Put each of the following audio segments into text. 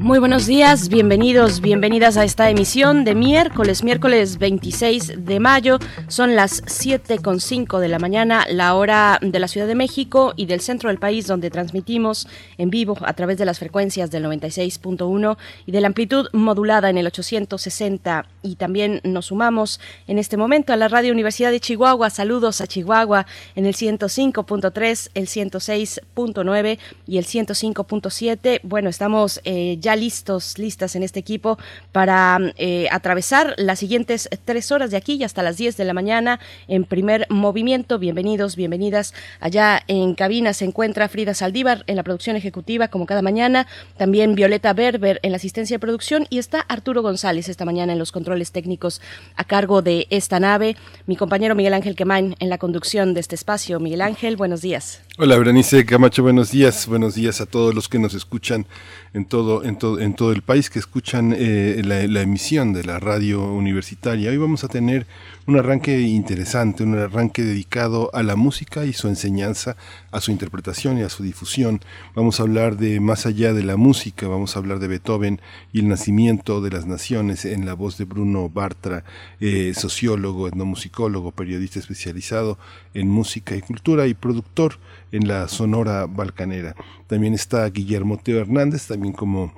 Muy buenos días, bienvenidos, bienvenidas a esta emisión de miércoles, miércoles 26 de mayo. Son las 7.5 de la mañana, la hora de la Ciudad de México y del centro del país, donde transmitimos en vivo a través de las frecuencias del 96.1 y de la amplitud modulada en el 860. Y también nos sumamos en este momento a la Radio Universidad de Chihuahua. Saludos a Chihuahua en el 105.3, el 106.9 y el 105.7. Bueno, estamos eh, ya listos, listas en este equipo para eh, atravesar las siguientes tres horas de aquí y hasta las 10 de la mañana en primer movimiento. Bienvenidos, bienvenidas. Allá en cabina se encuentra Frida Saldívar en la producción ejecutiva, como cada mañana. También Violeta Berber en la asistencia de producción y está Arturo González esta mañana en los controles técnicos a cargo de esta nave. Mi compañero Miguel Ángel Quemain en la conducción de este espacio. Miguel Ángel, buenos días. Hola, Berenice Camacho, buenos días. Buenos días a todos los que nos escuchan en todo, en todo, en todo el país, que escuchan eh, la, emisión de la radio universitaria. Hoy vamos a tener un arranque interesante, un arranque dedicado a la música y su enseñanza, a su interpretación y a su difusión. Vamos a hablar de más allá de la música, vamos a hablar de Beethoven y el nacimiento de las naciones en la voz de Bruno Bartra, eh, sociólogo, etnomusicólogo, periodista especializado en música y cultura y productor en la Sonora Balcanera. También está Guillermo Teo Hernández, también como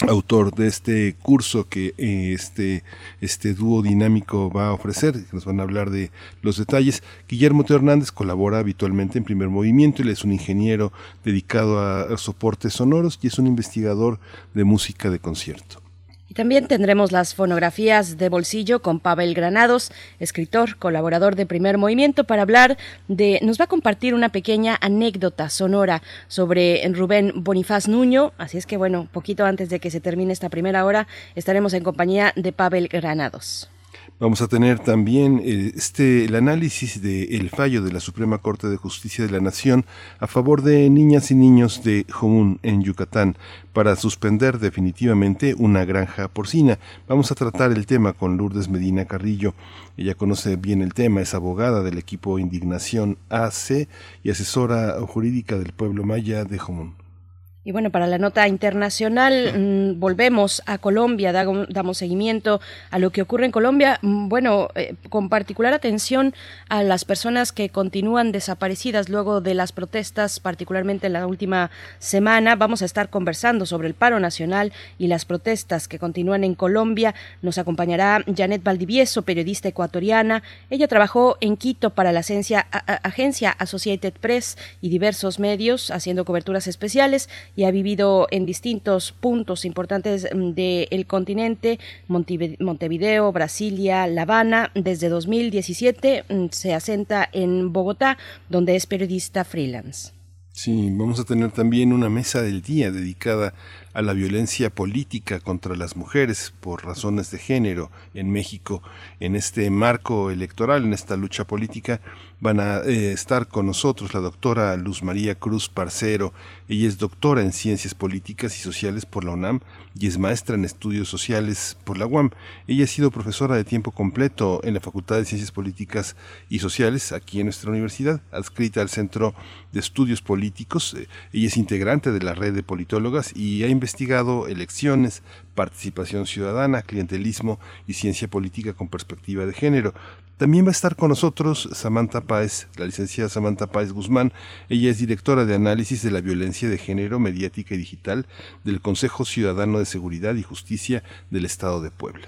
autor de este curso que eh, este, este dúo dinámico va a ofrecer, nos van a hablar de los detalles. Guillermo Teo Hernández colabora habitualmente en Primer Movimiento, él es un ingeniero dedicado a soportes sonoros y es un investigador de música de concierto. También tendremos las fonografías de bolsillo con Pavel Granados, escritor, colaborador de Primer Movimiento, para hablar de, nos va a compartir una pequeña anécdota sonora sobre Rubén Bonifaz Nuño, así es que bueno, poquito antes de que se termine esta primera hora, estaremos en compañía de Pavel Granados. Vamos a tener también eh, este, el análisis del fallo de la Suprema Corte de Justicia de la Nación a favor de niñas y niños de Jomún en Yucatán para suspender definitivamente una granja porcina. Vamos a tratar el tema con Lourdes Medina Carrillo. Ella conoce bien el tema, es abogada del equipo Indignación AC y asesora jurídica del pueblo maya de Jomún. Y bueno, para la nota internacional, mm, volvemos a Colombia, damos seguimiento a lo que ocurre en Colombia. Mm, bueno, eh, con particular atención a las personas que continúan desaparecidas luego de las protestas, particularmente en la última semana. Vamos a estar conversando sobre el paro nacional y las protestas que continúan en Colombia. Nos acompañará Janet Valdivieso, periodista ecuatoriana. Ella trabajó en Quito para la agencia, agencia Associated Press y diversos medios, haciendo coberturas especiales y ha vivido en distintos puntos importantes mm, del continente, Montevideo, Brasilia, La Habana. Desde 2017 mm, se asenta en Bogotá, donde es periodista freelance. Sí, vamos a tener también una mesa del día dedicada a la violencia política contra las mujeres por razones de género en México. En este marco electoral, en esta lucha política, van a eh, estar con nosotros la doctora Luz María Cruz Parcero. Ella es doctora en Ciencias Políticas y Sociales por la UNAM y es maestra en Estudios Sociales por la UAM. Ella ha sido profesora de tiempo completo en la Facultad de Ciencias Políticas y Sociales aquí en nuestra universidad, adscrita al Centro de Estudios Políticos. Eh, ella es integrante de la red de politólogas y ha investigado elecciones, participación ciudadana, clientelismo y ciencia política con perspectiva de género. También va a estar con nosotros Samantha Páez, la licenciada Samantha Páez Guzmán. Ella es directora de análisis de la violencia de género mediática y digital del Consejo Ciudadano de Seguridad y Justicia del Estado de Puebla.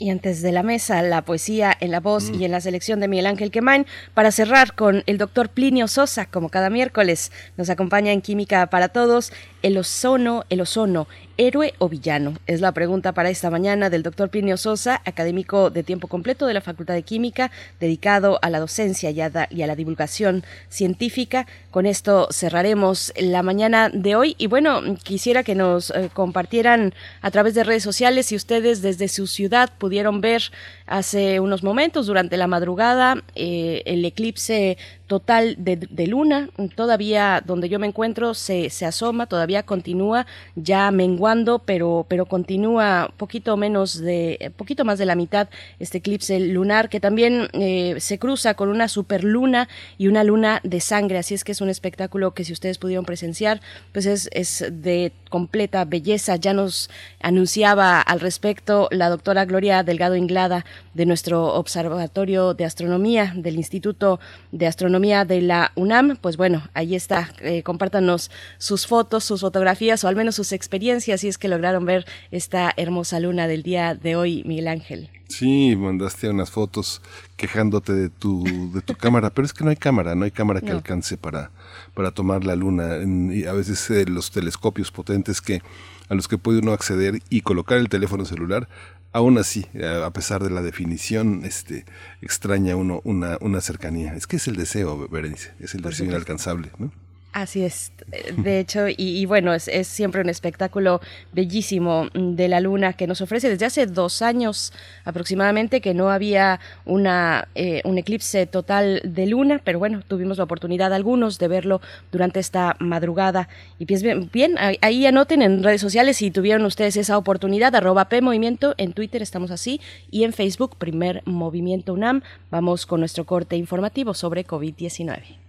Y antes de la mesa, la poesía en la voz y en la selección de Miguel Ángel Quemain, para cerrar con el doctor Plinio Sosa, como cada miércoles, nos acompaña en Química para Todos. El ozono, el ozono, héroe o villano? Es la pregunta para esta mañana del doctor Plinio Sosa, académico de tiempo completo de la Facultad de Química, dedicado a la docencia y a, la divulgación científica. Con esto cerraremos la mañana de hoy y bueno, quisiera que nos eh, compartieran a través de redes sociales si ustedes desde su ciudad pudieron ver hace unos momentos durante la madrugada eh, el eclipse total de, luna. Todavía donde yo me encuentro se, se, asoma, todavía continúa ya menguando, pero, pero continúa poquito menos de, poquito más de la mitad este eclipse lunar que también eh, se cruza con una superluna y una luna de sangre. Así es que es un espectáculo que si ustedes pudieron presenciar, pues es, es de completa belleza. Ya nos anunciaba al respecto la doctora Gloria Delgado Inglada de nuestro Observatorio de Astronomía del Instituto de Astronomía de la UNAM. Pues bueno, ahí está. Eh, compártanos sus fotos, sus fotografías o al menos sus experiencias si es que lograron ver esta hermosa luna del día de hoy, Miguel Ángel. Sí, mandaste unas fotos quejándote de tu, de tu cámara, pero es que no hay cámara, no hay cámara que alcance para, para tomar la luna. y a veces eh, los telescopios potentes que a los que puede uno acceder y colocar el teléfono celular, aún así, a pesar de la definición, este, extraña uno una, una cercanía. Es que es el deseo, Berenice, es el deseo inalcanzable, ¿no? Así es, de hecho, y, bueno, es, siempre un espectáculo bellísimo de la luna que nos ofrece desde hace dos años aproximadamente que no había una, eh, un eclipse total de luna, pero bueno, tuvimos la oportunidad algunos de verlo durante esta madrugada. Y bien, bien ahí anoten en redes sociales si tuvieron ustedes esa oportunidad, arroba P Movimiento, en Twitter estamos así, y en Facebook, Primer Movimiento UNAM. Vamos con nuestro corte informativo sobre COVID-19.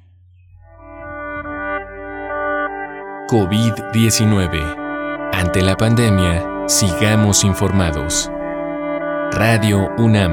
COVID-19. Ante la pandemia, sigamos informados. Radio UNAM.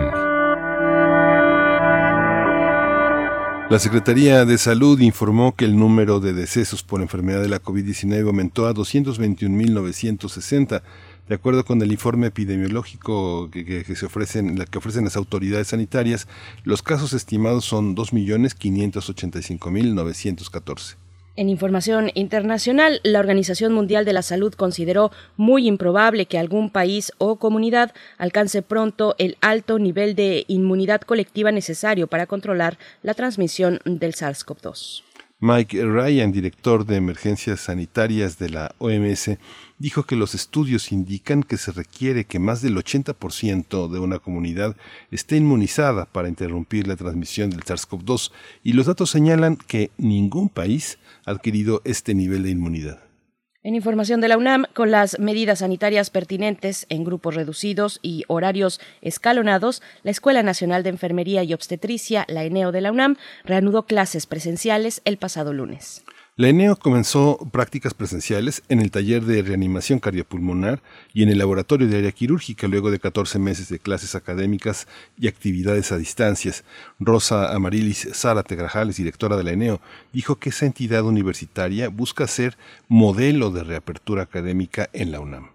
La Secretaría de Salud informó que el número de decesos por enfermedad de la COVID-19 aumentó a 221.960. De acuerdo con el informe epidemiológico que, se ofrecen, que ofrecen las autoridades sanitarias, los casos estimados son 2.585.914. En información internacional, la Organización Mundial de la Salud consideró muy improbable que algún país o comunidad alcance pronto el alto nivel de inmunidad colectiva necesario para controlar la transmisión del SARS-CoV-2. Mike Ryan, director de emergencias sanitarias de la OMS, dijo que los estudios indican que se requiere que más del 80% de una comunidad esté inmunizada para interrumpir la transmisión del SARS-CoV-2 y los datos señalan que ningún país ha adquirido este nivel de inmunidad. En información de la UNAM, con las medidas sanitarias pertinentes en grupos reducidos y horarios escalonados, la Escuela Nacional de Enfermería y Obstetricia, la ENEO de la UNAM, reanudó clases presenciales el pasado lunes. La ENEO comenzó prácticas presenciales en el taller de reanimación cardiopulmonar y en el laboratorio de área quirúrgica luego de 14 meses de clases académicas y actividades a distancias. Rosa Amarilis Zárate Grajales, directora de la ENEO, dijo que esa entidad universitaria busca ser modelo de reapertura académica en la UNAM.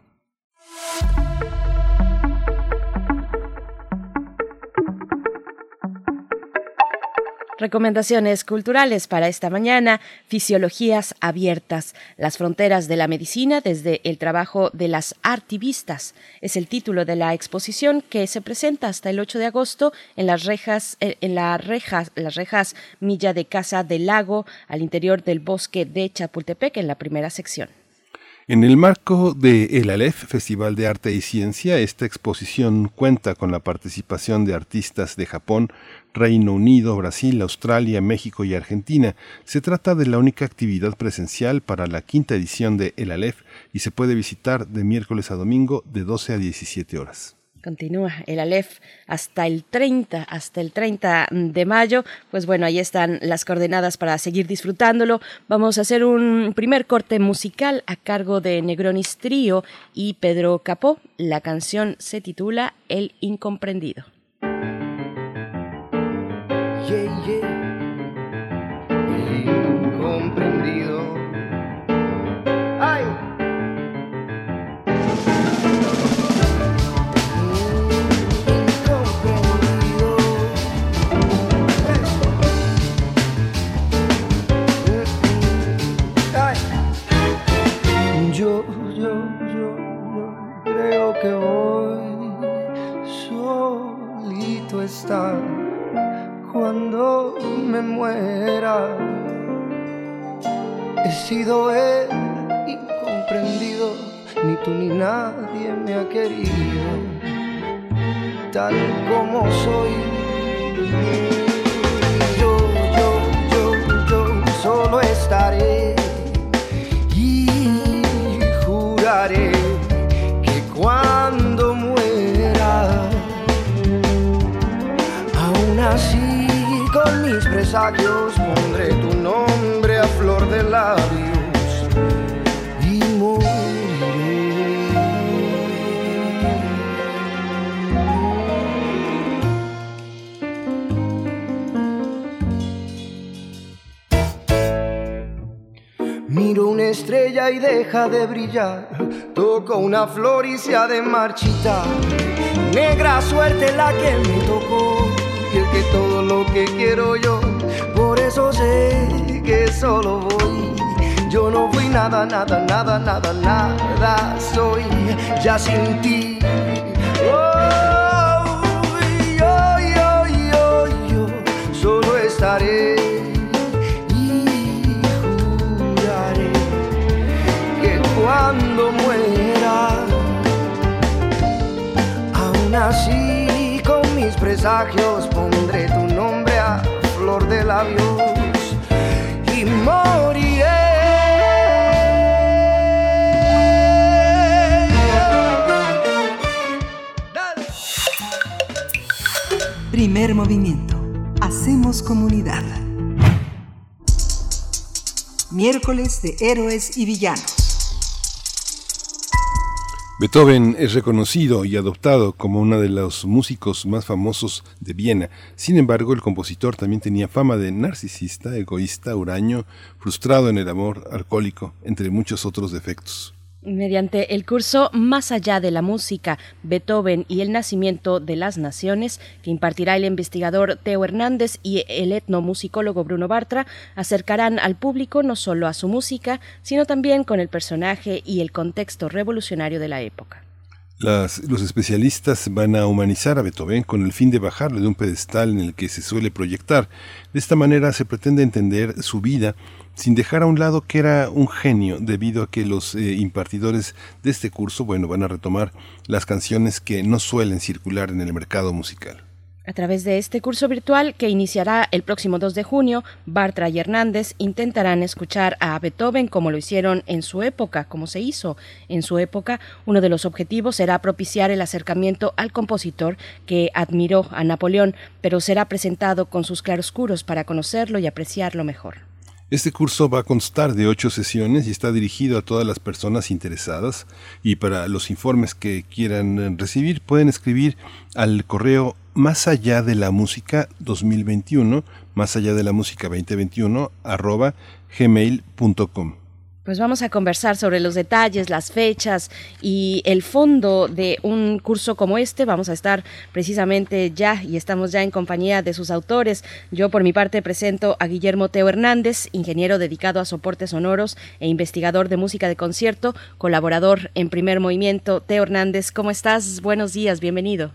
Recomendaciones culturales para esta mañana, fisiologías abiertas, las fronteras de la medicina desde el trabajo de las artivistas. Es el título de la exposición que se presenta hasta el 8 de agosto en las rejas, eh, en las rejas, las rejas Milla de Casa del Lago, al interior del bosque de Chapultepec, en la primera sección. En el marco de El Aleph, Festival de Arte y Ciencia, esta exposición cuenta con la participación de artistas de Japón, Reino Unido, Brasil, Australia, México y Argentina. Se trata de la única actividad presencial para la quinta edición de El Aleph y se puede visitar de miércoles a domingo de 12 a 17 horas. Continúa el Aleph hasta el 30, hasta el 30 de mayo. Pues bueno, ahí están las coordenadas para seguir disfrutándolo. Vamos a hacer un primer corte musical a cargo de Negronis Trío y Pedro Capó. La canción se titula El Incomprendido. que hoy solito está cuando me muera. He sido el incomprendido, ni tú ni nadie me ha querido, tal como soy. Yo, yo, yo, yo solo estaré. Aún así con mis presagios pondré tu nombre a flor de labios y moriré. Miro una estrella y deja de brillar. Toco una flor y se ha de marchitar. Negra suerte la que me tocó. Y el que todo lo que quiero yo. Por eso sé que solo voy. Yo no fui nada, nada, nada, nada, nada. Soy ya sin ti. Oh. Solo estaré. y juraré que cuando muera, aún así con mis presagios labios. Primer movimiento. Hacemos comunidad. Miércoles de héroes y villanos. Beethoven es reconocido y adoptado como uno de los músicos más famosos de Viena. Sin embargo, el compositor también tenía fama de narcisista, egoísta, huraño, frustrado en el amor, alcohólico, entre muchos otros defectos. Mediante el curso Más allá de la música, Beethoven y el nacimiento de las naciones, que impartirá el investigador Teo Hernández y el etnomusicólogo Bruno Bartra, acercarán al público no solo a su música, sino también con el personaje y el contexto revolucionario de la época. Las- los especialistas van a humanizar a Beethoven con el fin de bajarle de un pedestal en el que se suele proyectar. De esta manera se pretende entender su vida sin dejar a un lado que era un genio, debido a que los eh, impartidores de este curso, bueno, van a retomar las canciones que no suelen circular en el mercado musical. A través de este curso virtual que iniciará el próximo 2 de junio, Bartra y Hernández intentarán escuchar a Beethoven como lo hicieron en su época, como se hizo en su época. Uno de los objetivos será propiciar el acercamiento al compositor que admiró a Napoleón, pero será presentado con sus claroscuros para conocerlo y apreciarlo mejor. Este curso va a constar de ocho sesiones y está dirigido a todas las personas interesadas y para los informes que quieran recibir pueden escribir al correo más allá de la música 2021, más allá de la música 2021, arroba gmail.com. Pues vamos a conversar sobre los detalles, las fechas y el fondo de un curso como este. Vamos a estar precisamente ya y estamos ya en compañía de sus autores. Yo por mi parte presento a Guillermo Teo Hernández, ingeniero dedicado a soportes sonoros e investigador de música de concierto, colaborador en primer movimiento. Teo Hernández, ¿cómo estás? Buenos días, bienvenido.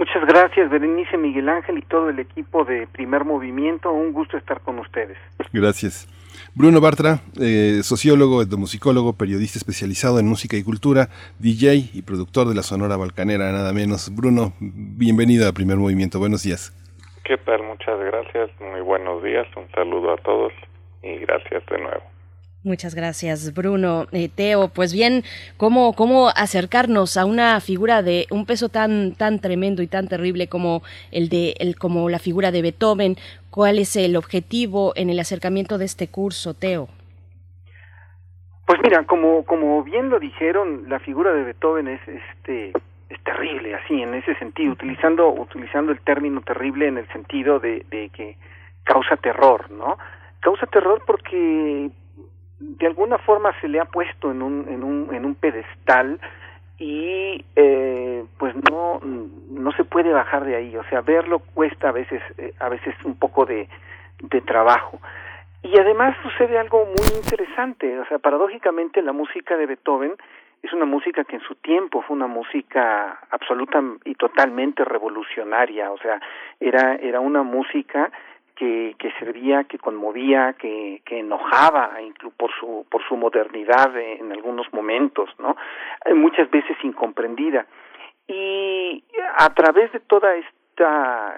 Muchas gracias, Berenice Miguel Ángel y todo el equipo de Primer Movimiento. Un gusto estar con ustedes. Gracias. Bruno Bartra, eh, sociólogo, etnomusicólogo, periodista especializado en música y cultura, DJ y productor de la Sonora Balcanera, nada menos. Bruno, bienvenido a Primer Movimiento. Buenos días. ¿Qué tal? Muchas gracias. Muy buenos días. Un saludo a todos y gracias de nuevo. Muchas gracias, Bruno. Eh, Teo, pues bien, ¿cómo, ¿cómo acercarnos a una figura de un peso tan, tan tremendo y tan terrible como el de el, como la figura de Beethoven? ¿Cuál es el objetivo en el acercamiento de este curso, Teo? Pues mira, como como bien lo dijeron, la figura de Beethoven es este es terrible, así en ese sentido, utilizando utilizando el término terrible en el sentido de, de que causa terror, ¿no? Causa terror porque de alguna forma se le ha puesto en un en un en un pedestal y eh, pues no no se puede bajar de ahí. O sea verlo cuesta a veces eh, a veces un poco de de trabajo. Y además sucede algo muy interesante. O sea paradójicamente la música de Beethoven es una música que en su tiempo fue una música absoluta y totalmente revolucionaria, o sea, era era una música que, servía, que conmovía, que, que enojaba, incluso por su por su modernidad en algunos momentos, ¿no? Eh, muchas veces incomprendida y a través de toda esta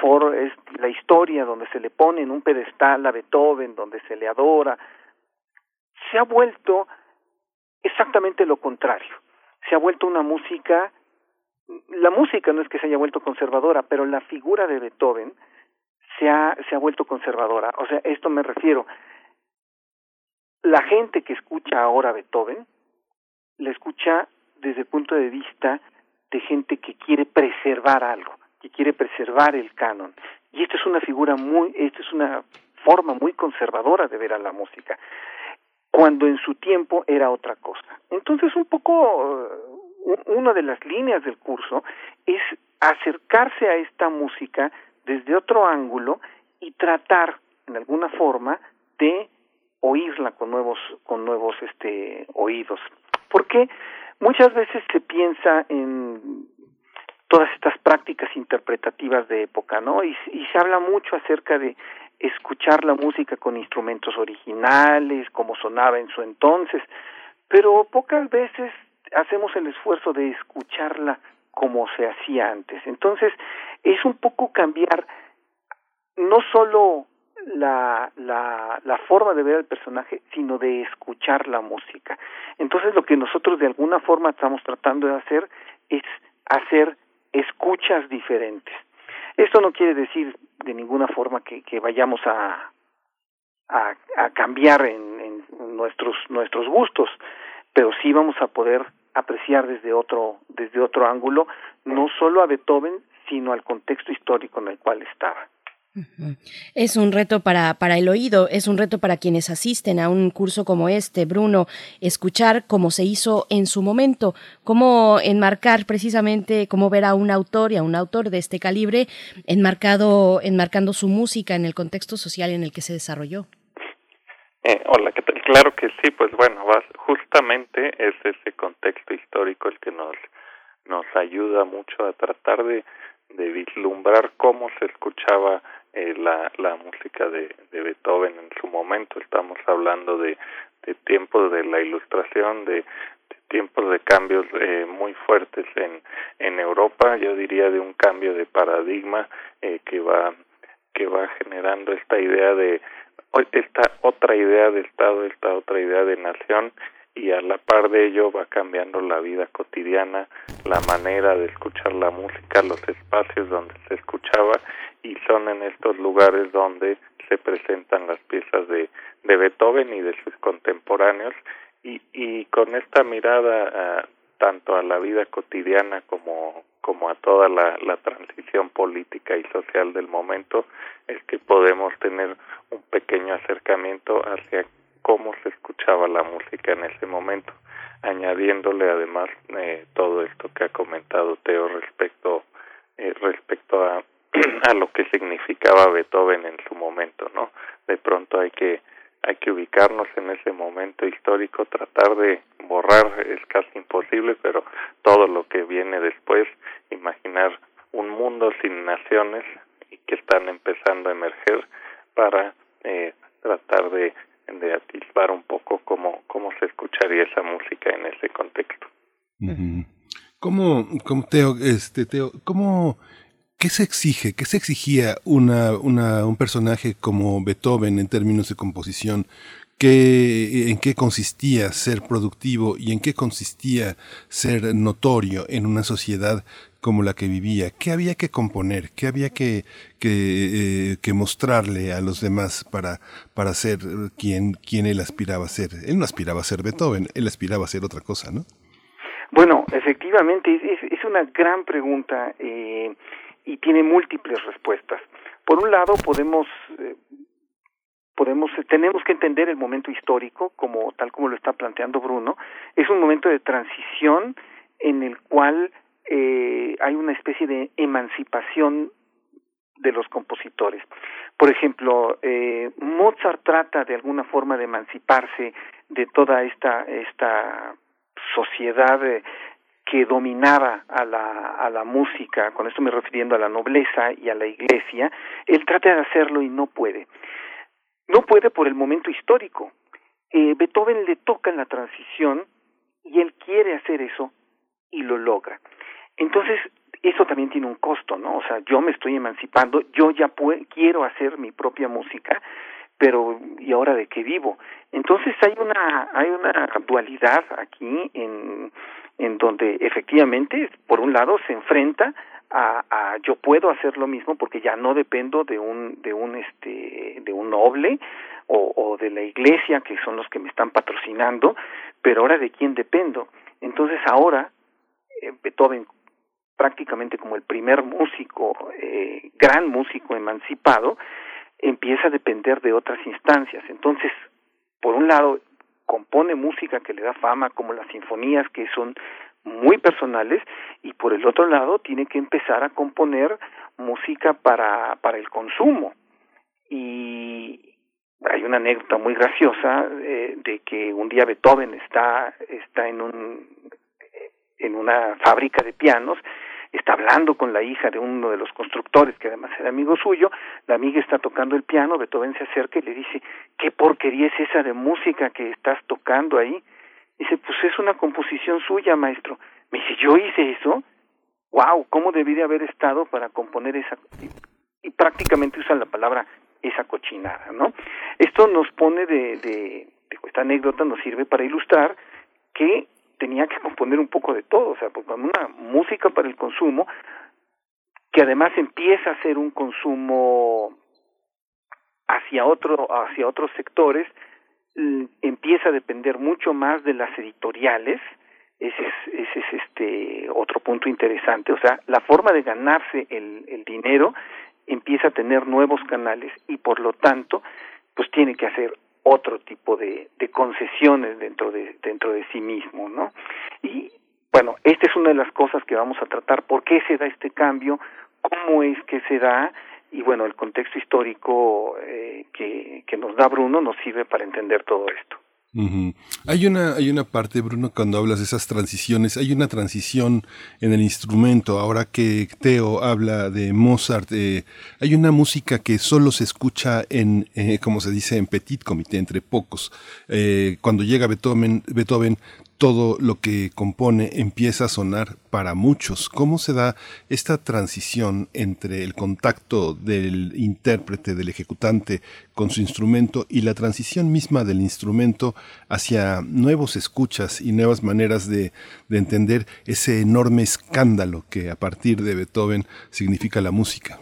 for, es la historia donde se le pone en un pedestal a Beethoven, donde se le adora, se ha vuelto exactamente lo contrario. Se ha vuelto una música, la música no es que se haya vuelto conservadora, pero la figura de Beethoven se ha, se ha vuelto conservadora. O sea, esto me refiero. La gente que escucha ahora Beethoven, la escucha desde el punto de vista de gente que quiere preservar algo, que quiere preservar el canon. Y esta es una figura muy, esta es una forma muy conservadora de ver a la música cuando en su tiempo era otra cosa. Entonces, un poco, una de las líneas del curso es acercarse a esta música desde otro ángulo y tratar, en alguna forma, de oírla con nuevos, con nuevos este, oídos. Porque muchas veces se piensa en todas estas prácticas interpretativas de época, ¿no? Y, y se habla mucho acerca de escuchar la música con instrumentos originales, como sonaba en su entonces, pero pocas veces hacemos el esfuerzo de escucharla como se hacía antes. Entonces, es un poco cambiar no solo la, la, la forma de ver al personaje, sino de escuchar la música. Entonces, lo que nosotros de alguna forma estamos tratando de hacer es hacer escuchas diferentes. Esto no quiere decir de ninguna forma que, vayamos a, a, a cambiar en, en, nuestros nuestros gustos, pero sí vamos a poder apreciar desde otro desde otro ángulo no solo a Beethoven sino al contexto histórico en el cual estaba. Es un reto para, para el oído, es un reto para quienes asisten a un curso como este, Bruno, escuchar cómo se hizo en su momento, cómo enmarcar precisamente, cómo ver a un autor y a un autor de este calibre enmarcado, enmarcando su música en el contexto social en el que se desarrolló. Eh, hola, ¿qué tal? Claro que sí, pues bueno, justamente es ese contexto histórico el que nos, nos ayuda mucho a tratar de, de vislumbrar cómo se escuchaba eh, la, la música de, de Beethoven en su momento. Estamos hablando de, de tiempos de la ilustración, de, tiempos de cambios eh, muy fuertes en, en Europa, yo diría de un cambio de paradigma eh, que va que va generando esta idea de esta otra idea de Estado, esta otra idea de nación y a la par de ello va cambiando la vida cotidiana, la manera de escuchar la música, los espacios donde se escuchaba y son en estos lugares donde se presentan las piezas de, de Beethoven y de sus contemporáneos. Y, y con esta mirada tanto a la vida cotidiana como, como a toda la, la transición política y social del momento es que podemos tener un pequeño acercamiento hacia cómo se escuchaba la música en ese momento, añadiéndole además eh, todo esto que ha comentado Teo respecto eh, respecto a a lo que significaba Beethoven en su momento, ¿no? De pronto hay que hay que ubicarnos en ese momento histórico, tratar de borrar es casi imposible, pero todo lo que viene después, imaginar un mundo sin naciones y que están empezando a emerger para eh, tratar de, de atisbar un poco cómo, cómo se escucharía esa música en ese contexto. ¿Cómo, Teo, este, Teo, cómo ¿Qué se exige? ¿Qué se exigía una, una, un personaje como Beethoven en términos de composición? ¿Qué, ¿En qué consistía ser productivo y en qué consistía ser notorio en una sociedad como la que vivía? ¿Qué había que componer? ¿Qué había que, que, eh, mostrarle a los demás para, para ser quien, quien él aspiraba a ser? Él no aspiraba a ser Beethoven, él aspiraba a ser otra cosa, ¿no? Bueno, efectivamente, es, una gran pregunta. Eh, y tiene múltiples respuestas. Por un lado, podemos eh, podemos tenemos que entender el momento histórico como tal como lo está planteando Bruno, es un momento de transición en el cual eh, hay una especie de emancipación de los compositores. Por ejemplo, eh, Mozart trata de alguna forma de emanciparse de toda esta esta sociedad eh, que dominaba a la, a la música, con esto me refiriendo a la nobleza y a la iglesia, él trata de hacerlo y no puede. No puede por el momento histórico. Eh, Beethoven le toca en la transición y él quiere hacer eso y lo logra. Entonces, eso también tiene un costo, ¿no? O sea, yo me estoy emancipando, yo ya quiero hacer mi propia música, pero ¿y ahora de qué vivo? Entonces hay una hay una dualidad aquí en en donde efectivamente por un lado se enfrenta a, a, yo puedo hacer lo mismo porque ya no dependo de un de un este de un noble o, o de la iglesia que son los que me están patrocinando pero ahora de quién dependo entonces ahora eh, Beethoven prácticamente como el primer músico eh, gran músico emancipado empieza a depender de otras instancias entonces por un lado compone música que le da fama, como las sinfonías que son muy personales, y por el otro lado tiene que empezar a componer música para, para el consumo. Y hay una anécdota muy graciosa eh, de que un día Beethoven está, está en, un, en una fábrica de pianos está hablando con la hija de uno de los constructores, que además era amigo suyo, la amiga está tocando el piano, Beethoven se acerca y le dice, ¿qué porquería es esa de música que estás tocando ahí? Dice, pues es una composición suya, maestro. Me dice, ¿yo hice eso? ¡Wow! ¿Cómo debí de haber estado para componer esa... Y, prácticamente usan la palabra esa cochinada, ¿no? Esto nos pone de, de, de, esta anécdota nos sirve para ilustrar que tenía que componer un poco de todo, o sea, pues una música para el consumo, que además empieza a ser un consumo hacia otro, hacia otros sectores, empieza a depender mucho más de las editoriales, ese es, ese es este otro punto interesante, o sea, la forma de ganarse el, el dinero empieza a tener nuevos canales y por lo tanto, pues tiene que hacer otro tipo de, de concesiones dentro de, dentro de sí mismo, ¿no? Y bueno, esta es una de las cosas que vamos a tratar, por qué se da este cambio, cómo es que se da, y bueno, el contexto histórico eh, que, que nos da Bruno nos sirve para entender todo esto. Hay una, hay una parte, Bruno, cuando hablas de esas transiciones, hay una transición en el instrumento. Ahora que Teo habla de Mozart, eh, hay una música que solo se escucha en, eh, como se dice, en petit comité, entre pocos. Eh, cuando llega Beethoven, Beethoven todo lo que compone empieza a sonar para muchos. ¿Cómo se da esta transición entre el contacto del intérprete, del ejecutante con su instrumento y la transición misma del instrumento hacia nuevos escuchas y nuevas maneras de, entender ese enorme escándalo que a partir de Beethoven significa la música?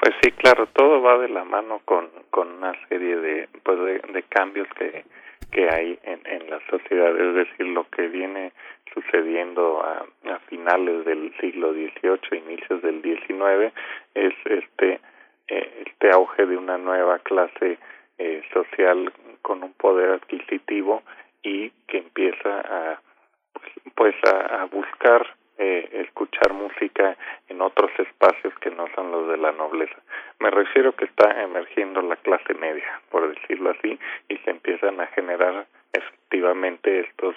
Pues sí, claro, todo va de la mano con, con una serie de, pues de cambios que que hay en, en la sociedad, es decir, lo que viene sucediendo a, a finales del siglo XVIII, inicios del XIX, es este eh, este auge de una nueva clase eh, social con un poder adquisitivo y que empieza a pues, pues a, a buscar eh, escuchar música en otros espacios que no son los de la nobleza. Me refiero que está emergiendo la clase media, por decirlo así, y se empiezan a generar efectivamente estos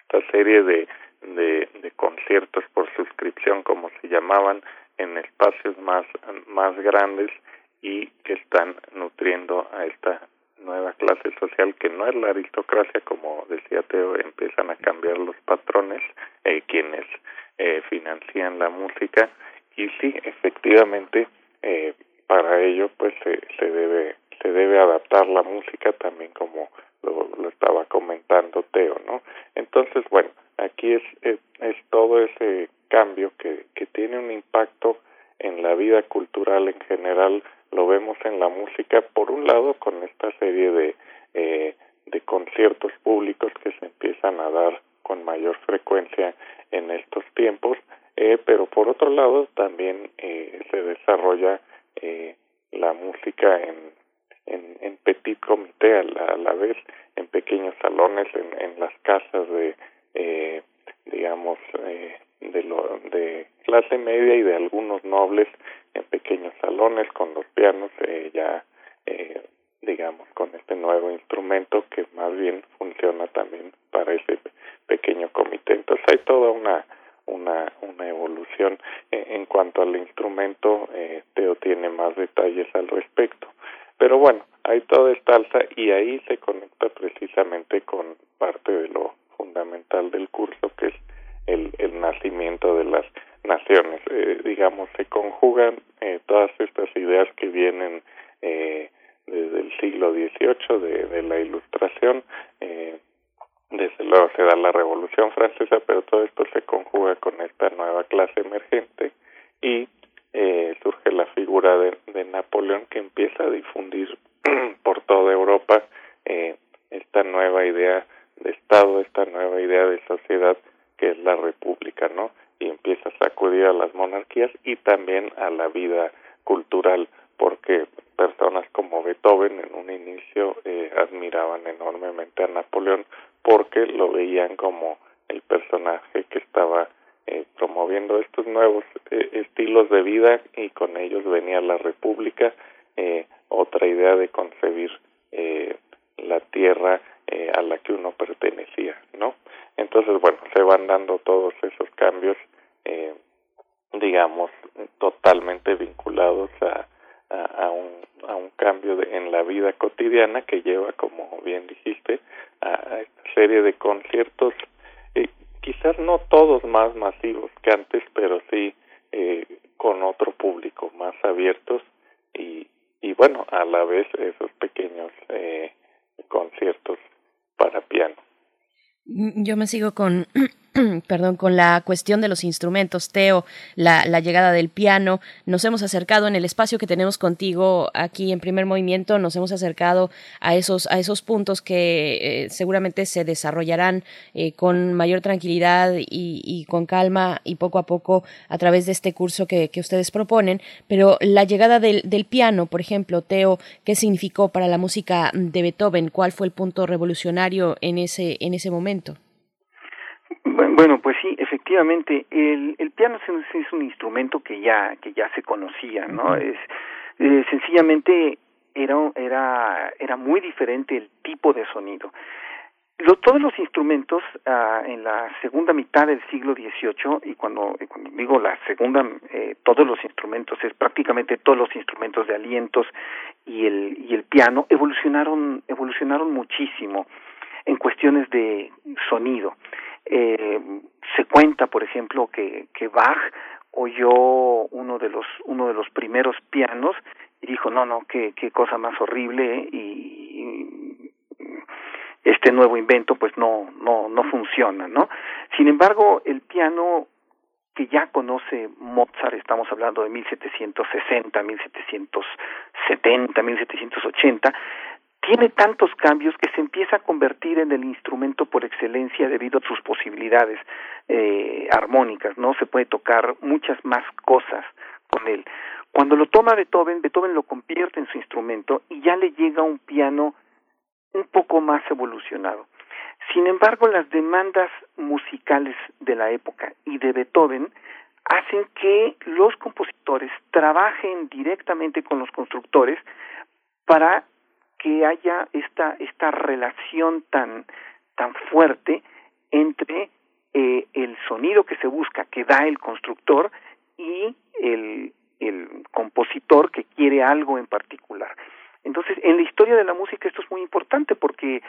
esta serie de, de, de conciertos por suscripción, como se llamaban, en espacios más, más grandes y que están nutriendo a esta nueva clase social que no es la aristocracia, como decía Teo, empiezan a cambiar los patrones, eh, quienes eh, financian la música. Y sí efectivamente eh, para ello pues se, se debe se debe adaptar la música también como lo, lo estaba comentando Teo no entonces bueno aquí es, es, es todo ese cambio que que tiene un impacto en la vida cultural en general lo vemos en la música por un lado con esta serie de eh, de conciertos públicos que se empiezan a dar con mayor frecuencia en estos tiempos, eh, pero por otro lado también eh, se desarrolla eh, la música en, en, en petit comité a la, a la vez, en pequeños salones, en, en las casas de, eh, digamos, eh, de, lo, de clase media y de algunos nobles en pequeños salones con los pianos eh, ya eh, digamos con este nuevo instrumento que más bien funciona también para ese pequeño comité. Entonces hay toda una una una evolución eh, en cuanto al instrumento eh, Teo tiene más detalles al respecto. Pero bueno hay toda esta alza y ahí se conecta precisamente con parte de lo fundamental del curso que es el, nacimiento de las naciones. Eh, digamos, se conjugan eh, todas estas ideas que vienen eh, desde el siglo XVIII, de, de la Ilustración, eh, desde luego se da la Revolución Francesa, pero todo esto se conjuga con esta nueva clase emergente y eh, surge la figura de, de, Napoleón que empieza a difundir por toda Europa eh, esta nueva idea de Estado, esta nueva idea de sociedad que es la República, ¿no? Y empieza a sacudir a las monarquías y también a la vida cultural, porque personas como Beethoven en un inicio eh, admiraban enormemente a Napoleón porque lo veían como el personaje que estaba eh, promoviendo estos nuevos eh, estilos de vida y con ellos venía la república, eh, otra idea de concebir eh, la tierra eh, a la que uno pertenecía, ¿no? Entonces, bueno, se van dando todos esos cambios, eh, digamos, totalmente vinculados a, a, un, a un cambio de, en la vida cotidiana que lleva, como bien dijiste, a, a esta serie de conciertos, eh, quizás no todos más masivos que antes, pero sí eh, con otro público más abiertos y, y bueno, a la vez esos pequeños eh, conciertos para piano. Yo me sigo con perdón, con la cuestión de los instrumentos, Teo, la, llegada del piano. Nos hemos acercado en el espacio que tenemos contigo aquí en primer movimiento, nos hemos acercado a esos, a esos puntos que eh, seguramente se desarrollarán eh, con mayor tranquilidad y, y, con calma y poco a poco a través de este curso que, que ustedes proponen. Pero la llegada del, del, piano, por ejemplo, Teo, ¿qué significó para la música de Beethoven? ¿Cuál fue el punto revolucionario en ese, en ese momento? Bueno, pues sí, efectivamente, el, el piano es, es un instrumento que ya que ya se conocía, ¿no? Es eh, sencillamente era era era muy diferente el tipo de sonido. Lo, todos los instrumentos uh, en la segunda mitad del siglo XVIII y cuando, cuando digo la segunda, eh, todos los instrumentos es prácticamente todos los instrumentos de alientos y el y el piano evolucionaron evolucionaron muchísimo en cuestiones de sonido. Eh, se cuenta, por ejemplo, que, que Bach oyó uno de los uno de los primeros pianos y dijo no no qué qué cosa más horrible ¿eh? y, este nuevo invento pues no no no funciona no sin embargo el piano que ya conoce Mozart estamos hablando de 1760 1770 1780 tiene tantos cambios que se empieza a convertir en el instrumento por excelencia debido a sus posibilidades eh, armónicas, ¿no? Se puede tocar muchas más cosas con él. Cuando lo toma Beethoven, Beethoven lo convierte en su instrumento y ya le llega un piano un poco más evolucionado. Sin embargo, las demandas musicales de la época y de Beethoven hacen que los compositores trabajen directamente con los constructores para que haya esta esta relación tan tan fuerte entre eh, el sonido que se busca que da el constructor y el el compositor que quiere algo en particular. Entonces en la historia de la música esto es muy importante porque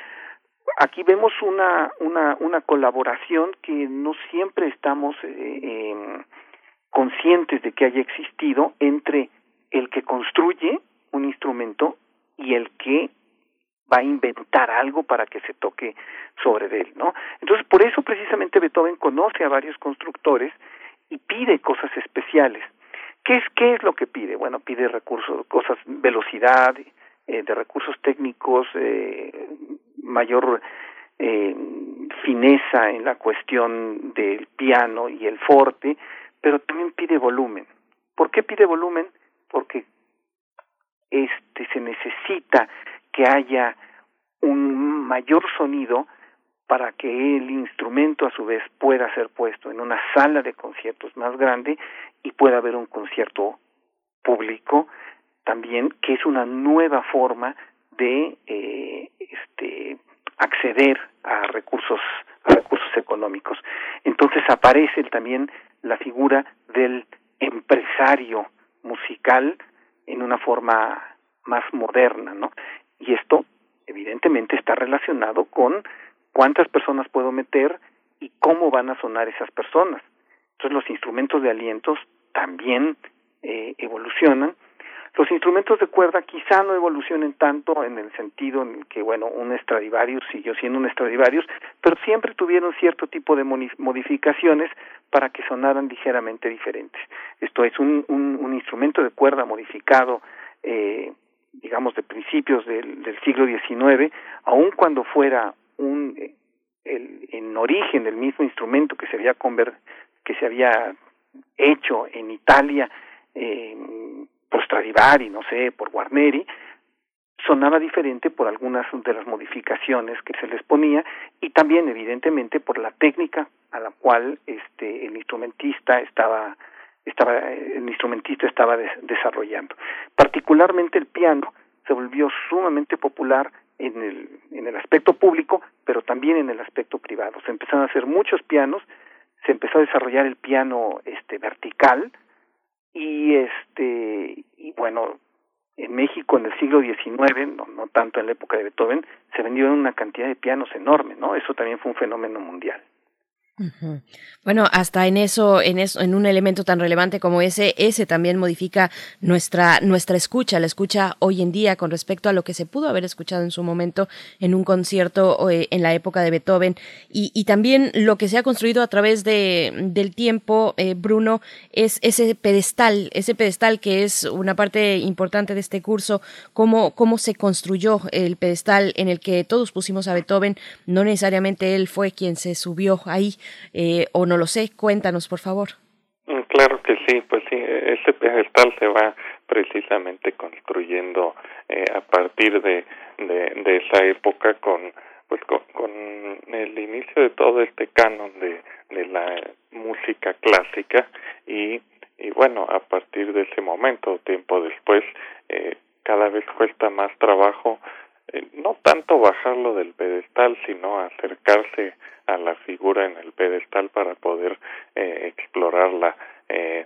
aquí vemos una una una colaboración que no siempre estamos eh, eh, conscientes de que haya existido entre el que construye un instrumento y el que va a inventar algo para que se toque sobre él, ¿no? Entonces, por eso precisamente Beethoven conoce a varios constructores y pide cosas especiales. ¿Qué es qué es lo que pide? Bueno, pide recursos, cosas, velocidad, eh, de recursos técnicos, eh, mayor eh, fineza en la cuestión del piano y el forte, pero también pide volumen. ¿Por qué pide volumen? Porque este se necesita que haya un mayor sonido para que el instrumento a su vez pueda ser puesto en una sala de conciertos más grande y pueda haber un concierto público también que es una nueva forma de eh, este acceder a recursos a recursos económicos. Entonces aparece también la figura del empresario musical en una forma más moderna, ¿no? Y esto evidentemente está relacionado con cuántas personas puedo meter y cómo van a sonar esas personas. Entonces los instrumentos de alientos también eh, evolucionan. Los instrumentos de cuerda quizá no evolucionen tanto en el sentido en que, bueno, un Stradivarius siguió siendo un Stradivarius, pero siempre tuvieron cierto tipo de modificaciones para que sonaran ligeramente diferentes. Esto es un, un, un instrumento de cuerda modificado eh, digamos, de principios del, del siglo XIX, aun cuando fuera un, eh, el, en origen del mismo instrumento que se había conver, que se había hecho en Italia eh, Stradivari, no sé, por Guarneri, sonaba diferente por algunas de las modificaciones que se les ponía y también evidentemente por la técnica a la cual este el instrumentista estaba estaba el instrumentista estaba desarrollando. Particularmente el piano se volvió sumamente popular en el, en el aspecto público, pero también en el aspecto privado. Se empezaron a hacer muchos pianos, se empezó a desarrollar el piano este vertical y este y bueno, en México en el siglo XIX, no, no tanto en la época de Beethoven, se vendieron una cantidad de pianos enorme, ¿no? Eso también fue un fenómeno mundial. Bueno, hasta en eso, en eso, en un elemento tan relevante como ese, ese también modifica nuestra nuestra escucha, la escucha hoy en día con respecto a lo que se pudo haber escuchado en su momento en un concierto eh, en la época de Beethoven. Y, y, también lo que se ha construido a través de del tiempo, eh, Bruno, es ese pedestal, ese pedestal que es una parte importante de este curso, cómo cómo se construyó el pedestal en el que todos pusimos a Beethoven, no necesariamente él fue quien se subió ahí eh, o no lo sé. Cuéntanos, por favor. Mm, claro que sí, pues sí, ese pedestal se va precisamente construyendo eh, a partir de, de, esa época con pues con, con, el inicio de todo este canon de, de la música clásica y, y bueno, a partir de ese momento, tiempo después, eh, cada vez cuesta más trabajo eh, no tanto bajarlo del pedestal, sino acercarse a la figura en el pedestal para poder eh, explorarla eh,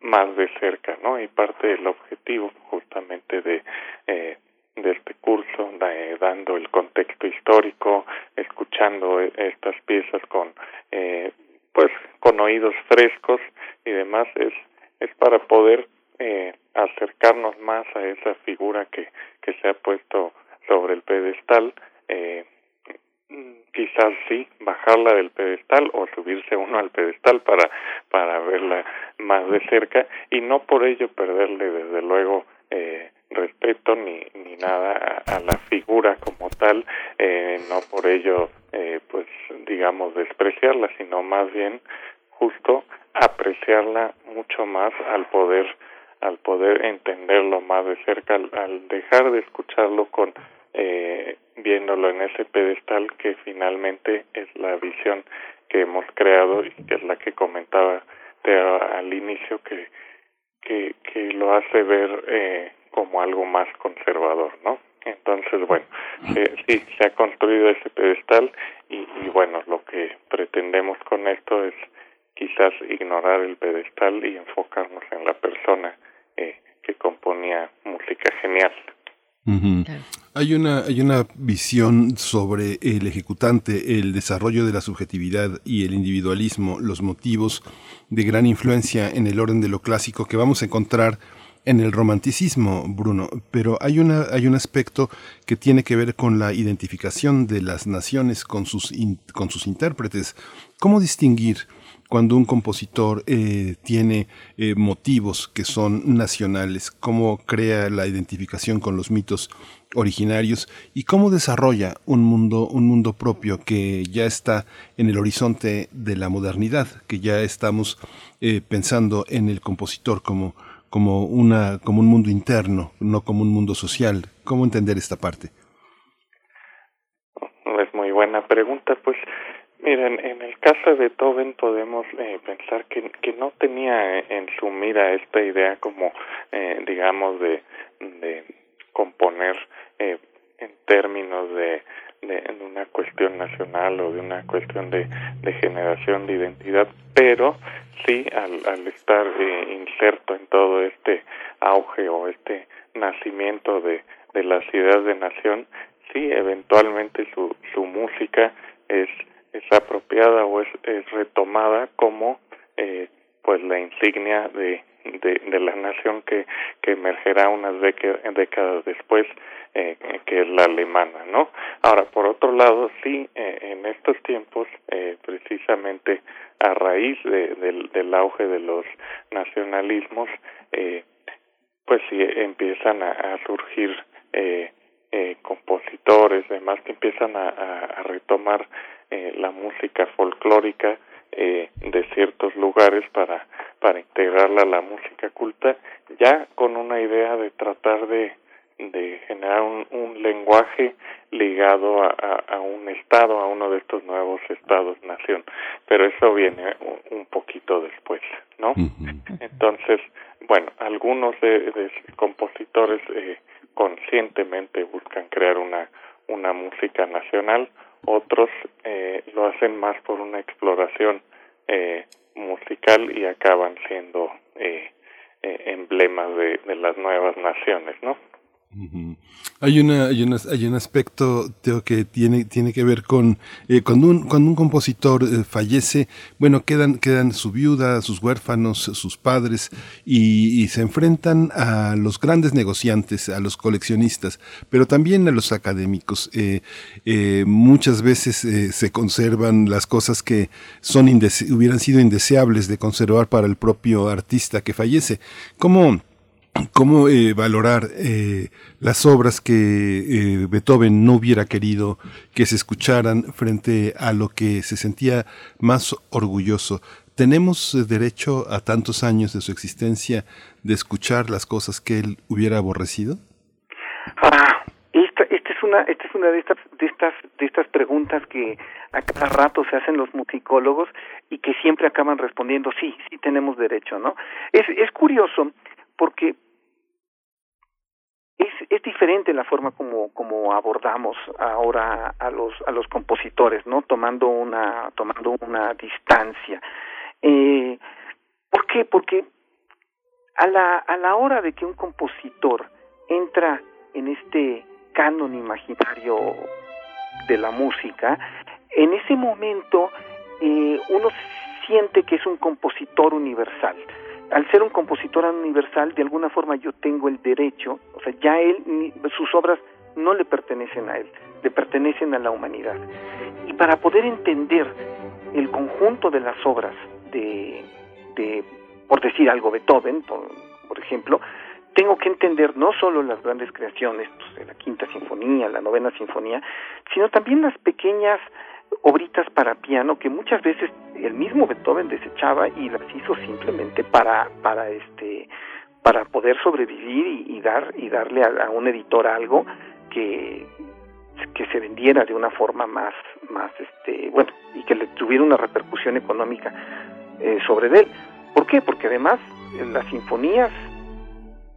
más de cerca, ¿no? Y parte del objetivo justamente de eh, de este curso, de, dando el contexto histórico, escuchando e, estas piezas con eh, pues con oídos frescos y demás es es para poder eh, acercarnos más a esa figura que que se ha puesto sobre el pedestal eh, quizás sí bajarla del pedestal o subirse uno al pedestal para para verla más de cerca y no por ello perderle desde luego eh, respeto ni ni nada a, la figura como tal eh, no por ello eh, pues digamos despreciarla sino más bien justo apreciarla mucho más al poder al poder entenderlo más de cerca al, al dejar de escucharlo con eh, viéndolo en ese pedestal que finalmente es la visión que hemos creado y que es la que comentaba al inicio que, que, que lo hace ver eh, como algo más conservador, ¿no? Entonces, bueno, eh, sí, se ha construido ese pedestal y, y bueno, lo que pretendemos con esto es quizás ignorar el pedestal y enfocarnos en la persona eh, que componía música genial. Hay una, hay una visión sobre el ejecutante, el desarrollo de la subjetividad y el individualismo, los motivos de gran influencia en el orden de lo clásico que vamos a encontrar en el romanticismo, Bruno, pero hay, una, hay un aspecto que tiene que ver con la identificación de las naciones con sus, con sus intérpretes. ¿Cómo distinguir cuando un compositor eh, tiene eh, motivos que son nacionales, cómo crea la identificación con los mitos originarios y cómo desarrolla un mundo, un mundo propio que ya está en el horizonte de la modernidad, que ya estamos eh, pensando en el compositor como, como, una, como un mundo interno, no como un mundo social. ¿Cómo entender esta parte? Es muy buena pregunta, pues Miren, en el caso de Beethoven podemos eh, pensar que, que no tenía en su mira esta idea como, eh, digamos, de, de componer eh, en términos de, de, una cuestión nacional o de una cuestión de, de generación de identidad, pero sí al, al estar eh, inserto en todo este auge o este nacimiento de, de las ideas de nación, sí eventualmente su, su música es, es apropiada o es, retomada como eh, pues la insignia de, de, la nación que, que emergerá unas décadas después, eh, que es la alemana, ¿no? Ahora, por otro lado, sí, eh, en estos tiempos, eh, precisamente a raíz de, del, del auge de los nacionalismos, eh, pues sí empiezan a, a surgir compositores, demás que empiezan a, a, retomar eh, la música folclórica eh, de ciertos lugares para para integrarla a la música culta, ya con una idea de tratar de de generar un, un lenguaje ligado a, a, a, un estado, a uno de estos nuevos estados-nación. Pero eso viene un, un poquito después, ¿no? Uh -huh. Entonces, bueno, algunos de, de compositores eh, conscientemente buscan crear una, una música nacional, otros eh, lo hacen más por una exploración eh, musical y acaban siendo eh, eh, emblemas de, de las nuevas naciones, ¿no? Hay una, hay hay un aspecto que tiene, tiene que ver con eh, cuando un, cuando un compositor eh, fallece, bueno, quedan, quedan su viuda, sus huérfanos, sus padres, y, se enfrentan a los grandes negociantes, a los coleccionistas, pero también a los académicos. Eh, muchas veces se conservan las cosas que son hubieran sido indeseables de conservar para el propio artista que fallece. ¿Cómo? Cómo eh, valorar eh, las obras que eh, Beethoven no hubiera querido que se escucharan frente a lo que se sentía más orgulloso. ¿Tenemos derecho a tantos años de su existencia de escuchar las cosas que él hubiera aborrecido? Ah, esta, esta es una, esta es una de estas, de estas, de estas preguntas que a cada rato se hacen los musicólogos y que siempre acaban respondiendo sí, sí tenemos derecho, ¿no? Es, es curioso porque es, es diferente la forma como, como abordamos ahora a los a los compositores no tomando una tomando una distancia. Eh, ¿por qué? porque a la a la hora de que un compositor entra en este canon imaginario de la música en ese momento eh, uno siente que es un compositor universal al ser un compositor universal, de alguna forma yo tengo el derecho, o sea, ya él, sus obras no le pertenecen a él, le pertenecen a la humanidad. Y para poder entender el conjunto de las obras de, de por decir algo, Beethoven, por, por ejemplo, tengo que entender no solo las grandes creaciones, pues, de la quinta sinfonía, la novena sinfonía, sino también las pequeñas obritas para piano que muchas veces el mismo Beethoven desechaba y las hizo simplemente para para este para poder sobrevivir y, dar y darle a, un editor algo que que se vendiera de una forma más más este bueno y que le tuviera una repercusión económica eh, sobre él ¿por qué? porque además las sinfonías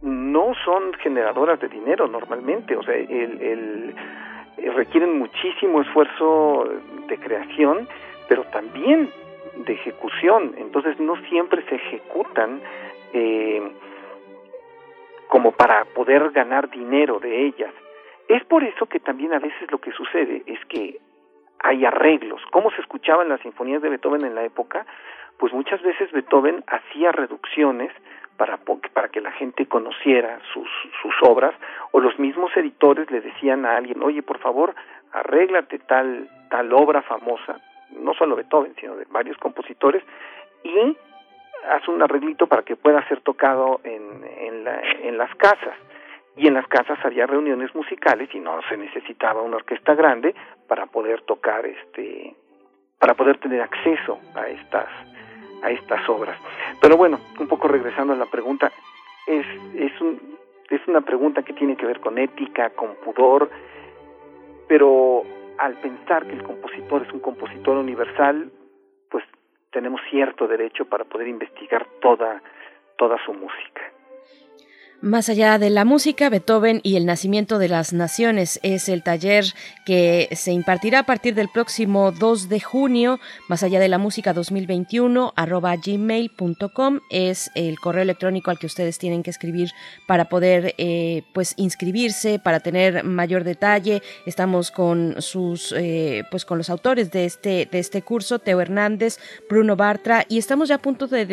no son generadoras de dinero normalmente o sea el, el eh, requieren muchísimo esfuerzo de creación, pero también de ejecución. Entonces no siempre se ejecutan eh, como para poder ganar dinero de ellas. Es por eso que también a veces lo que sucede es que hay arreglos. ¿Cómo se escuchaban las sinfonías de Beethoven en la época? Pues muchas veces Beethoven hacía reducciones para, para que la gente conociera sus, sus obras, o los mismos editores le decían a alguien, oye, por favor, arréglate tal, tal obra famosa, no solo Beethoven, sino de varios compositores, y haz un arreglito para que pueda ser tocado en, en, la, en las casas. Y en las casas había reuniones musicales y no se necesitaba una orquesta grande para poder tocar este, para poder tener acceso a estas, a estas obras. Pero bueno, un poco regresando a la pregunta, es, es, un, es una pregunta que tiene que ver con ética, con pudor, pero al pensar que el compositor es un compositor universal, pues tenemos cierto derecho para poder investigar toda, toda su música. Más allá de la música, Beethoven y el nacimiento de las naciones es el taller que se impartirá a partir del próximo 2 de junio. Más allá de la música 2021 arroba gmail.com es el correo electrónico al que ustedes tienen que escribir para poder eh, pues inscribirse, para tener mayor detalle. Estamos con sus eh, pues con los autores de este de este curso, Teo Hernández, Bruno Bartra y estamos ya a punto de,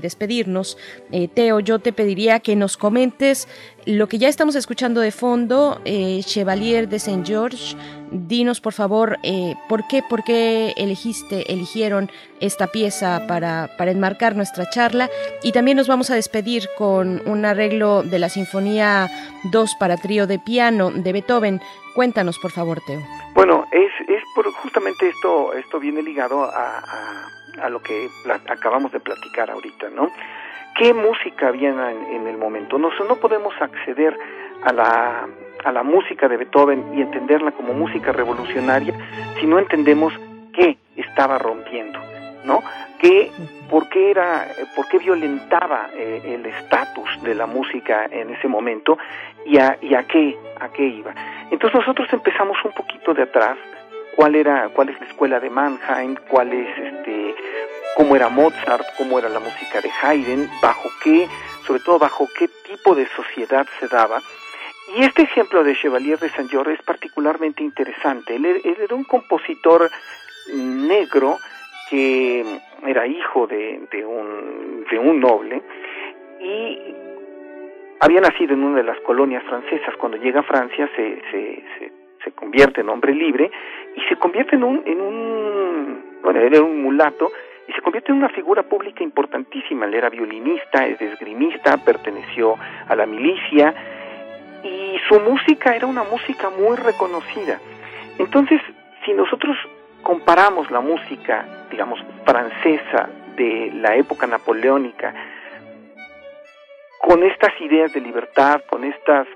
despedirnos. Eh, Teo, yo te pediría que nos comentes lo que ya estamos escuchando de fondo, eh, Chevalier de Saint George. Dinos, por favor, eh, ¿por qué, por qué elegiste, eligieron esta pieza para, para enmarcar nuestra charla? Y también nos vamos a despedir con un arreglo de la Sinfonía 2 para trío de piano de Beethoven. Cuéntanos, por favor, Teo. Bueno, es, es por, justamente esto, esto viene ligado a, a lo que acabamos de platicar ahorita, ¿no? Qué música había en, el momento. No, no podemos acceder a la, a la música de Beethoven y entenderla como música revolucionaria si no entendemos qué estaba rompiendo, ¿no? ¿Qué, por, qué era, ¿Por qué violentaba eh, el estatus de la música en ese momento y a, y a, qué, a qué iba? Entonces nosotros empezamos un poquito de atrás, cuál era, cuál es la escuela de Mannheim, cuál es este cómo era Mozart, cómo era la música de Haydn, bajo qué, sobre todo bajo qué tipo de sociedad se daba. Y este ejemplo de Chevalier de Saint George es particularmente interesante. Él, era un compositor negro que era hijo de, un, de un noble y había nacido en una de las colonias francesas. Cuando llega a Francia se, se, se, convierte en hombre libre y se convierte en un, en un bueno, era un mulato y se convierte en una figura pública importantísima. Él era violinista, es esgrimista, perteneció a la milicia y su música era una música muy reconocida. Entonces, si nosotros comparamos la música, digamos, francesa de la época napoleónica con estas ideas de libertad, con estas,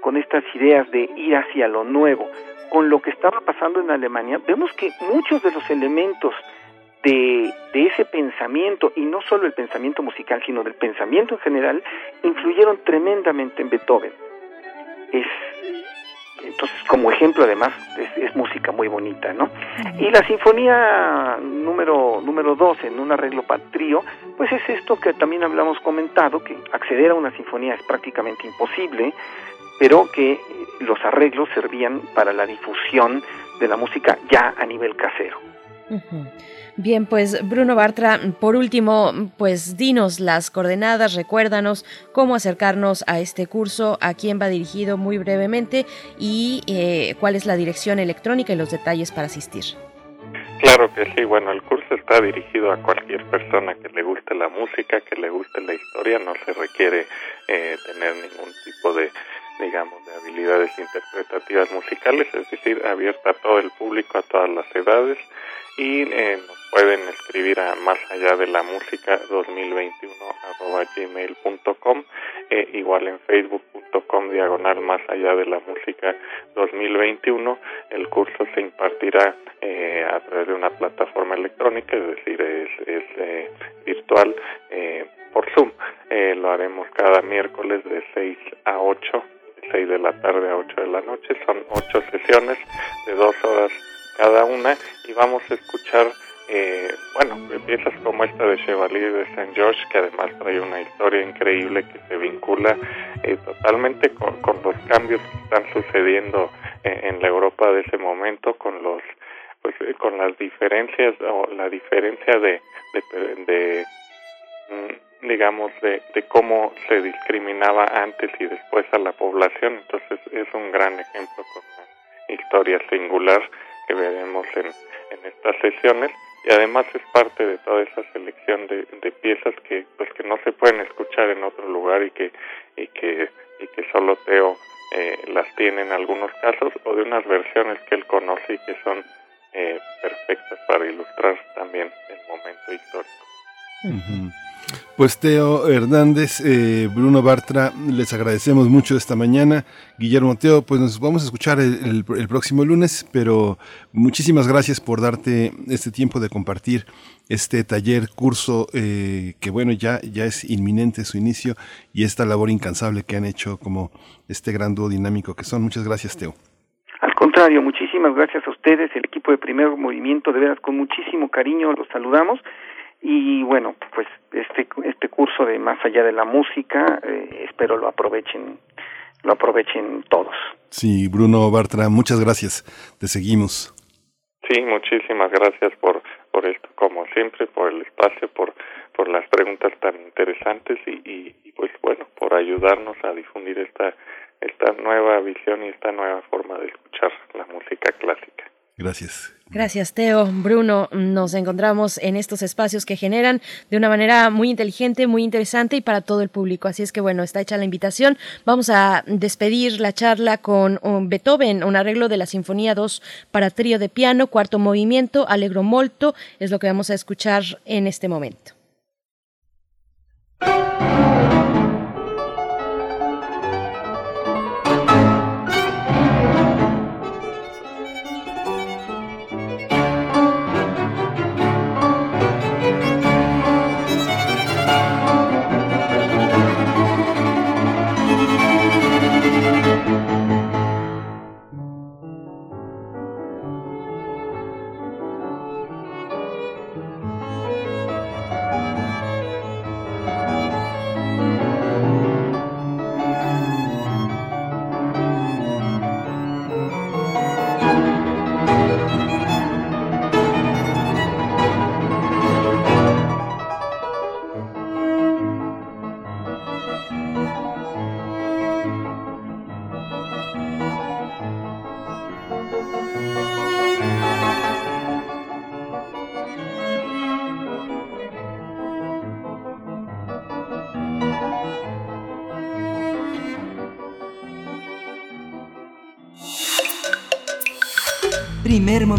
con estas ideas de ir hacia lo nuevo, con lo que estaba pasando en Alemania, vemos que muchos de los elementos de, ese pensamiento, y no solo el pensamiento musical, sino del pensamiento en general, influyeron tremendamente en Beethoven. Es, entonces, como ejemplo, además, es, música muy bonita, ¿no? Y la sinfonía número, número 12, en un arreglo para trío, pues es esto que también hablamos comentado, que acceder a una sinfonía es prácticamente imposible, pero que los arreglos servían para la difusión de la música ya a nivel casero. Bien, pues Bruno Bartra, por último, pues dinos las coordenadas, recuérdanos cómo acercarnos a este curso, a quién va dirigido muy brevemente y eh, cuál es la dirección electrónica y los detalles para asistir. Claro que sí, bueno, el curso está dirigido a cualquier persona que le guste la música, que le guste la historia, no se requiere eh, tener ningún tipo de digamos, de habilidades interpretativas musicales, es decir, abierta a todo el público, a todas las edades, y eh, nos pueden escribir a más allá de la música 2021 arroba gmail.com eh, igual en facebook.com diagonal más allá de la música 2021 el curso se impartirá eh, a través de una plataforma electrónica es decir es, es eh, virtual eh, por Zoom. Eh, lo haremos cada miércoles de 6 a 8 de 6 de la tarde a 8 de la noche. Son 8 sesiones de 2 horas cada una y vamos a escuchar eh, bueno, piezas como esta de Chevalier de Saint George, que además trae una historia increíble que se vincula eh, totalmente con, los cambios que están sucediendo en, la Europa de ese momento, con los pues eh, con las diferencias o la diferencia de, de, mm, digamos de, de cómo se discriminaba antes y después a la población. Entonces es un gran ejemplo con una historia singular que veremos en, en estas sesiones y además es parte de toda esa selección de, piezas que pues que no se pueden escuchar en otro lugar y que y que y que solo Teo eh, las tiene en algunos casos o de unas versiones que él conoce y que son eh, perfectas para ilustrar también el momento histórico. Pues Teo Hernández, eh, Bruno Bartra, les agradecemos mucho esta mañana. Guillermo Teo, pues nos vamos a escuchar el, próximo lunes, pero muchísimas gracias por darte este tiempo de compartir este taller, curso, eh, que bueno, ya, ya es inminente su inicio y esta labor incansable que han hecho como este gran dúo dinámico que son. Muchas gracias, Teo. Al contrario, muchísimas gracias a ustedes, el equipo de Primer Movimiento, de veras con muchísimo cariño los saludamos y bueno pues este este curso de más allá de la música eh, espero lo aprovechen lo aprovechen todos. Sí Bruno Bartra muchas gracias. Te seguimos. Sí muchísimas gracias por por esto como siempre por el espacio por por las preguntas tan interesantes y, y pues bueno por ayudarnos a difundir esta esta nueva visión y esta nueva forma de escuchar la música clásica Gracias. Gracias, Teo. Bruno, nos encontramos en estos espacios que generan de una manera muy inteligente, muy interesante y para todo el público. Así es que, bueno, está hecha la invitación. Vamos a despedir la charla con um, Beethoven, un arreglo de la Sinfonía 2 para trío de piano, cuarto movimiento, Alegro Molto, es lo que vamos a escuchar en este momento.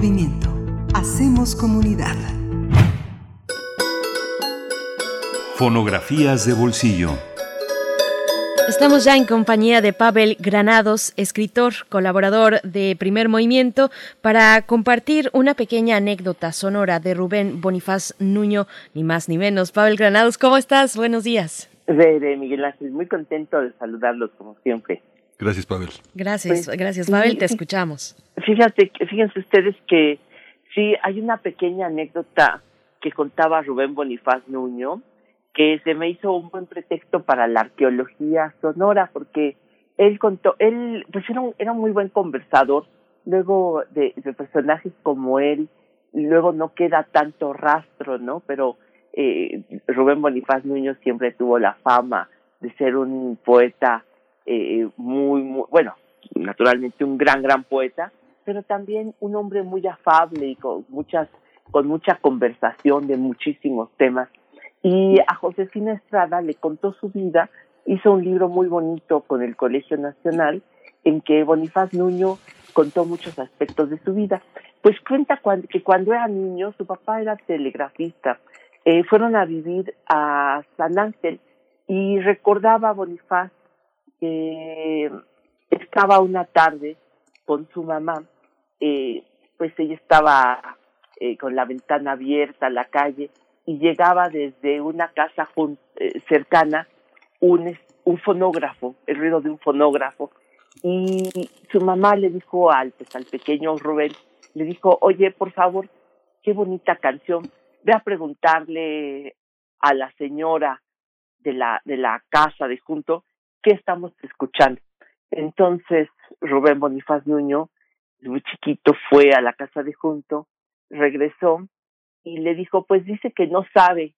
Movimiento. Hacemos comunidad. Fonografías de bolsillo. Estamos ya en compañía de Pavel Granados, escritor, colaborador de Primer Movimiento, para compartir una pequeña anécdota sonora de Rubén Bonifaz Nuño, ni más ni menos. Pavel Granados, ¿cómo estás? Buenos días. De, Miguel Ángel, muy contento de saludarlos como siempre. Gracias, Pavel. Gracias, pues, gracias, Pavel, te escuchamos. Fíjate, fíjense ustedes que sí, hay una pequeña anécdota que contaba Rubén Bonifaz Nuño, que se me hizo un buen pretexto para la arqueología sonora, porque él contó, él pues era un, era un muy buen conversador, luego de, de personajes como él, luego no queda tanto rastro, ¿no? Pero eh, Rubén Bonifaz Nuño siempre tuvo la fama de ser un poeta eh, muy, muy, bueno, naturalmente un gran, gran poeta, pero también un hombre muy afable y con muchas con mucha conversación de muchísimos temas. Y a Josefina Estrada le contó su vida, hizo un libro muy bonito con el Colegio Nacional, en que Bonifaz Nuño contó muchos aspectos de su vida. Pues cuenta que cuando era niño, su papá era telegrafista, eh, fueron a vivir a San Ángel y recordaba a Bonifaz que estaba una tarde con su mamá eh, pues ella estaba eh, con la ventana abierta a la calle y llegaba desde una casa eh, cercana un, un fonógrafo, el ruido de un fonógrafo. Y su mamá le dijo al, pues, al pequeño Rubén, le dijo, oye, por favor, qué bonita canción, ve a preguntarle a la señora de la, de la casa de junto qué estamos escuchando. Entonces Rubén Bonifaz Nuño muy chiquito, fue a la casa de junto, regresó y le dijo, pues dice que no sabe.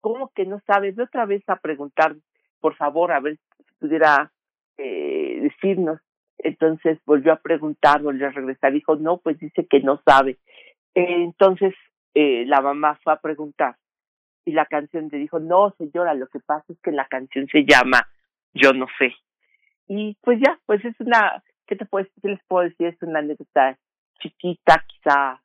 ¿Cómo que no sabe? De otra vez a preguntar, por favor, a ver si pudiera eh, decirnos. Entonces volvió a preguntar, volvió a regresar, dijo, no, pues dice que no sabe. entonces eh, la mamá fue a preguntar y la canción le dijo, no, señora, lo que pasa es que la canción se llama Yo no sé. Y pues ya, pues es una, ¿qué te puedo, qué les puedo decir? Es una anécdota chiquita, quizá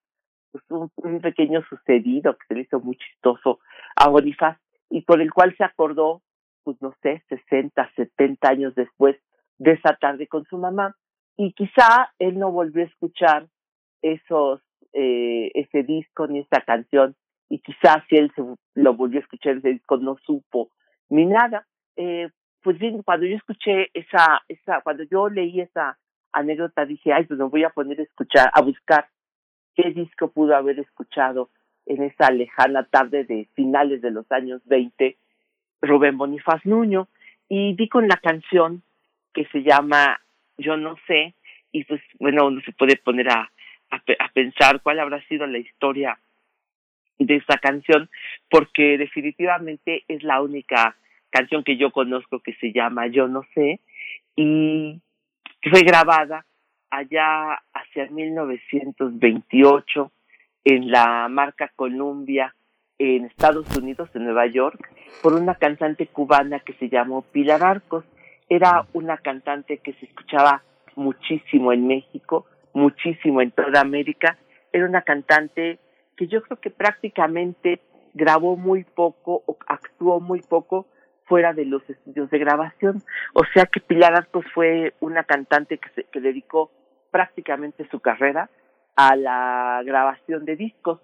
pues un, pequeño sucedido que se le hizo muy chistoso a Bonifaz. y por el cual se acordó, pues no sé, 60, 70 años después de esa tarde con su mamá. Y quizá él no volvió a escuchar esos, eh, ese disco ni esa canción, y quizá si él se lo volvió a escuchar ese disco no supo ni nada. Eh, pues bien, cuando yo escuché esa, esa, cuando yo leí esa anécdota dije, ay, pues me voy a poner a escuchar, a buscar qué disco pudo haber escuchado en esa lejana tarde de finales de los años 20 Rubén Bonifaz Nuño y di con la canción que se llama Yo no sé y pues bueno uno se puede poner a, a, pensar cuál habrá sido la historia de esta canción porque definitivamente es la única canción que yo conozco que se llama Yo no sé y fue grabada allá hacia 1928 en la marca Columbia en Estados Unidos, en Nueva York, por una cantante cubana que se llamó Pilar Arcos. Era una cantante que se escuchaba muchísimo en México, muchísimo en toda América. Era una cantante que yo creo que prácticamente grabó muy poco o actuó muy poco fuera de los estudios de grabación. O sea que Pilar Arcos fue una cantante que, se, que dedicó prácticamente su carrera a la grabación de discos.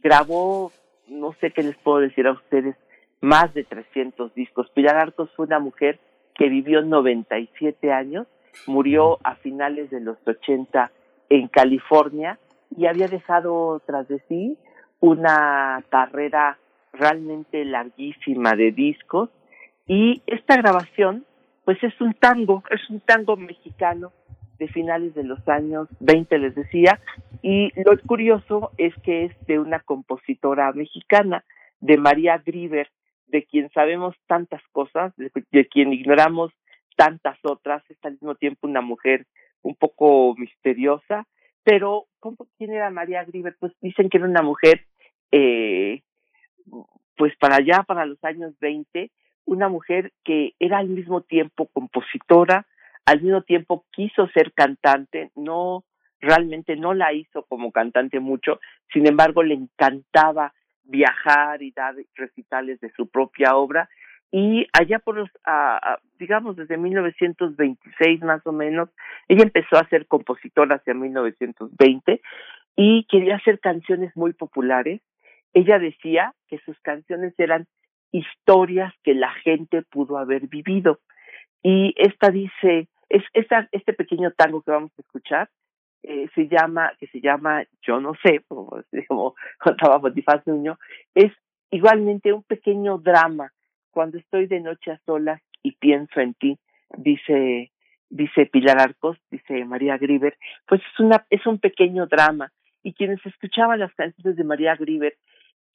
Grabó, no sé qué les puedo decir a ustedes, más de 300 discos. Pilar Arcos fue una mujer que vivió 97 años, murió a finales de los 80 en California y había dejado tras de sí una carrera realmente larguísima de discos y esta grabación pues es un tango, es un tango mexicano de finales de los años 20, les decía, y lo curioso es que es de una compositora mexicana, de María Griver, de quien sabemos tantas cosas, de, quien ignoramos tantas otras, es al mismo tiempo una mujer un poco misteriosa, pero ¿cómo, ¿quién era María Griver? Pues dicen que era una mujer, eh, pues para allá, para los años 20, una mujer que era al mismo tiempo compositora, al mismo tiempo quiso ser cantante, no realmente no la hizo como cantante mucho, sin embargo le encantaba viajar y dar recitales de su propia obra y allá por los, digamos desde 1926 más o menos, ella empezó a ser compositora hacia 1920 y quería hacer canciones muy populares. Ella decía que sus canciones eran historias que la gente pudo haber vivido. Y esta dice, es este pequeño tango que vamos a escuchar eh, se llama, que se llama Yo no sé, como, contaba Bonifaz Nuño, es igualmente un pequeño drama. Cuando estoy de noche a solas y pienso en ti, dice, dice Pilar Arcos, dice María Griver, pues es una, es un pequeño drama. Y quienes escuchaban las canciones de María Griver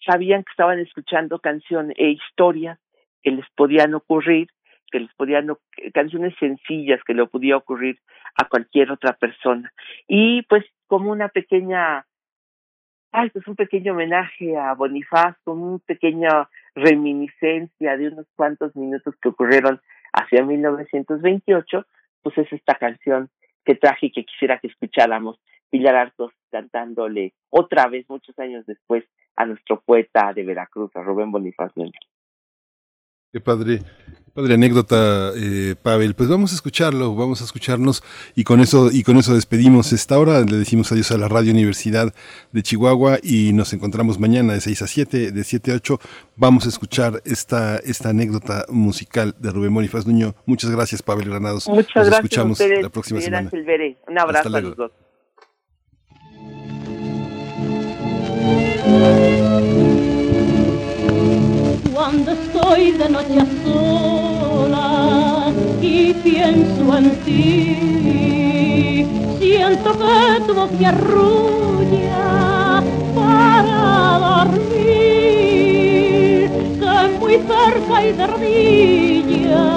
sabían que estaban escuchando canciones e historias que les podían ocurrir que les podían, canciones sencillas que le podía ocurrir a cualquier otra persona. Y pues como una pequeña, ay, pues un pequeño homenaje a Bonifaz, como una pequeña reminiscencia de unos cuantos minutos que ocurrieron hacia 1928, pues es esta canción que traje y que quisiera que escucháramos Pilar Arcos cantándole otra vez muchos años después a nuestro poeta de Veracruz, a Rubén Bonifaz Méndez. Qué padre, padre anécdota, eh, Pavel. Pues vamos a escucharlo, vamos a escucharnos y con eso y con eso despedimos esta hora. Le decimos adiós a la Radio Universidad de Chihuahua y nos encontramos mañana de 6 a 7, de 7 a 8. Vamos a escuchar esta esta anécdota musical de Rubén Bonifaz Nuño. Muchas gracias, Pavel Granados. Muchas nos gracias escuchamos a la próxima semana. Un abrazo a los dos. Cuando estoy de noche sola y pienso en ti. Siento que tu voz me arrulla para dormir, que muy cerca y de rodillas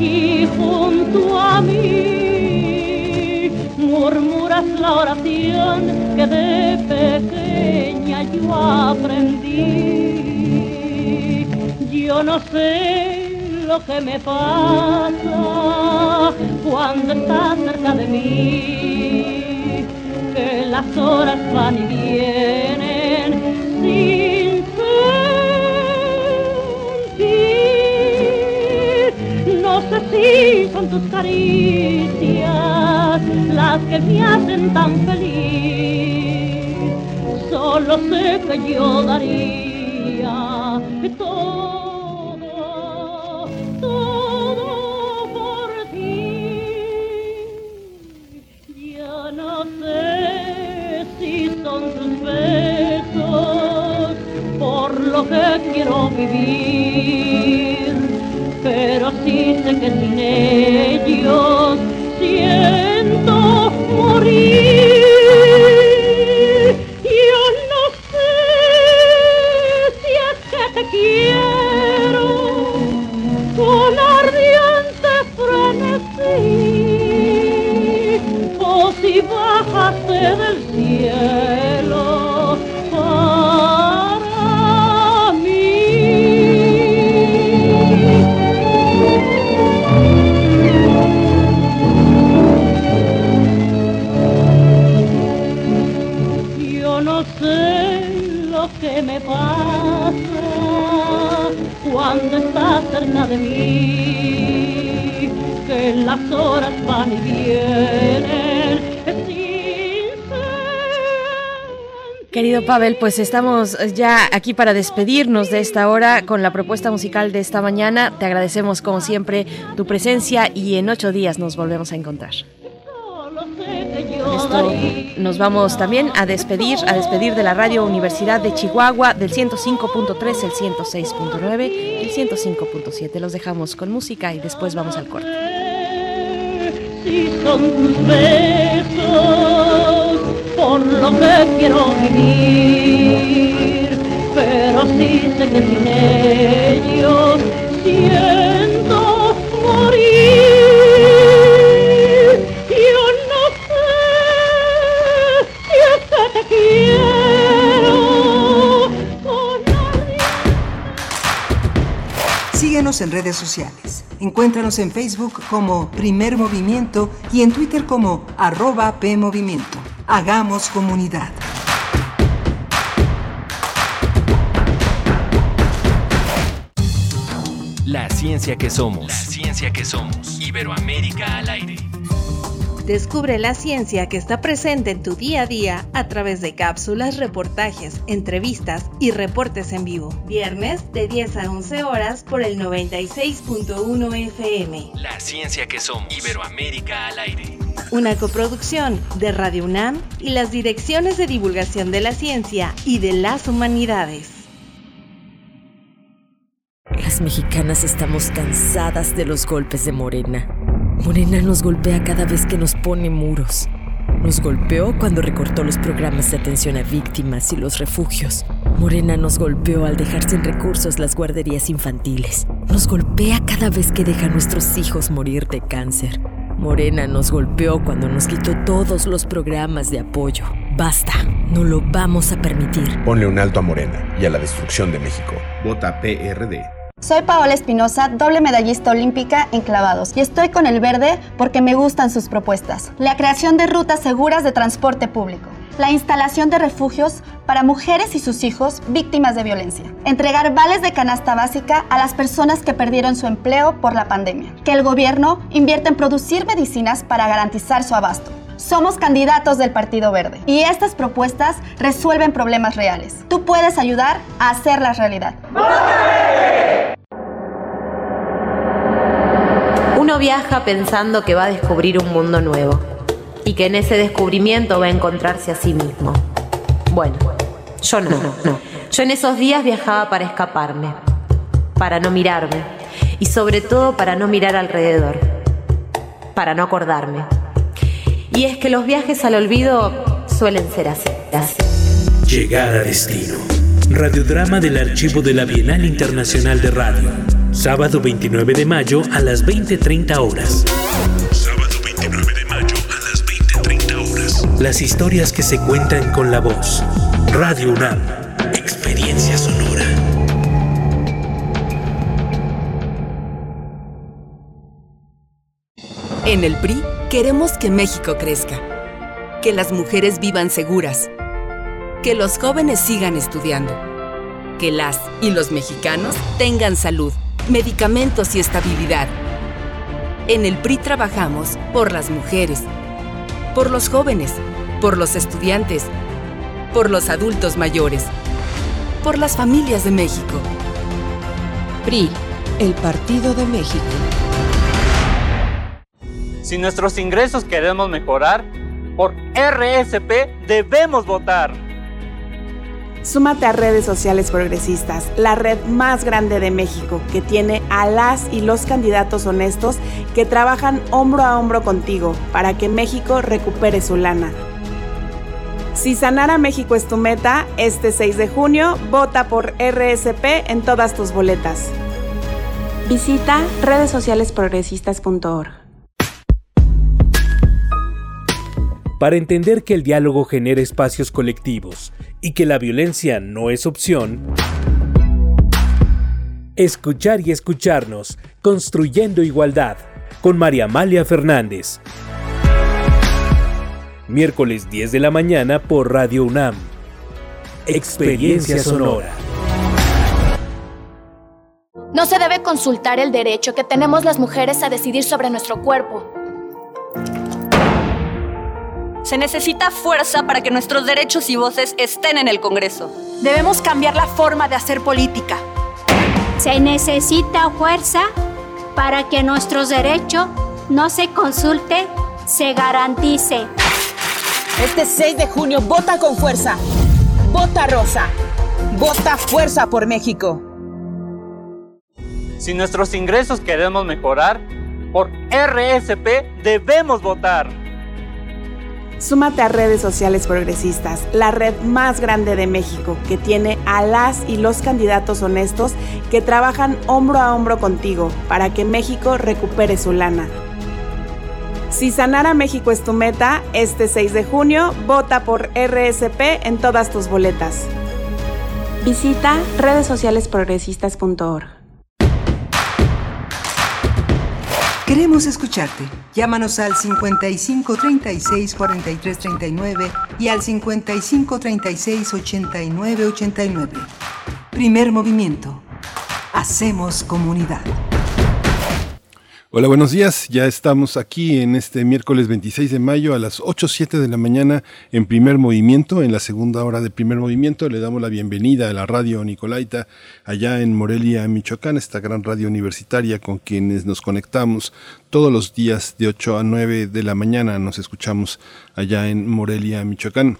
y junto a mí murmuras la oración que de pequeña yo aprendí yo no sé lo que me pasa cuando estás cerca de mí, que las horas van y vienen sin sentir. No sé si son tus caricias las que me hacen tan feliz, solo sé que yo daría todo quiero vivir, pero sí sé que sin ellos siento morir. Pavel, pues estamos ya aquí para despedirnos de esta hora con la propuesta musical de esta mañana. Te agradecemos como siempre tu presencia y en ocho días nos volvemos a encontrar. Con esto nos vamos también a despedir, a despedir de la Radio Universidad de Chihuahua del 105.3, el 106.9 y el 105.7. Los dejamos con música y después vamos al corte. si son tus besos por lo que quiero vivir, pero sí sé que sin ellos siento morir. Yo no sé si es que te quiero con Síguenos en redes sociales. Encuéntranos en Facebook como Primer Movimiento y en Twitter como arroba PMovimiento. Hagamos comunidad. La ciencia que somos. La ciencia que somos. Iberoamérica al aire. Descubre la ciencia que está presente en tu día a día a través de cápsulas, reportajes, entrevistas y reportes en vivo. Viernes de 10 a 11 horas por el 96.1 FM. La ciencia que somos. Iberoamérica al aire. Una coproducción de Radio UNAM y las direcciones de divulgación de la ciencia y de las humanidades. Las mexicanas estamos cansadas de los golpes de Morena. Morena nos golpea cada vez que nos pone muros. Nos golpeó cuando recortó los programas de atención a víctimas y los refugios. Morena nos golpeó al dejar sin recursos las guarderías infantiles. Nos golpea cada vez que deja a nuestros hijos morir de cáncer. Morena nos golpeó cuando nos quitó todos los programas de apoyo. Basta, no lo vamos a permitir. Ponle un alto a Morena y a la destrucción de México. Vota PRD. Soy Paola Espinosa, doble medallista olímpica en clavados, y estoy con el verde porque me gustan sus propuestas. La creación de rutas seguras de transporte público. La instalación de refugios para mujeres y sus hijos víctimas de violencia. Entregar vales de canasta básica a las personas que perdieron su empleo por la pandemia. Que el gobierno invierta en producir medicinas para garantizar su abasto. Somos candidatos del Partido Verde y estas propuestas resuelven problemas reales. Tú puedes ayudar a hacerlas realidad. Uno viaja pensando que va a descubrir un mundo nuevo y que en ese descubrimiento va a encontrarse a sí mismo. Bueno, yo no, no. Yo en esos días viajaba para escaparme, para no mirarme y sobre todo para no mirar alrededor, para no acordarme. Y es que los viajes al olvido suelen ser así. así. Llegar a destino. Radiodrama del archivo de la Bienal Internacional de Radio. Sábado 29 de mayo a las 20.30 horas. Las historias que se cuentan con la voz. Radio UNAM. Experiencia sonora. En el PRI queremos que México crezca, que las mujeres vivan seguras, que los jóvenes sigan estudiando, que las y los mexicanos tengan salud, medicamentos y estabilidad, En el PRI trabajamos por las mujeres, por los jóvenes, por los estudiantes, por los adultos mayores, por las familias de México. PRI, el Partido de México. Si nuestros ingresos queremos mejorar, por RSP debemos votar. Súmate a redes sociales progresistas, la red más grande de México, que tiene a las y los candidatos honestos que trabajan hombro a hombro contigo para que México recupere su lana. Si sanar a México es tu meta, este 6 de junio vota por RSP en todas tus boletas. Visita redesocialesprogresistas.org. Para entender que el diálogo genera espacios colectivos y que la violencia no es opción, escuchar y escucharnos, construyendo igualdad, con María Amalia Fernández. Miércoles 10 de la mañana por Radio UNAM. Experiencia Sonora. No se debe consultar el derecho que tenemos las mujeres a decidir sobre nuestro cuerpo. Se necesita fuerza para que nuestros derechos y voces estén en el Congreso. Debemos cambiar la forma de hacer política. Se necesita fuerza para que nuestros derechos no se consulte, se garantice. Este 6 de junio vota con fuerza. Vota rosa. Vota fuerza por México. Si nuestros ingresos queremos mejorar, por RSP debemos votar. Súmate a redes sociales progresistas, la red más grande de México, que tiene a las y los candidatos honestos que trabajan hombro a hombro contigo para que México recupere su lana. Si sanar a México es tu meta, este 6 de junio vota por RSP en todas tus boletas. Visita redesocialesprogresistas.org. Queremos escucharte. Llámanos al 55 36 43 39 y al 55 36 89 89. Primer movimiento. Hacemos comunidad. Hola, buenos días. Ya estamos aquí en este miércoles 26 de mayo a las 8.07 de la mañana en primer movimiento, en la segunda hora de primer movimiento. Le damos la bienvenida a la radio Nicolaita allá en Morelia, Michoacán, esta gran radio universitaria con quienes nos conectamos todos los días de 8 a 9 de la mañana. Nos escuchamos allá en Morelia, Michoacán.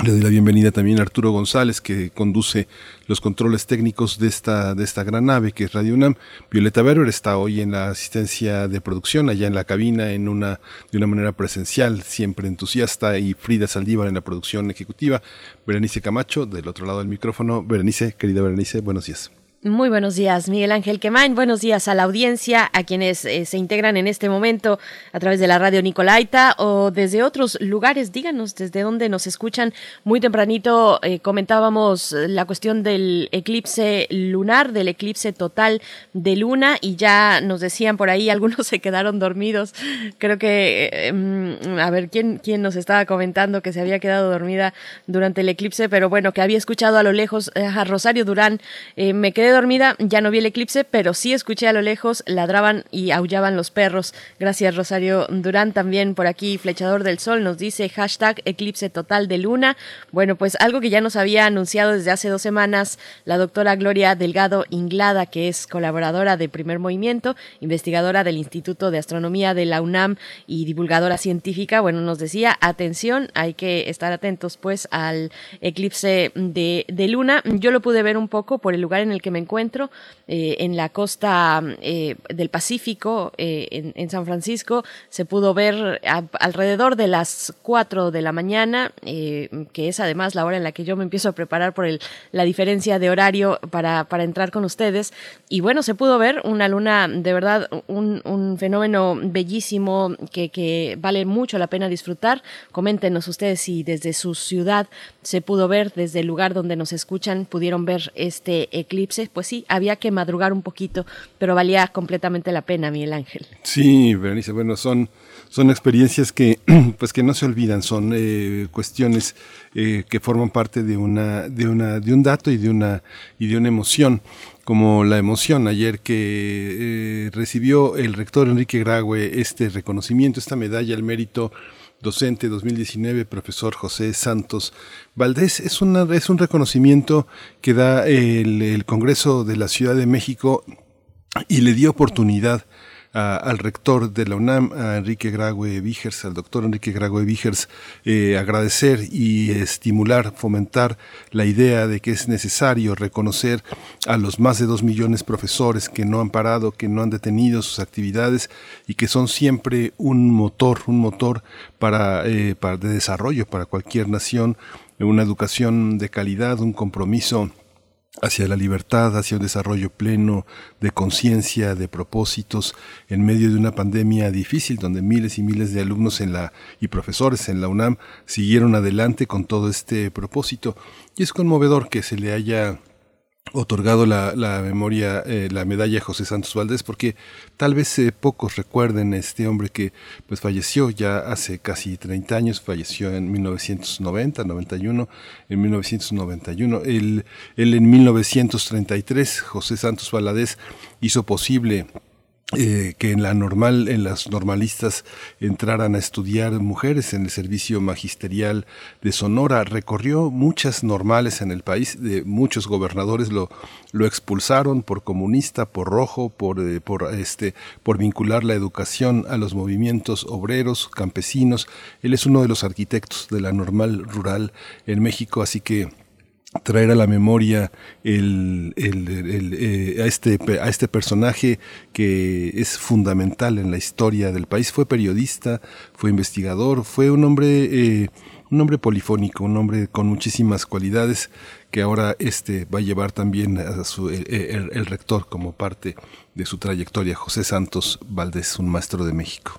Le doy la bienvenida también a Arturo González, que conduce los controles técnicos de esta, de esta gran nave que es Radio UNAM. Violeta Berber está hoy en la asistencia de producción, allá en la cabina, en una, de una manera presencial, siempre entusiasta, y Frida Saldívar en la producción ejecutiva. Berenice Camacho, del otro lado del micrófono. Berenice, querida Berenice, buenos días. Muy buenos días, Miguel Ángel Quemain. Buenos días a la audiencia, a quienes eh, se integran en este momento a través de la radio Nicolaita o desde otros lugares. Díganos desde dónde nos escuchan. Muy tempranito eh, comentábamos la cuestión del eclipse lunar, del eclipse total de luna y ya nos decían por ahí, algunos se quedaron dormidos. Creo que, eh, mm, a ver, ¿quién, ¿quién nos estaba comentando que se había quedado dormida durante el eclipse? Pero bueno, que había escuchado a lo lejos a Rosario Durán. me quedé dormida, ya no vi el eclipse, pero sí escuché a lo lejos, ladraban y aullaban los perros. Gracias Rosario Durán también por aquí, Flechador del Sol, nos dice hashtag eclipse total de luna. Bueno, pues algo que ya nos había anunciado desde hace dos semanas la doctora Gloria Delgado Inglada, que es colaboradora de Primer Movimiento, investigadora del Instituto de Astronomía de la UNAM y divulgadora científica. Bueno, nos decía, atención, hay que estar atentos pues al eclipse de, de luna. Yo lo pude ver un poco por el lugar en el que me encuentro eh, en la costa eh, del Pacífico, eh, en, en, San Francisco, se pudo ver a, alrededor de las 4 de la mañana, que es además la hora en la que yo me empiezo a preparar por el, la diferencia de horario para, para entrar con ustedes. Y bueno, se pudo ver una luna, de verdad, un, un fenómeno bellísimo que, que vale mucho la pena disfrutar. Coméntenos ustedes si desde su ciudad se pudo ver, desde el lugar donde nos escuchan, pudieron ver este eclipse pues sí, había que madrugar un poquito, pero valía completamente la pena, Miguel Ángel. Sí, Berenice, bueno, son, son experiencias que, pues que no se olvidan, son eh, cuestiones eh, que forman parte de una, de una, de un dato y de una, y de una emoción como la emoción ayer que eh, recibió el rector Enrique Graue este reconocimiento, esta medalla al mérito docente 2019, profesor José Santos Valdés. Es, una, es un reconocimiento que da el, el Congreso de la Ciudad de México y le dio oportunidad al rector de la UNAM, a Enrique Grague Vigers, al doctor Enrique Grague Vigers, eh, agradecer y estimular, fomentar la idea de que es necesario reconocer a los más de dos millones de profesores que no han parado, que no han detenido sus actividades y que son siempre un motor, un motor para, eh, para de desarrollo para cualquier nación, una educación de calidad, un compromiso hacia la libertad, hacia un desarrollo pleno de conciencia, de propósitos, en medio de una pandemia difícil donde miles y miles de alumnos en la, y profesores en la UNAM siguieron adelante con todo este propósito. Y es conmovedor que se le haya otorgado la, la memoria, eh, la medalla José Santos Valdés, porque tal vez eh, pocos recuerden a este hombre que pues falleció ya hace casi 30 años, falleció en 1990, 91, en 1991. Él, él en 1933, José Santos Valadez, hizo posible eh, que en la normal, en las normalistas entraran a estudiar mujeres en el servicio magisterial de Sonora. Recorrió muchas normales en el país, de muchos gobernadores lo, lo expulsaron por comunista, por rojo, por, eh, por, este, por vincular la educación a los movimientos obreros, campesinos. Él es uno de los arquitectos de la normal rural en México, así que traer a la memoria el, el, eh, a, este, a este personaje que es fundamental en la historia del país. Fue periodista, fue investigador, fue un hombre, eh, un hombre polifónico, un hombre con muchísimas cualidades que ahora este va a llevar también a su, el, el rector como parte de su trayectoria, José Santos Valdés, un maestro de México.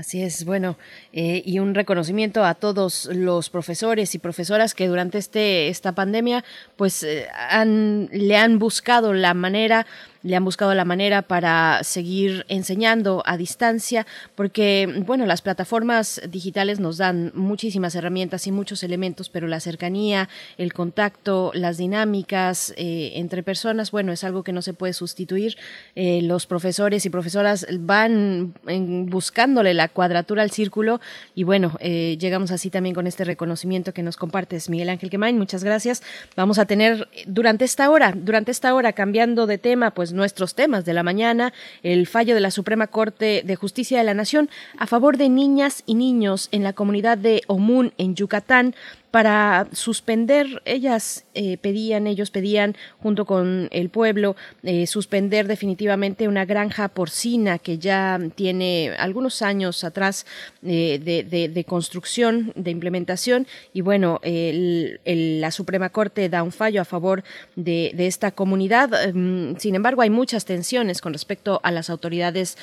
Así es, bueno, eh, y un reconocimiento a todos los profesores y profesoras que durante este, esta pandemia pues eh, han, le han buscado la manera le han buscado la manera para seguir enseñando a distancia, porque, bueno, las plataformas digitales nos dan muchísimas herramientas y muchos elementos, pero la cercanía, el contacto, las dinámicas eh, entre personas, bueno, es algo que no se puede sustituir. Eh, los profesores y profesoras van buscándole la cuadratura al círculo y, bueno, eh, llegamos así también con este reconocimiento que nos compartes, Miguel Ángel Quemain. Muchas gracias. Vamos a tener durante esta hora, durante esta hora, cambiando de tema, pues nuestros temas de la mañana, el fallo de la Suprema Corte de Justicia de la Nación a favor de niñas y niños en la comunidad de Omún en Yucatán para suspender, ellas eh, pedían, ellos pedían, junto con el pueblo, eh, suspender definitivamente una granja porcina que ya tiene algunos años atrás eh, de, construcción, de implementación, y bueno, la Suprema Corte da un fallo a favor de, esta comunidad. Mm, sin embargo, hay muchas tensiones con respecto a las autoridades,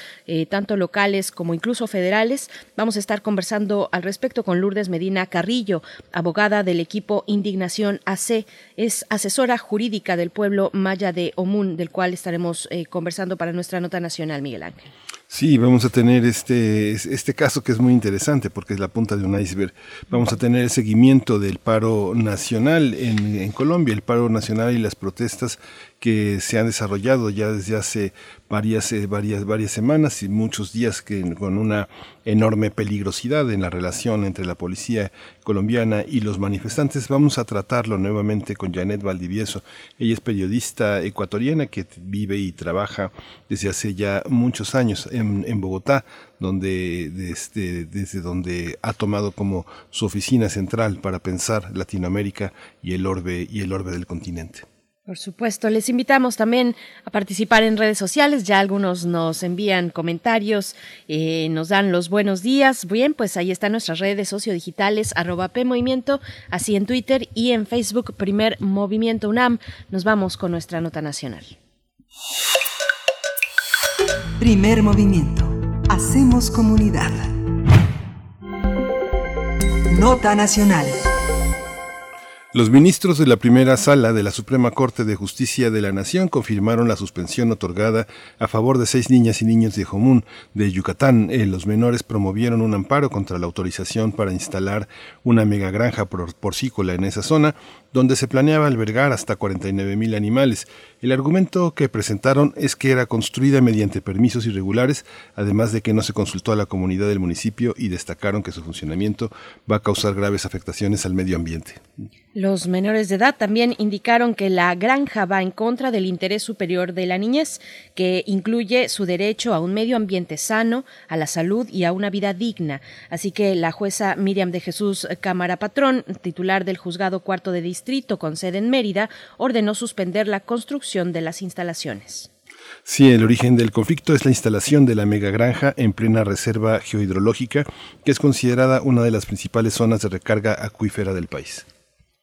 tanto locales como incluso federales. Vamos a estar conversando al respecto con Lourdes Medina Carrillo, abogada del equipo Indignación AC. Es asesora jurídica del pueblo maya de Omún, del cual estaremos eh, conversando para nuestra nota nacional, Miguel Ángel. Sí, vamos a tener este, este caso que es muy interesante porque es la punta de un iceberg. Vamos a tener el seguimiento del paro nacional en Colombia, el paro nacional y las protestas que se han desarrollado ya desde hace varias, eh, varias, varias semanas y muchos días que, con una enorme peligrosidad en la relación entre la policía colombiana y los manifestantes. Vamos a tratarlo nuevamente con Janet Valdivieso. Ella es periodista ecuatoriana que vive y trabaja desde hace ya muchos años en, en Bogotá, donde desde, desde donde ha tomado como su oficina central para pensar Latinoamérica y el orbe y el orbe del continente. Por supuesto, les invitamos también a participar en redes sociales. Ya algunos nos envían comentarios, eh, nos dan los buenos días. Bien, pues ahí están nuestras redes sociodigitales, arroba PMovimiento, así en Twitter y en Facebook, Primer Movimiento UNAM. Nos vamos con nuestra nota nacional. Primer Movimiento. Hacemos comunidad. Nota nacional. Los ministros de la primera sala de la Suprema Corte de Justicia de la Nación confirmaron la suspensión otorgada a favor de seis niñas y niños de Jomún de Yucatán. Eh, los menores promovieron un amparo contra la autorización para instalar una megagranja porcícola en esa zona, donde se planeaba albergar hasta 49 mil animales. El argumento que presentaron es que era construida mediante permisos irregulares, además de que no se consultó a la comunidad del municipio y destacaron que su funcionamiento va a causar graves afectaciones al medio ambiente. Los menores de edad también indicaron que la granja va en contra del interés superior de la niñez, que incluye su derecho a un medio ambiente sano, a la salud y a una vida digna. Así que la jueza Miriam de Jesús Cámara Patrón, titular del juzgado cuarto de distrito con sede en Mérida, ordenó suspender la construcción de las instalaciones. Sí, el origen del conflicto es la instalación de la megagranja en plena reserva geohidrológica, que es considerada una de las principales zonas de recarga acuífera del país.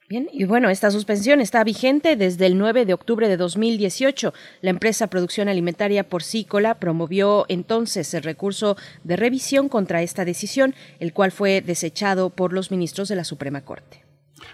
Bien, y bueno, esta suspensión está vigente desde el 9 de octubre de 2018. La empresa Producción Alimentaria Porcícola promovió entonces el recurso de revisión contra esta decisión, el cual fue desechado por los ministros de la Suprema Corte.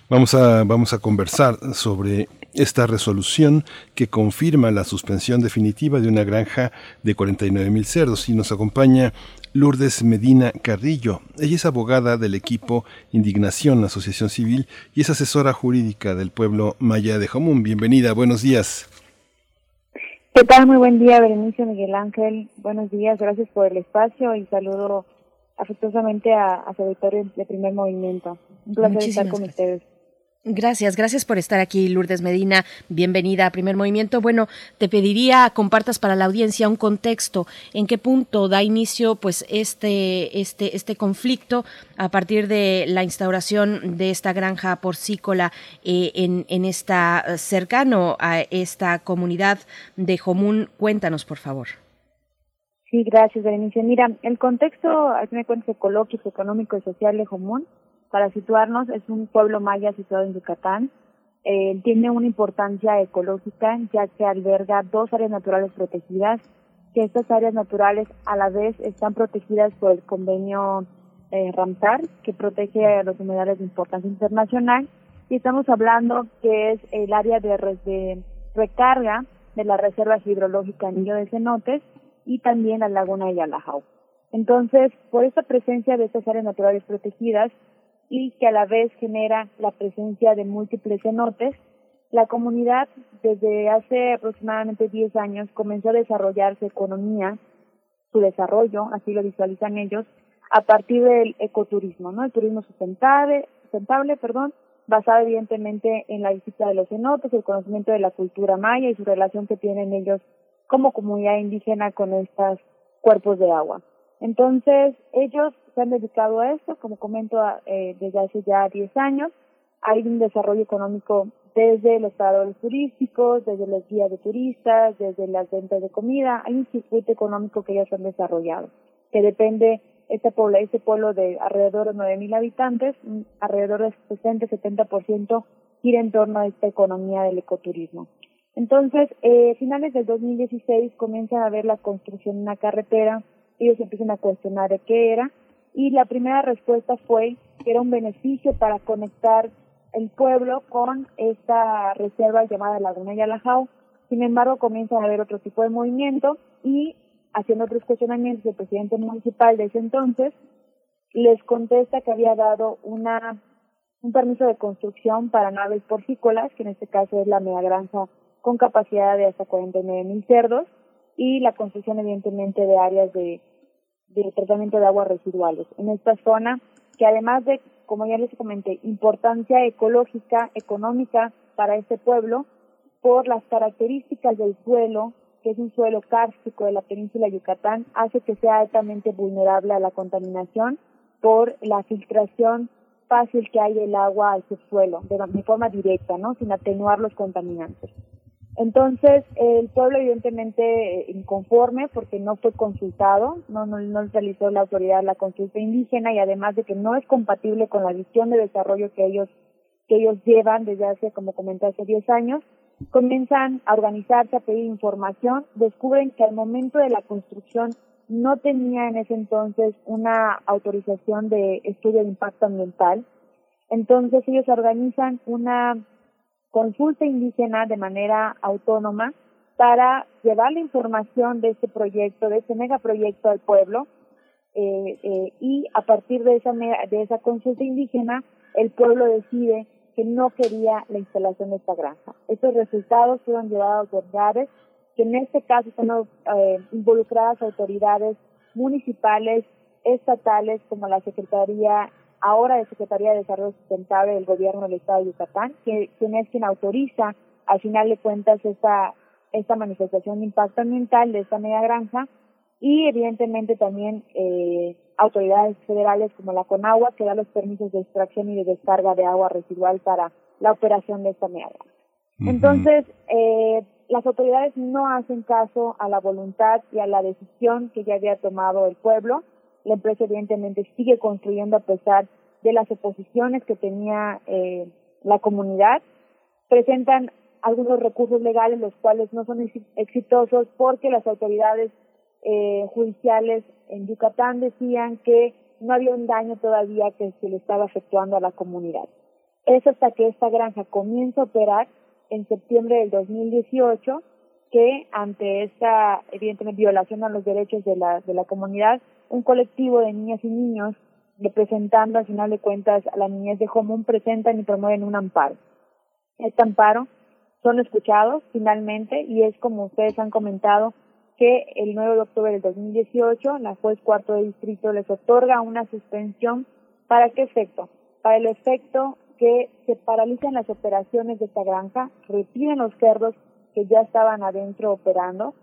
Vamos a, vamos a conversar sobre esta resolución que confirma la suspensión definitiva de una granja de 49 mil cerdos y nos acompaña Lourdes Medina Carrillo. Ella es abogada del equipo Indignación, Asociación Civil, y es asesora jurídica del pueblo maya de Jomún. Bienvenida, buenos días. ¿Qué tal? Muy buen día, Berenice Miguel Ángel. Buenos días, gracias por el espacio y saludo afectuosamente a, a su auditorio de primer movimiento. Un placer estar con ustedes. Gracias, gracias por estar aquí, Lourdes Medina. Bienvenida a Primer Movimiento. Bueno, te pediría compartas para la audiencia un contexto, en qué punto da inicio pues este este este conflicto a partir de la instauración de esta granja porcícola eh, en en esta cercano a esta comunidad de Jomún. Cuéntanos, por favor. Sí, gracias, Berenice. Mira, el contexto, al fin de ecológico, económico y social de Jomún para situarnos, es un pueblo maya situado en Yucatán. Eh, tiene una importancia ecológica ya que alberga dos áreas naturales protegidas, que estas áreas naturales a la vez están protegidas por el convenio eh, Ramsar, que protege a los humedales de importancia internacional, y estamos hablando que es el área de, de recarga de la Reserva Hidrológica Anillo de Cenotes y también la Laguna de Yalajau. Entonces, por esta presencia de estas áreas naturales protegidas, y que a la vez genera la presencia de múltiples cenotes, la comunidad desde hace aproximadamente 10 años comenzó a desarrollar su economía, su desarrollo, así lo visualizan ellos, a partir del ecoturismo, ¿no? El turismo sustentable, sustentable, perdón, basado evidentemente en la visita de los cenotes, el conocimiento de la cultura maya y su relación que tienen ellos como comunidad indígena con estos cuerpos de agua. Entonces, ellos se han dedicado a esto, como comento, eh, desde hace ya 10 años. Hay un desarrollo económico desde los paradores turísticos, desde los guías de turistas, desde las ventas de comida. Hay un circuito económico que ellos han desarrollado, que depende, este pueblo, este pueblo de alrededor de 9.000 habitantes, alrededor del 60-70% gira en torno a esta economía del ecoturismo. Entonces, eh, finales del 2016 comienza a haber la construcción de una carretera ellos empiezan a cuestionar de qué era y la primera respuesta fue que era un beneficio para conectar el pueblo con esta reserva llamada Laguna Yalajao. Sin embargo, comienza a haber otro tipo de movimiento y haciendo otros cuestionamientos, el presidente municipal de ese entonces les contesta que había dado una un permiso de construcción para naves porcícolas, que en este caso es la mega granja con capacidad de hasta 49 mil cerdos, y la construcción evidentemente de áreas de tratamiento de aguas residuales en esta zona, que además de, como ya les comenté, importancia ecológica, económica para este pueblo, por las características del suelo, que es un suelo kárstico de la península de Yucatán, hace que sea altamente vulnerable a la contaminación por la filtración fácil que hay del agua al subsuelo, de, de forma directa, ¿no? Sin atenuar los contaminantes. Entonces, el pueblo evidentemente inconforme porque no fue consultado, no, no, no realizó la autoridad la consulta indígena y además de que no es compatible con la visión de desarrollo que ellos, que ellos llevan desde hace, como comenté, hace 10 años, comienzan a organizarse, a pedir información, descubren que al momento de la construcción no tenía en ese entonces una autorización de estudio de impacto ambiental, Entonces ellos organizan una consulta indígena de manera autónoma para llevar la información de este proyecto, de este megaproyecto al pueblo eh, eh, y a partir de esa, de esa consulta indígena el pueblo decide que no quería la instalación de esta granja. Estos resultados fueron llevados a autoridades, que en este caso están eh, involucradas autoridades municipales, estatales, como la Secretaría, ahora de Secretaría de Desarrollo Sustentable del Gobierno del Estado de Yucatán, que, quien es quien autoriza, al final de cuentas, esta, esta manifestación de impacto ambiental de esta media granja, y evidentemente también eh, autoridades federales como la CONAGUA que da los permisos de extracción y de descarga de agua residual para la operación de esta media Entonces, eh, las autoridades no hacen caso a la voluntad y a la decisión que ya había tomado el pueblo. La empresa evidentemente sigue construyendo a pesar de las oposiciones que tenía eh, la comunidad. Presentan algunos recursos legales los cuales no son exitosos porque las autoridades eh, judiciales en Yucatán decían que no había un daño todavía que se le estaba efectuando a la comunidad. Es hasta que esta granja comienza a operar en septiembre del 2018 que ante esta evidentemente violación a los derechos de la, de la comunidad, un colectivo de niñas y niños representando al final de cuentas a la niñez de Jomún presentan y promueven un amparo. Este amparo son escuchados finalmente y es como ustedes han comentado que el 9 de octubre del 2018 la juez cuarto de distrito les otorga una suspensión. ¿Para qué efecto? Para el efecto que se paralizan las operaciones de esta granja, retiren los cerdos que ya estaban adentro operando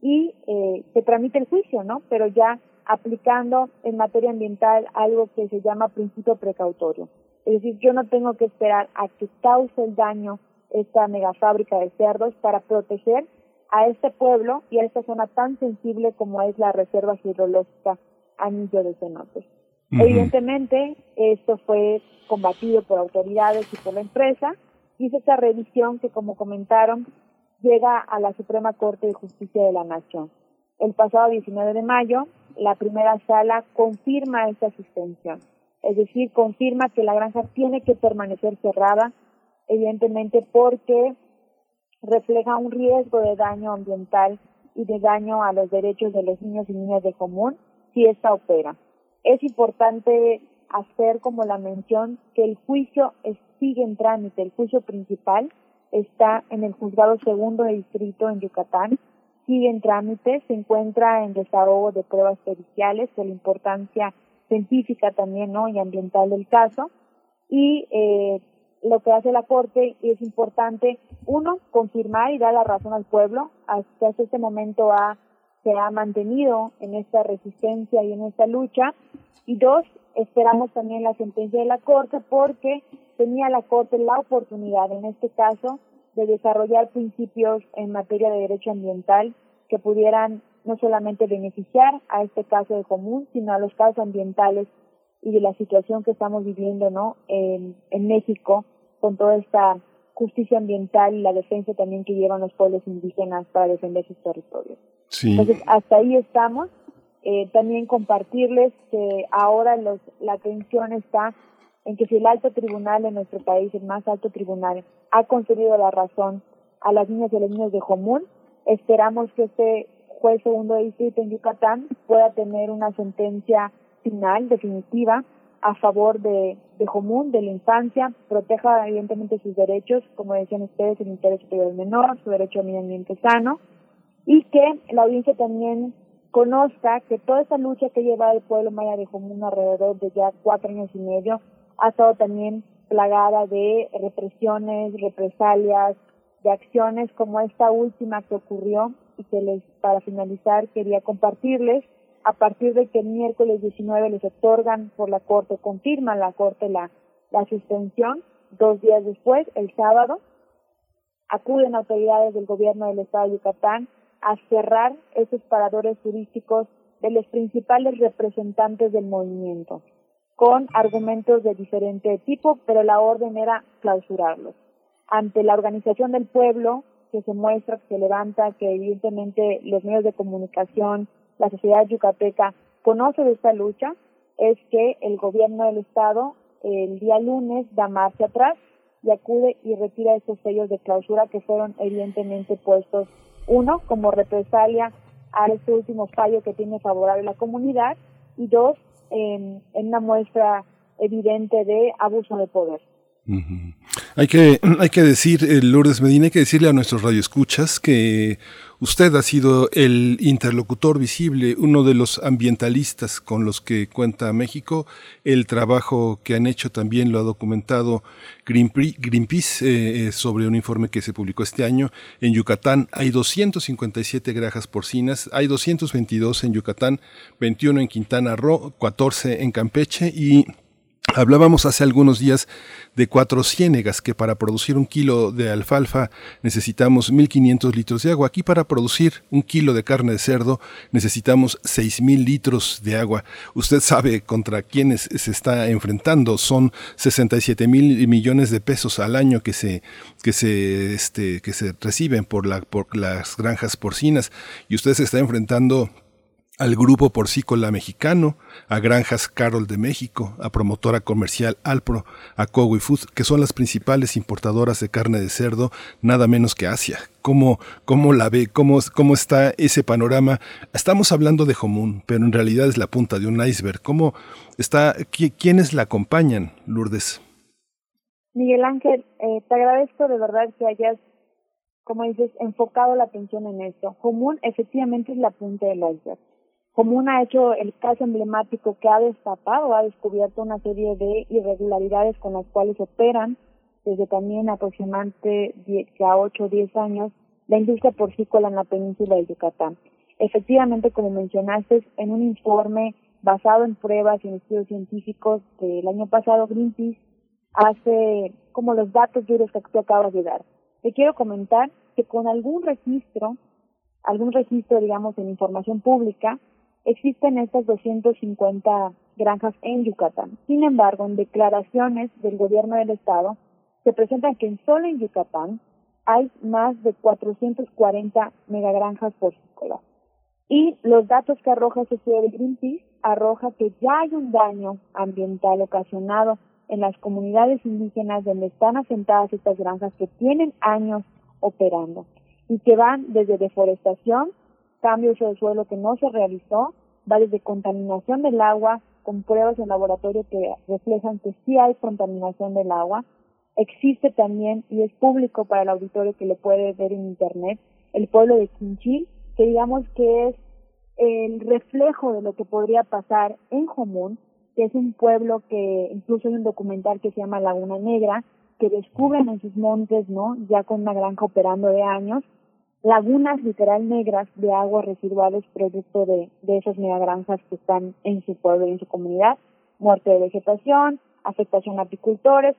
y eh, se tramite el juicio, ¿no? Pero ya aplicando en materia ambiental algo que se llama principio precautorio. Es decir, yo no tengo que esperar a que cause el daño esta megafábrica de cerdos para proteger a este pueblo y a esta zona tan sensible como es la Reserva Hidrológica Anillo de Cenotes. Evidentemente, esto fue combatido por autoridades y por la empresa, es esta revisión que, como comentaron, llega a la Suprema Corte de Justicia de la Nación. El pasado 19 de mayo, la primera sala confirma esta suspensión, es decir, confirma que la granja tiene que permanecer cerrada, evidentemente porque refleja un riesgo de daño ambiental y de daño a los derechos de los niños y niñas de común si esta opera. Es importante hacer como la mención que el juicio sigue en trámite, el juicio principal está en el juzgado segundo de distrito en Yucatán, sigue en trámite, se encuentra en desahogo de pruebas periciales de la importancia científica también ¿no? y ambiental del caso. Y eh, lo que hace la Corte y es importante, uno, confirmar y dar la razón al pueblo, hasta este momento ha, se ha mantenido en esta resistencia y en esta lucha, y dos, esperamos también la sentencia de la Corte porque tenía la Corte la oportunidad, en este caso, de desarrollar principios en materia de derecho ambiental que pudieran no solamente beneficiar a este caso de común, sino a los casos ambientales y de la situación que estamos viviendo ¿no? en, en México con toda esta justicia ambiental y la defensa también que llevan los pueblos indígenas para defender sus territorios. Entonces, hasta ahí estamos. Eh, también compartirles que ahora los, la atención está en que si el alto tribunal de nuestro país, el más alto tribunal, ha concedido la razón a las niñas y a los niños de Jomún, esperamos que este juez segundo de distrito en Yucatán pueda tener una sentencia final, definitiva, a favor de, de Jomún, de la infancia, proteja evidentemente sus derechos, como decían ustedes, el interés superior del menor, su derecho a medio ambiente sano, y que la audiencia también conozca que toda esa lucha que lleva el pueblo maya de Jomún alrededor de ya cuatro años y medio ha estado también plagada de represiones, represalias, de acciones como esta última que ocurrió y que les, para finalizar, quería compartirles. A partir de que el miércoles 19 les otorgan por la Corte, confirma la Corte la, la suspensión, dos días después, el sábado, acuden autoridades del gobierno del Estado de Yucatán a cerrar esos paradores turísticos de los principales representantes del movimiento, con argumentos de diferente tipo, pero la orden era clausurarlos. Ante la organización del pueblo, que se muestra, que se levanta, que evidentemente los medios de comunicación, la sociedad yucateca conoce de esta lucha es que el gobierno del estado el día lunes da marcha atrás y acude y retira estos sellos de clausura que fueron evidentemente puestos, uno, como represalia a este último fallo que tiene favorable la comunidad y dos, en, en una muestra evidente de abuso de poder. Hay que, hay que decir, eh, Lourdes Medina, hay que decirle a nuestros radioescuchas que usted ha sido el interlocutor visible, uno de los ambientalistas con los que cuenta México. El trabajo que han hecho también lo ha documentado Greenpeace eh, eh, sobre un informe que se publicó este año. En Yucatán hay 257 granjas porcinas, hay 222 en Yucatán, 21 en Quintana Roo, 14 en Campeche y Hablábamos hace algunos días de cuatro ciénegas que para producir un kilo de alfalfa necesitamos 1.500 litros de agua. Aquí para producir un kilo de carne de cerdo necesitamos 6.000 litros de agua. Usted sabe contra quiénes se está enfrentando. Son 67 mil millones de pesos al año que se, que se, este, que se reciben por, la, por las granjas porcinas y usted se está enfrentando al Grupo Porcícola Mexicano, a Granjas Carol de México, a Promotora Comercial Alpro, a Cowi Foods, que son las principales importadoras de carne de cerdo, nada menos que Asia. ¿Cómo, cómo la ve? ¿Cómo, ¿Cómo está ese panorama? Estamos hablando de Jomún, pero en realidad es la punta de un iceberg. ¿Cómo está, ¿Quiénes la acompañan, Lourdes? Miguel Ángel, eh, te agradezco de verdad que hayas, como dices, enfocado la atención en esto. Jomún efectivamente es la punta del iceberg Común ha hecho el caso emblemático que ha destapado, ha descubierto una serie de irregularidades con las cuales operan desde también aproximadamente a 8 o 10 años la industria porcícola en la península de Yucatán. Efectivamente, como mencionaste, en un informe basado en pruebas y en estudios científicos del año pasado, Greenpeace hace como los datos duros que tú acabas de dar. Te quiero comentar que con algún registro, algún registro, digamos, en información pública, existen estas 250 granjas en Yucatán. Sin embargo, en declaraciones del gobierno del estado se presenta que solo en Yucatán hay más de 440 megagranjas porcícolas. Y los datos que arroja ese estudio de Greenpeace arroja que ya hay un daño ambiental ocasionado en las comunidades indígenas donde están asentadas estas granjas que tienen años operando y que van desde deforestación cambio de suelo que no se realizó, va desde contaminación del agua, con pruebas en laboratorio que reflejan que sí hay contaminación del agua. Existe también, y es público para el auditorio que lo puede ver en internet, el pueblo de Quinchil, que digamos que es el reflejo de lo que podría pasar en Jomún, que es un pueblo que incluso hay un documental que se llama Laguna Negra, que descubren en sus montes, ¿no? Ya con una granja operando de años, lagunas literal negras de aguas residuales producto de, de esas megagranjas que están en su pueblo y en su comunidad, muerte de vegetación, afectación a apicultores,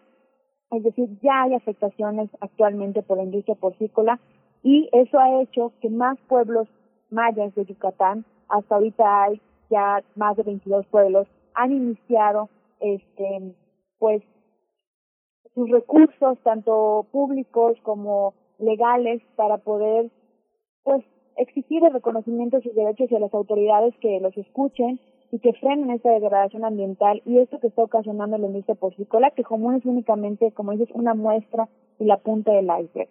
es decir, ya hay afectaciones actualmente por la industria porcícola y eso ha hecho que más pueblos mayas de Yucatán, hasta ahorita hay ya más de 22 pueblos, han iniciado este pues sus recursos tanto públicos como legales para poder pues exigir el reconocimiento de sus derechos y a las autoridades que los escuchen y que frenen esta degradación ambiental y esto que está ocasionando la industria porcícola, que como es únicamente, como dices, una muestra y la punta del iceberg.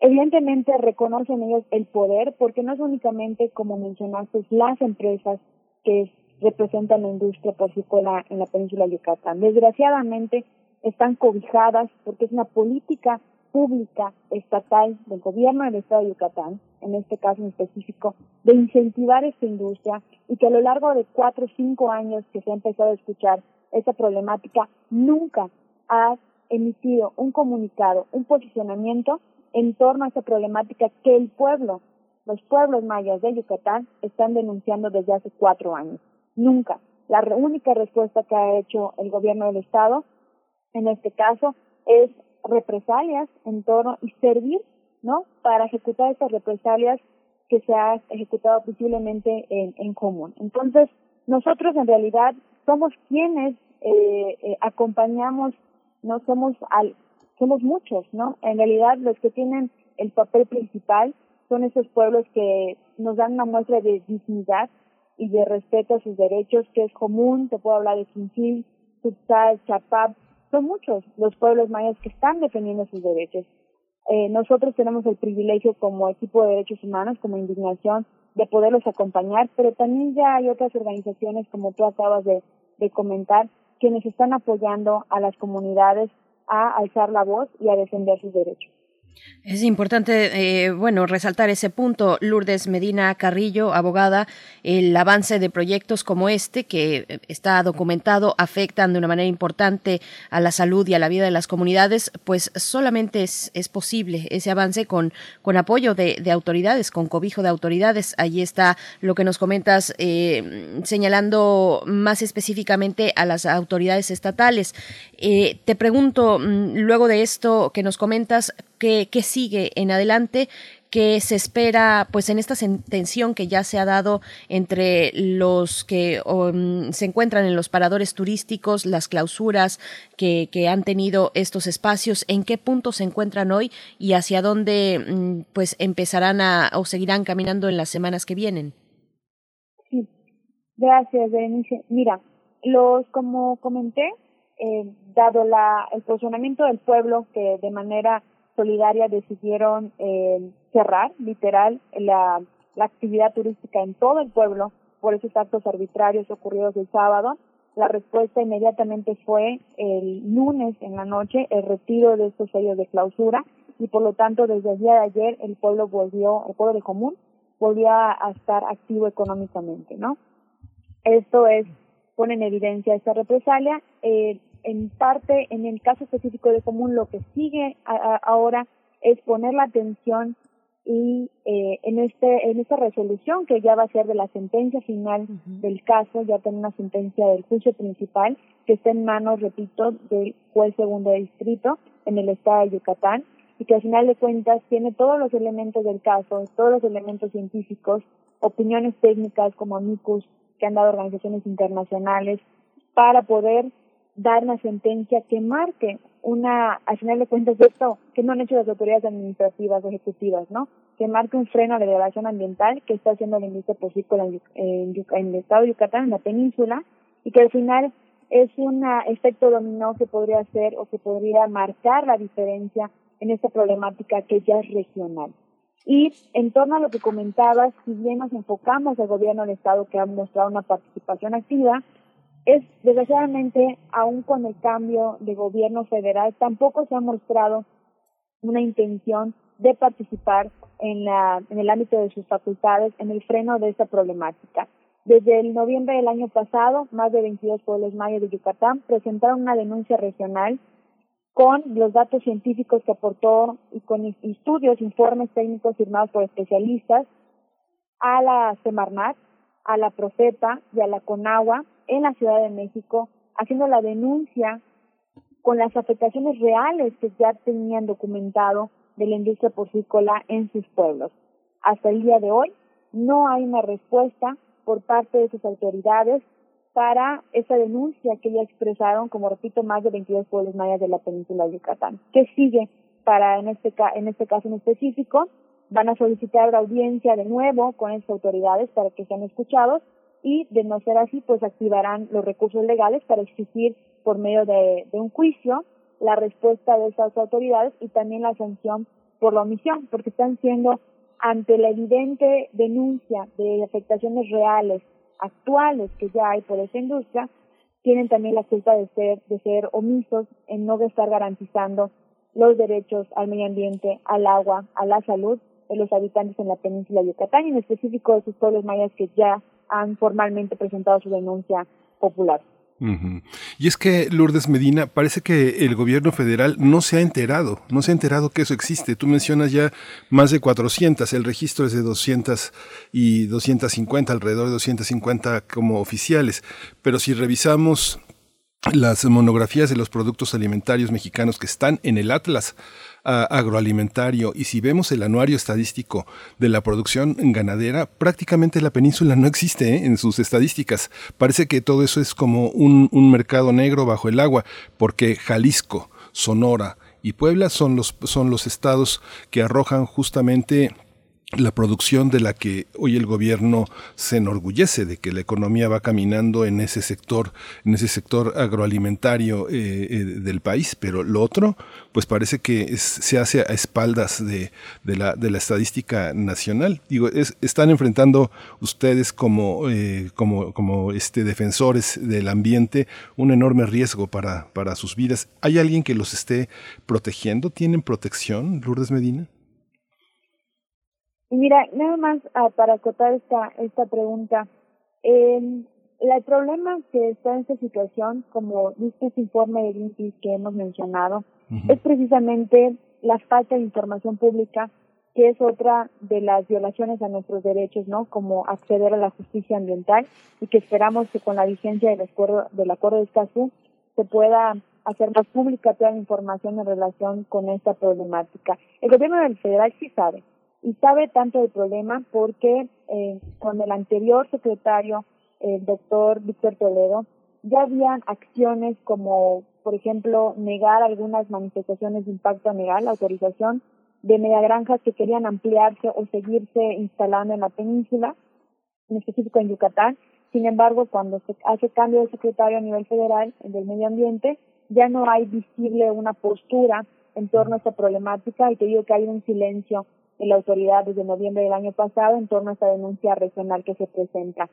Evidentemente reconocen ellos el poder porque no es únicamente, como mencionaste, las empresas que representan la industria porcícola en la península de Yucatán. Desgraciadamente están cobijadas porque es una política pública estatal del gobierno del estado de Yucatán, en este caso en específico, de incentivar esta industria y que a lo largo de cuatro o cinco años que se ha empezado a escuchar esta problemática, nunca ha emitido un comunicado, un posicionamiento en torno a esta problemática que el pueblo, los pueblos mayas de Yucatán están denunciando desde hace cuatro años. Nunca. La única respuesta que ha hecho el gobierno del estado, en este caso, es represalias en torno y servir, ¿no? Para ejecutar estas represalias que se ha ejecutado posiblemente en, en común. Entonces, nosotros en realidad somos quienes eh, eh, acompañamos, no somos al, somos muchos, ¿no? En realidad los que tienen el papel principal son esos pueblos que nos dan una muestra de dignidad y de respeto a sus derechos, que es común, te puedo hablar de Quintil, Tuxtla, Chapap, son muchos los pueblos mayas que están defendiendo sus derechos. Eh, nosotros tenemos el privilegio como equipo de derechos humanos, como indignación, de poderlos acompañar, pero también ya hay otras organizaciones, como tú acabas de, de comentar, quienes están apoyando a las comunidades a alzar la voz y a defender sus derechos. Es importante, eh, bueno, resaltar ese punto. Lourdes Medina Carrillo, abogada, el avance de proyectos como este, que eh, está documentado, afectan de una manera importante a la salud y a la vida de las comunidades, pues solamente es, posible ese avance con, con apoyo de, de, autoridades, con cobijo de autoridades. Allí está lo que nos comentas, eh, señalando más específicamente a las autoridades estatales. Te pregunto, mm, luego de esto que nos comentas, ¿qué, sigue en adelante? ¿Qué se espera pues en esta tensión que ya se ha dado entre los que um, se encuentran en los paradores turísticos, las clausuras que, que, han tenido estos espacios, en qué punto se encuentran hoy y hacia dónde um, pues empezarán a o seguirán caminando en las semanas que vienen? Sí, gracias, Berenice. Mira, los como comenté, eh, dado la, el posicionamiento del pueblo que de manera solidaria decidieron eh, cerrar, literal, la, la actividad turística en todo el pueblo por esos actos arbitrarios ocurridos el sábado. La respuesta inmediatamente fue el lunes en la noche el retiro de estos sellos de clausura y por lo tanto desde el día de ayer el pueblo volvió, el pueblo de común volvió a estar activo económicamente, ¿no? Esto es pone en evidencia esta represalia. Eh, en parte, en el caso específico de Común, lo que sigue a, a, ahora es poner la atención y eh, en este en esta resolución que ya va a ser de la sentencia final uh -huh. del caso, ya tiene una sentencia del juicio principal que está en manos, repito, del juez segundo de distrito en el estado de Yucatán y que al final de cuentas tiene todos los elementos del caso, todos los elementos científicos, opiniones técnicas como amicus que han dado organizaciones internacionales para poder dar una sentencia que marque una, al final de cuentas, esto que no han hecho las autoridades administrativas o ejecutivas, ¿no? Que marque un freno a la degradación ambiental que está haciendo la industria porcícola en, en, en, el estado de Yucatán, en la península, y que al final es un efecto dominó que podría ser o que podría marcar la diferencia en esta problemática que ya es regional. Y en torno a lo que comentabas, si bien nos enfocamos al gobierno del Estado que ha mostrado una participación activa, es desgraciadamente, aún con el cambio de gobierno federal, tampoco se ha mostrado una intención de participar en, la, en el ámbito de sus facultades en el freno de esta problemática. Desde el noviembre del año pasado, más de 22 pueblos mayas de Yucatán presentaron una denuncia regional con los datos científicos que aportó y con estudios, informes técnicos firmados por especialistas a la Semarnat, a la Profeta y a la Conagua en la Ciudad de México, haciendo la denuncia con las afectaciones reales que ya tenían documentado de la industria porcícola en sus pueblos. Hasta el día de hoy no hay una respuesta por parte de sus autoridades para esa denuncia que ya expresaron, como repito, más de 22 pueblos mayas de la península de Yucatán. ¿Qué sigue para en este, en este caso en específico? Van a solicitar la audiencia de nuevo con esas autoridades para que sean escuchados y de no ser así, pues activarán los recursos legales para exigir por medio de, un juicio la respuesta de esas autoridades y también la sanción por la omisión, porque están siendo ante la evidente denuncia de afectaciones reales actuales que ya hay por esa industria, tienen también la culpa de ser, de ser omisos en no estar garantizando los derechos al medio ambiente, al agua, a la salud de los habitantes en la península de Yucatán y en específico de sus pueblos mayas que ya han formalmente presentado su denuncia popular. Y es que Lourdes Medina, parece que el gobierno federal no se ha enterado, no se ha enterado que eso existe. Tú mencionas ya más de 400, el registro es de 200 y 250, alrededor de 250 como oficiales. Pero si revisamos las monografías de los productos alimentarios mexicanos que están en el Atlas agroalimentario y si vemos el anuario estadístico de la producción ganadera, prácticamente la península no existe ¿eh? en sus estadísticas. Parece que todo eso es como un, un mercado negro bajo el agua, porque Jalisco, Sonora y Puebla son los, son los estados que arrojan justamente la producción de la que hoy el gobierno se enorgullece de que la economía va caminando en ese sector en ese sector agroalimentario eh, eh, del país. Pero lo otro pues parece que se hace a espaldas de, de, la, de la estadística nacional. Digo están enfrentando ustedes como eh, como como este defensores del ambiente un enorme riesgo para para sus vidas. Hay alguien que los esté protegiendo tienen protección Lourdes Medina Mira, nada más ah, para acotar esta, esta pregunta. Eh, el problema que está en esta situación, como dice este informe de Greenpeace que hemos mencionado, es precisamente la falta de información pública, que es otra de las violaciones a nuestros derechos, ¿no? Como acceder a la justicia ambiental y que esperamos que con la vigencia del acuerdo, del acuerdo de Escazú se pueda hacer más pública toda la información en relación con esta problemática. El gobierno del federal sí sabe, y sabe tanto del problema porque eh, con el anterior secretario, el doctor Víctor Toledo, ya habían acciones como, por ejemplo, negar algunas manifestaciones de impacto ambiental, la autorización de megagranjas que querían ampliarse o seguirse instalando en la península, en específico en Yucatán. Sin embargo, cuando se hace cambio de secretario a nivel federal del medio ambiente, ya no hay visible una postura en torno a esta problemática y te digo que hay un silencio la autoridad desde noviembre del año pasado en torno a esta denuncia regional que se presenta.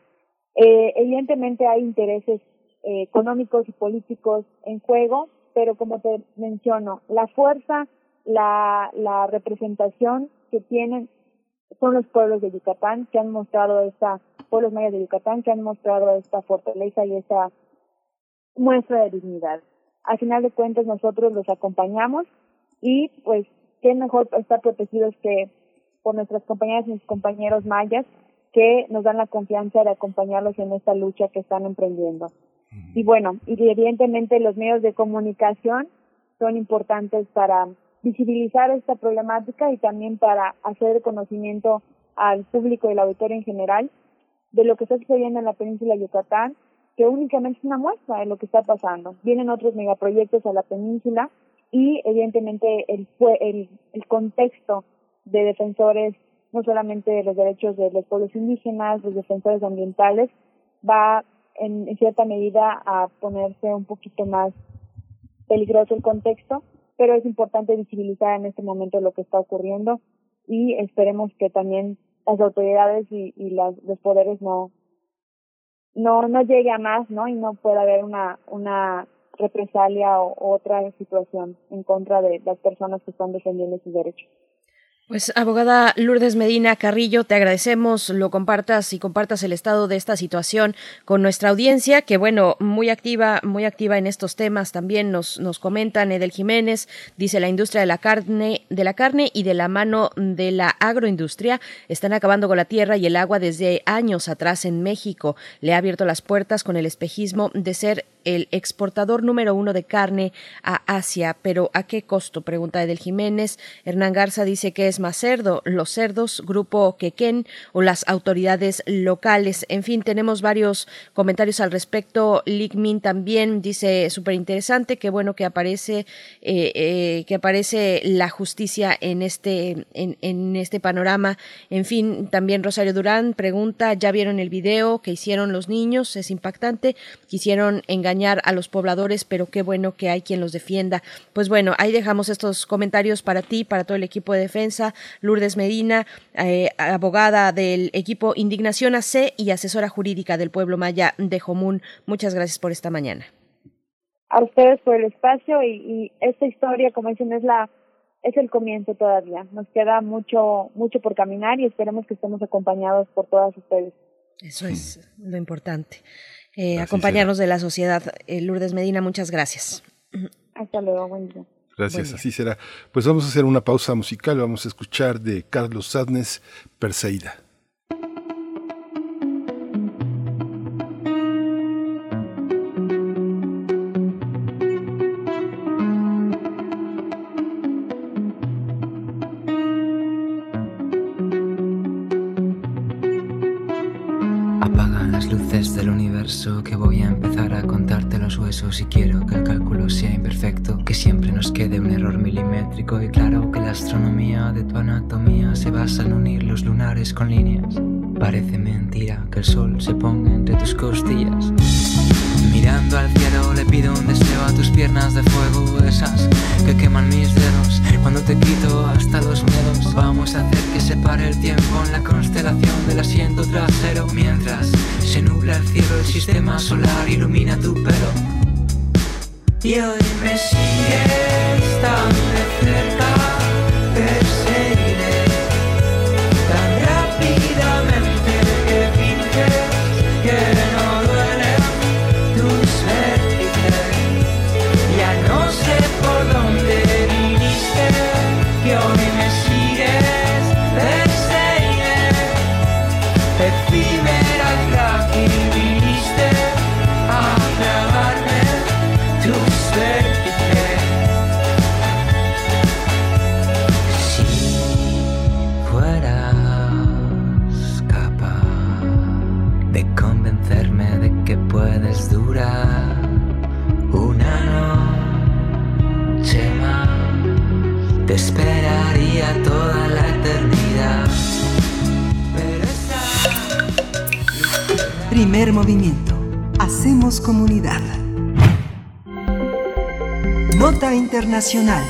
Eh, evidentemente hay intereses eh, económicos y políticos en juego, pero como te menciono, la fuerza, la, la representación que tienen son los pueblos de Yucatán que han mostrado esta, pueblos mayas de Yucatán que han mostrado esta fortaleza y esta muestra de dignidad. Al final de cuentas nosotros los acompañamos y pues qué mejor estar protegidos que por nuestras compañeras y compañeros mayas que nos dan la confianza de acompañarlos en esta lucha que están emprendiendo. Y bueno, y evidentemente los medios de comunicación son importantes para visibilizar esta problemática y también para hacer conocimiento al público y la auditorio en general de lo que está sucediendo en la península de Yucatán, que únicamente es una muestra de lo que está pasando. Vienen otros megaproyectos a la península y evidentemente el, el, el contexto de defensores no solamente de los derechos de los pueblos indígenas, los defensores ambientales, va en, cierta medida a ponerse un poquito más peligroso el contexto, pero es importante visibilizar en este momento lo que está ocurriendo y esperemos que también las autoridades y, y las, los poderes no no no llegue a más, ¿no? Y no pueda haber una una represalia o otra situación en contra de las personas que están defendiendo sus derechos. Pues abogada Lourdes Medina Carrillo, te agradecemos lo compartas y compartas el estado de esta situación con nuestra audiencia, que bueno, muy activa, muy activa en estos temas. También nos, nos comentan Edel Jiménez, dice la industria de la carne, de la carne y de la mano de la agroindustria están acabando con la tierra y el agua desde años atrás en México. Le ha abierto las puertas con el espejismo de ser el exportador número uno de carne a Asia, pero ¿a qué costo? Pregunta Edel Jiménez. Hernán Garza dice que es más cerdo, los cerdos, Grupo Quequén o las autoridades locales. En fin, tenemos varios comentarios al respecto. Ligmin también dice súper interesante, qué bueno que aparece, eh, eh, que aparece la justicia en este, en este panorama. En fin, también Rosario Durán pregunta, ¿ya vieron el video que hicieron los niños? Es impactante. Quisieron engañar a los pobladores, pero qué bueno que hay quien los defienda. Pues bueno, ahí dejamos estos comentarios para ti, para todo el equipo de defensa. Lourdes Medina, eh, abogada del equipo Indignación AC y asesora jurídica del pueblo maya de Jomún. Muchas gracias por esta mañana. A ustedes por el espacio y, y esta historia, como dicen, es la es el comienzo todavía. Nos queda mucho mucho por caminar y esperemos que estemos acompañados por todas ustedes. Eso es lo importante eh, acompañarnos de la sociedad. Eh, Lourdes Medina, muchas gracias. Hasta luego, buen día. Gracias, así será. Pues vamos a hacer una pausa musical, vamos a escuchar de Carlos Sadnes, Perseida. Que voy a empezar a contarte los huesos y quiero que el cálculo sea imperfecto que siempre nos quede un error milimétrico y claro que la astronomía de tu anatomía se basa en unir los lunares con líneas. Parece mentira que el sol se ponga entre tus costillas. Mirando al cielo le pido un deseo a tus piernas de fuego, esas que queman mis dedos cuando te quito hasta los miedos. Vamos a hacer que se pare el tiempo en la constelación del asiento trasero mientras se nubla el cielo, el sistema solar ilumina tu pelo. Y hoy me sigues tan de cerca, Movimiento. Hacemos comunidad. Nota Internacional.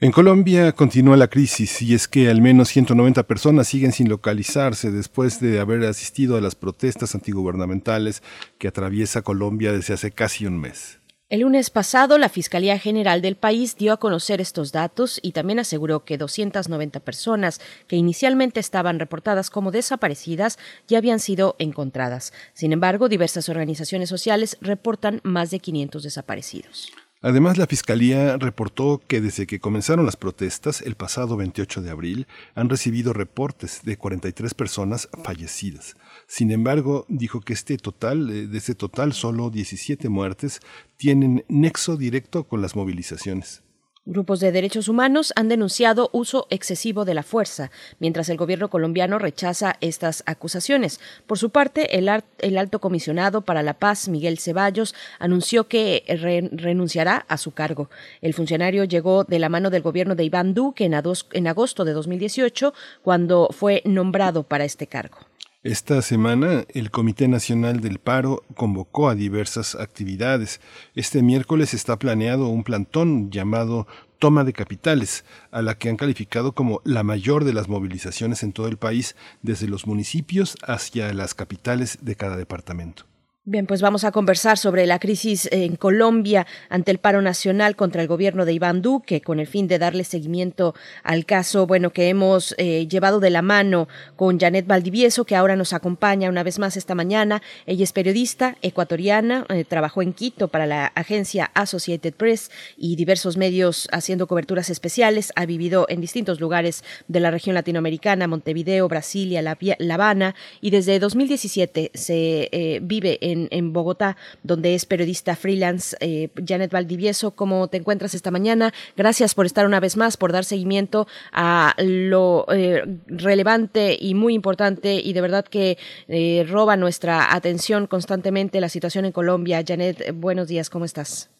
En Colombia continúa la crisis y es que al menos 190 personas siguen sin localizarse después de haber asistido a las protestas antigubernamentales que atraviesa Colombia desde hace casi un mes. El lunes pasado, la Fiscalía General del país dio a conocer estos datos y también aseguró que 290 personas que inicialmente estaban reportadas como desaparecidas ya habían sido encontradas. Sin embargo, diversas organizaciones sociales reportan más de 500 desaparecidos. Además, la Fiscalía reportó que desde que comenzaron las protestas el pasado 28 de abril han recibido reportes de 43 personas fallecidas. Sin embargo, dijo que este total, de ese total, solo 17 muertes tienen nexo directo con las movilizaciones. Grupos de derechos humanos han denunciado uso excesivo de la fuerza, mientras el gobierno colombiano rechaza estas acusaciones. Por su parte, el, el alto comisionado para la paz, Miguel Ceballos, anunció que re renunciará a su cargo. El funcionario llegó de la mano del gobierno de Iván Duque en, en agosto de 2018, cuando fue nombrado para este cargo. Esta semana el Comité Nacional del Paro convocó a diversas actividades. Este miércoles está planeado un plantón llamado Toma de Capitales, a la que han calificado como la mayor de las movilizaciones en todo el país, desde los municipios hacia las capitales de cada departamento. Bien, pues vamos a conversar sobre la crisis en Colombia ante el paro nacional contra el gobierno de Iván Duque, con el fin de darle seguimiento al caso, bueno, que hemos eh, llevado de la mano con Janet Valdivieso, que ahora nos acompaña una vez más esta mañana. Ella es periodista ecuatoriana, eh, trabajó en Quito para la agencia Associated Press y diversos medios haciendo coberturas especiales. Ha vivido en distintos lugares de la región latinoamericana, Montevideo, Brasilia, La, Habana, y desde 2017 se eh, vive en en, Bogotá, donde es periodista freelance. Eh, Janet Valdivieso, ¿cómo te encuentras esta mañana? Gracias por estar una vez más, por dar seguimiento a lo eh, relevante y muy importante y de verdad que eh, roba nuestra atención constantemente la situación en Colombia. Janet, buenos días, ¿cómo estás?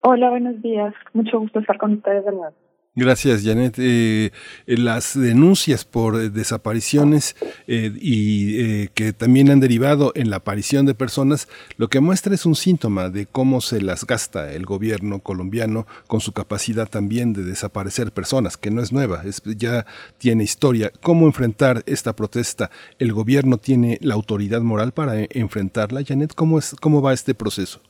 Hola, buenos días. Mucho gusto estar con ustedes de nuevo. Gracias, Janet. Eh, las denuncias por eh, desapariciones eh, y eh, que también han derivado en la aparición de personas, lo que muestra es un síntoma de cómo se las gasta el gobierno colombiano con su capacidad también de desaparecer personas, que no es nueva, es, ya tiene historia. ¿Cómo enfrentar esta protesta? ¿El gobierno tiene la autoridad moral para enfrentarla, Janet? ¿Cómo, es, cómo va este proceso?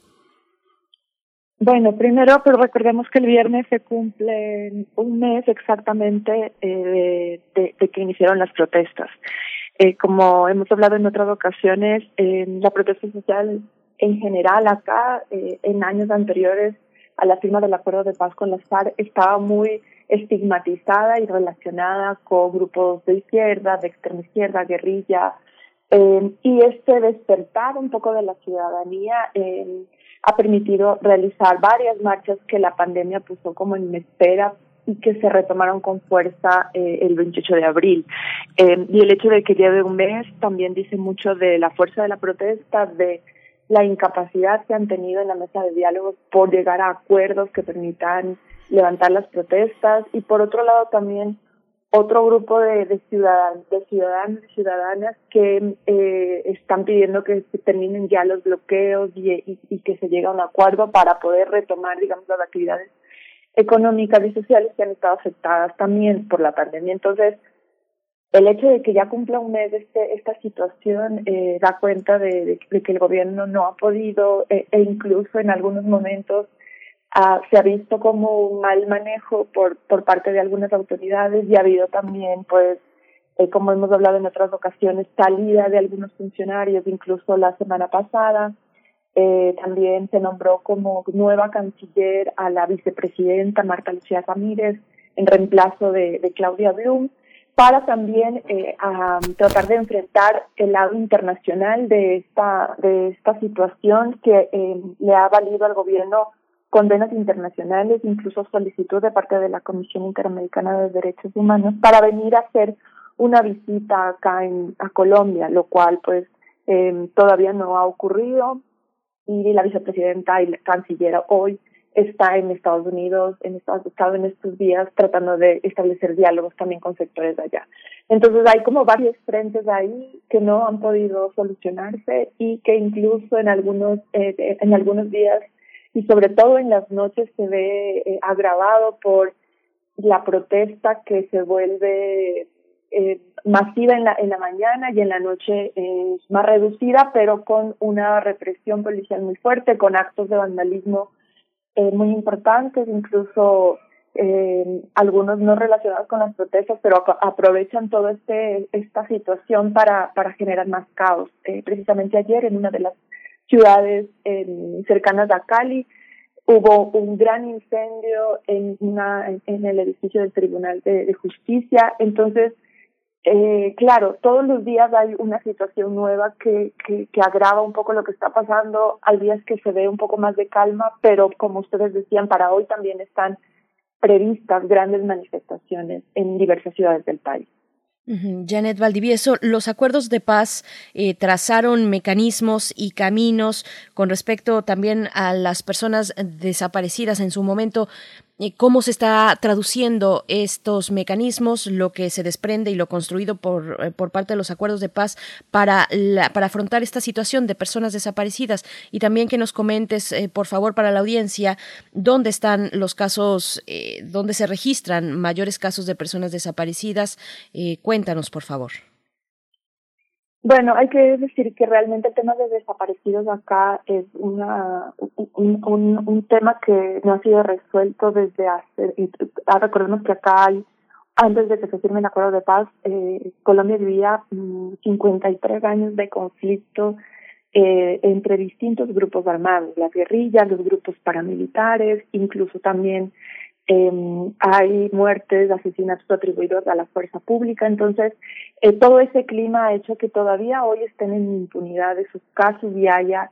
Bueno, primero, pero recordemos que el viernes se cumple un mes exactamente eh, de, que iniciaron las protestas. Eh, como hemos hablado en otras ocasiones, la protesta social en general acá, eh, en años anteriores a la firma del acuerdo de paz con las FARC, estaba muy estigmatizada y relacionada con grupos de izquierda, de extrema izquierda, guerrilla, y este despertar un poco de la ciudadanía eh, ha permitido realizar varias marchas que la pandemia puso como en espera y que se retomaron con fuerza eh, el 28 de abril. Eh, y el hecho de que lleve un mes también dice mucho de la fuerza de la protesta, de la incapacidad que han tenido en la mesa de diálogos por llegar a acuerdos que permitan levantar las protestas y por otro lado también otro grupo de, de, ciudadanos, de ciudadanos y ciudadanas que eh, están pidiendo que terminen ya los bloqueos y, y, y, que se llegue a un acuerdo para poder retomar, digamos, las actividades económicas y sociales que han estado afectadas también por la pandemia. Entonces, el hecho de que ya cumpla un mes este, esta situación eh, da cuenta de, de, que el gobierno no ha podido eh, e incluso en algunos momentos ah, se ha visto como un mal manejo por, por parte de algunas autoridades y ha habido también, pues, eh, como hemos hablado en otras ocasiones, salida de algunos funcionarios, incluso la semana pasada. Eh, también se nombró como nueva canciller a la vicepresidenta Marta Lucía Ramírez en reemplazo de, Claudia Blum para también eh, tratar de enfrentar el lado internacional de esta de esta situación que eh, le ha valido al gobierno condenas internacionales, incluso solicitud de parte de la Comisión Interamericana de Derechos Humanos para venir a hacer una visita acá en a Colombia, lo cual pues eh, todavía no ha ocurrido y la vicepresidenta y la canciller hoy está en Estados Unidos, en Estados Unidos en estos días tratando de establecer diálogos también con sectores de allá. Entonces hay como varios frentes ahí que no han podido solucionarse y que incluso en algunos eh, en algunos días y sobre todo en las noches se ve eh, agravado por la protesta que se vuelve eh, masiva en la, en la mañana y en la noche es más reducida, pero con una represión policial muy fuerte, con actos de vandalismo eh, muy importantes, incluso eh, algunos no relacionados con las protestas, pero aprovechan toda este, esta situación para, para generar más caos. Eh, precisamente ayer en una de las ciudades eh, cercanas a Cali hubo un gran incendio en, una, en el edificio del Tribunal de, de Justicia. Entonces, eh, claro, todos los días hay una situación nueva que, que, que, agrava un poco lo que está pasando. Hay días que se ve un poco más de calma, pero como ustedes decían, para hoy también están previstas grandes manifestaciones en diversas ciudades del país. Janet Valdivieso, los acuerdos de paz eh, trazaron mecanismos y caminos con respecto también a las personas desaparecidas en su momento. Eh, cómo se está traduciendo estos mecanismos, lo que se desprende y lo construido por, eh, por parte de los acuerdos de paz para, la, para afrontar esta situación de personas desaparecidas y también que nos comentes, eh, por favor, para la audiencia, dónde están los casos, dónde se registran mayores casos de personas desaparecidas. Cuéntanos, por favor. Bueno, hay que decir que realmente el tema de desaparecidos acá es una, un, un, tema que no ha sido resuelto desde hace, ah, recordemos que acá hay, antes de que se firme el acuerdo de paz, eh, Colombia vivía mm, 53 años de conflicto eh, entre distintos grupos armados, la guerrilla, los grupos paramilitares, incluso también eh, hay muertes, asesinatos atribuidos a la fuerza pública. Entonces, eh, todo ese clima ha hecho que todavía hoy estén en impunidad de sus casos y haya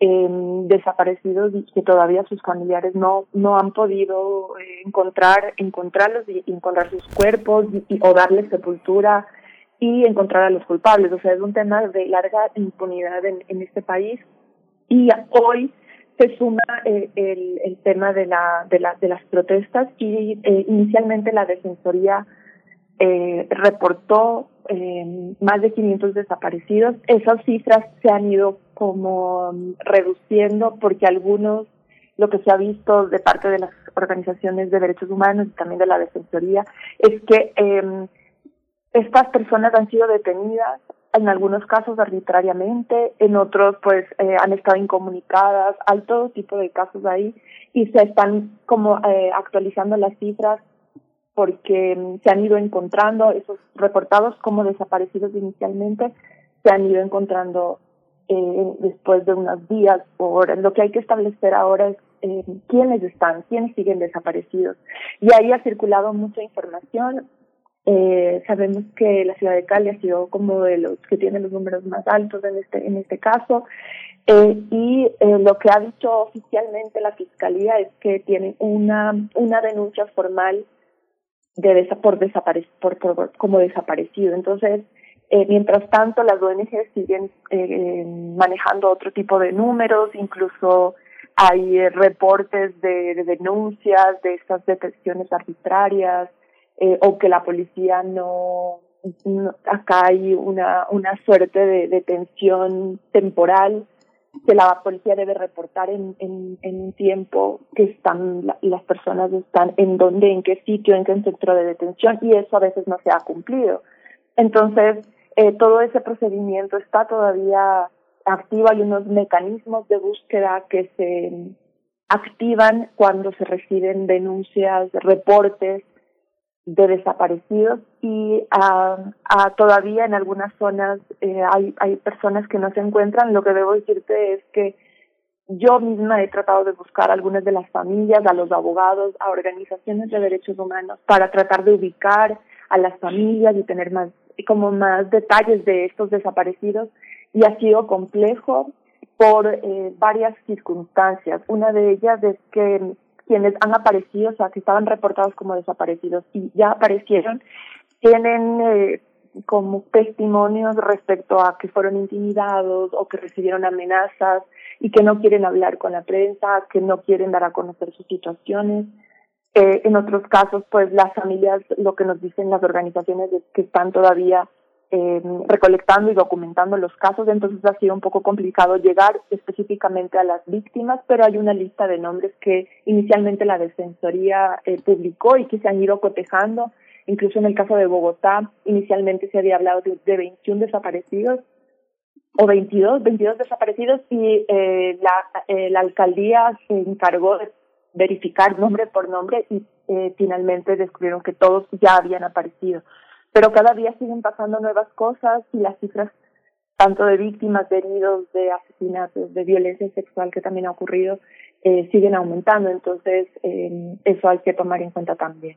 eh, desaparecidos y que todavía sus familiares no no han podido eh, encontrar encontrarlos y, encontrar sus cuerpos y, o darles sepultura y encontrar a los culpables. O sea, es un tema de larga impunidad en, en este país y hoy se suma eh, el, el tema de la, de, la, de las protestas y eh, inicialmente la defensoría eh, reportó eh, más de 500 desaparecidos. Esas cifras se han ido como reduciendo porque algunos, lo que se ha visto de parte de las organizaciones de derechos humanos y también de la defensoría, es que eh, estas personas han sido detenidas en algunos casos arbitrariamente, en otros pues eh, han estado incomunicadas, hay todo tipo de casos ahí y se están como eh, actualizando las cifras porque mm, se han ido encontrando esos reportados como desaparecidos inicialmente, se han ido encontrando eh, después de unos días horas. Lo que hay que establecer ahora es eh, quiénes están, quiénes siguen desaparecidos. Y ahí ha circulado mucha información, eh, sabemos que la ciudad de Cali ha sido como de los que tiene los números más altos en este en este caso. Eh, y eh, lo que ha dicho oficialmente la fiscalía es que tiene una una denuncia formal de desa por desaparecido por, como desaparecido. Entonces Eh, mientras tanto, las ONG siguen manejando otro tipo de números, incluso hay reportes de, de, denuncias de estas detenciones arbitrarias eh, o que la policía no, acá hay una, una suerte de detención temporal que la policía debe reportar en, en, en un tiempo que están las personas están en dónde, en qué sitio, en qué centro de detención y eso a veces no se ha cumplido. Entonces, eh, todo ese procedimiento está todavía activo, hay unos mecanismos de búsqueda que se activan cuando se reciben denuncias, reportes de desaparecidos y uh, todavía en algunas zonas eh, hay, hay personas que no se encuentran. Lo que debo decirte es que yo misma he tratado de buscar a algunas de las familias, a los abogados, a organizaciones de derechos humanos para tratar de ubicar a las familias y tener más como más detalles de estos desaparecidos y ha sido complejo por eh, varias circunstancias. Una de ellas es que quienes han aparecido, o sea, que estaban reportados como desaparecidos y ya aparecieron, tienen eh, como testimonios respecto a que fueron intimidados o que recibieron amenazas y que no quieren hablar con la prensa, que no quieren dar a conocer sus situaciones. Eh, en otros casos, pues las familias, lo que nos dicen las organizaciones es que están todavía eh, recolectando y documentando los casos, entonces ha sido un poco complicado llegar específicamente a las víctimas, pero hay una lista de nombres que inicialmente la Defensoría eh, publicó y que se han ido cotejando. Incluso en el caso de Bogotá, inicialmente se había hablado de, de 21 desaparecidos o 22, 22 desaparecidos y eh, la, eh, la alcaldía se encargó de verificar nombre por nombre y eh, finalmente descubrieron que todos ya habían aparecido pero cada día siguen pasando nuevas cosas y las cifras tanto de víctimas, de heridos, de asesinatos, de violencia sexual que también ha ocurrido, eh, siguen aumentando. Entonces, eh, eso hay que tomar en cuenta también.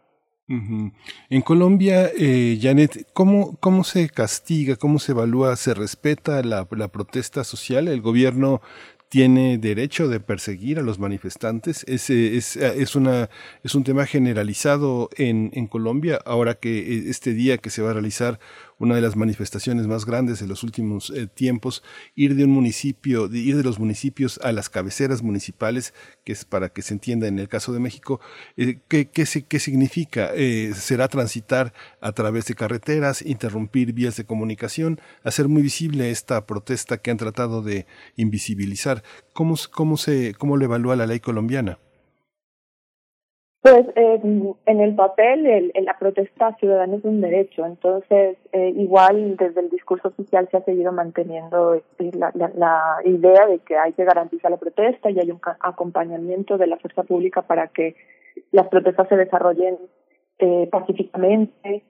En Colombia, eh, Janet, ¿cómo, ¿cómo se castiga, cómo se evalúa, se respeta la protesta social? ¿El gobierno tiene derecho de perseguir a los manifestantes. Es, es, es, una, es un tema generalizado en, en Colombia, ahora que eh, este día que se va a realizar una de las manifestaciones más grandes de los últimos eh, tiempos, ir de un municipio, de ir de los municipios a las cabeceras municipales, que es para que se entienda en el caso de México, eh, ¿qué, qué, qué, significa? Eh, ¿Será transitar a través de carreteras, interrumpir vías de comunicación, hacer muy visible esta protesta que han tratado de invisibilizar? ¿Cómo, cómo, se, cómo lo evalúa la ley colombiana? Pues eh, en el papel el, la protesta ciudadana es un derecho, entonces eh, igual desde el discurso oficial se ha seguido manteniendo este, la, la, la, idea de que hay que garantizar la protesta y hay un acompañamiento de la fuerza pública para que las protestas se desarrollen eh, pacíficamente.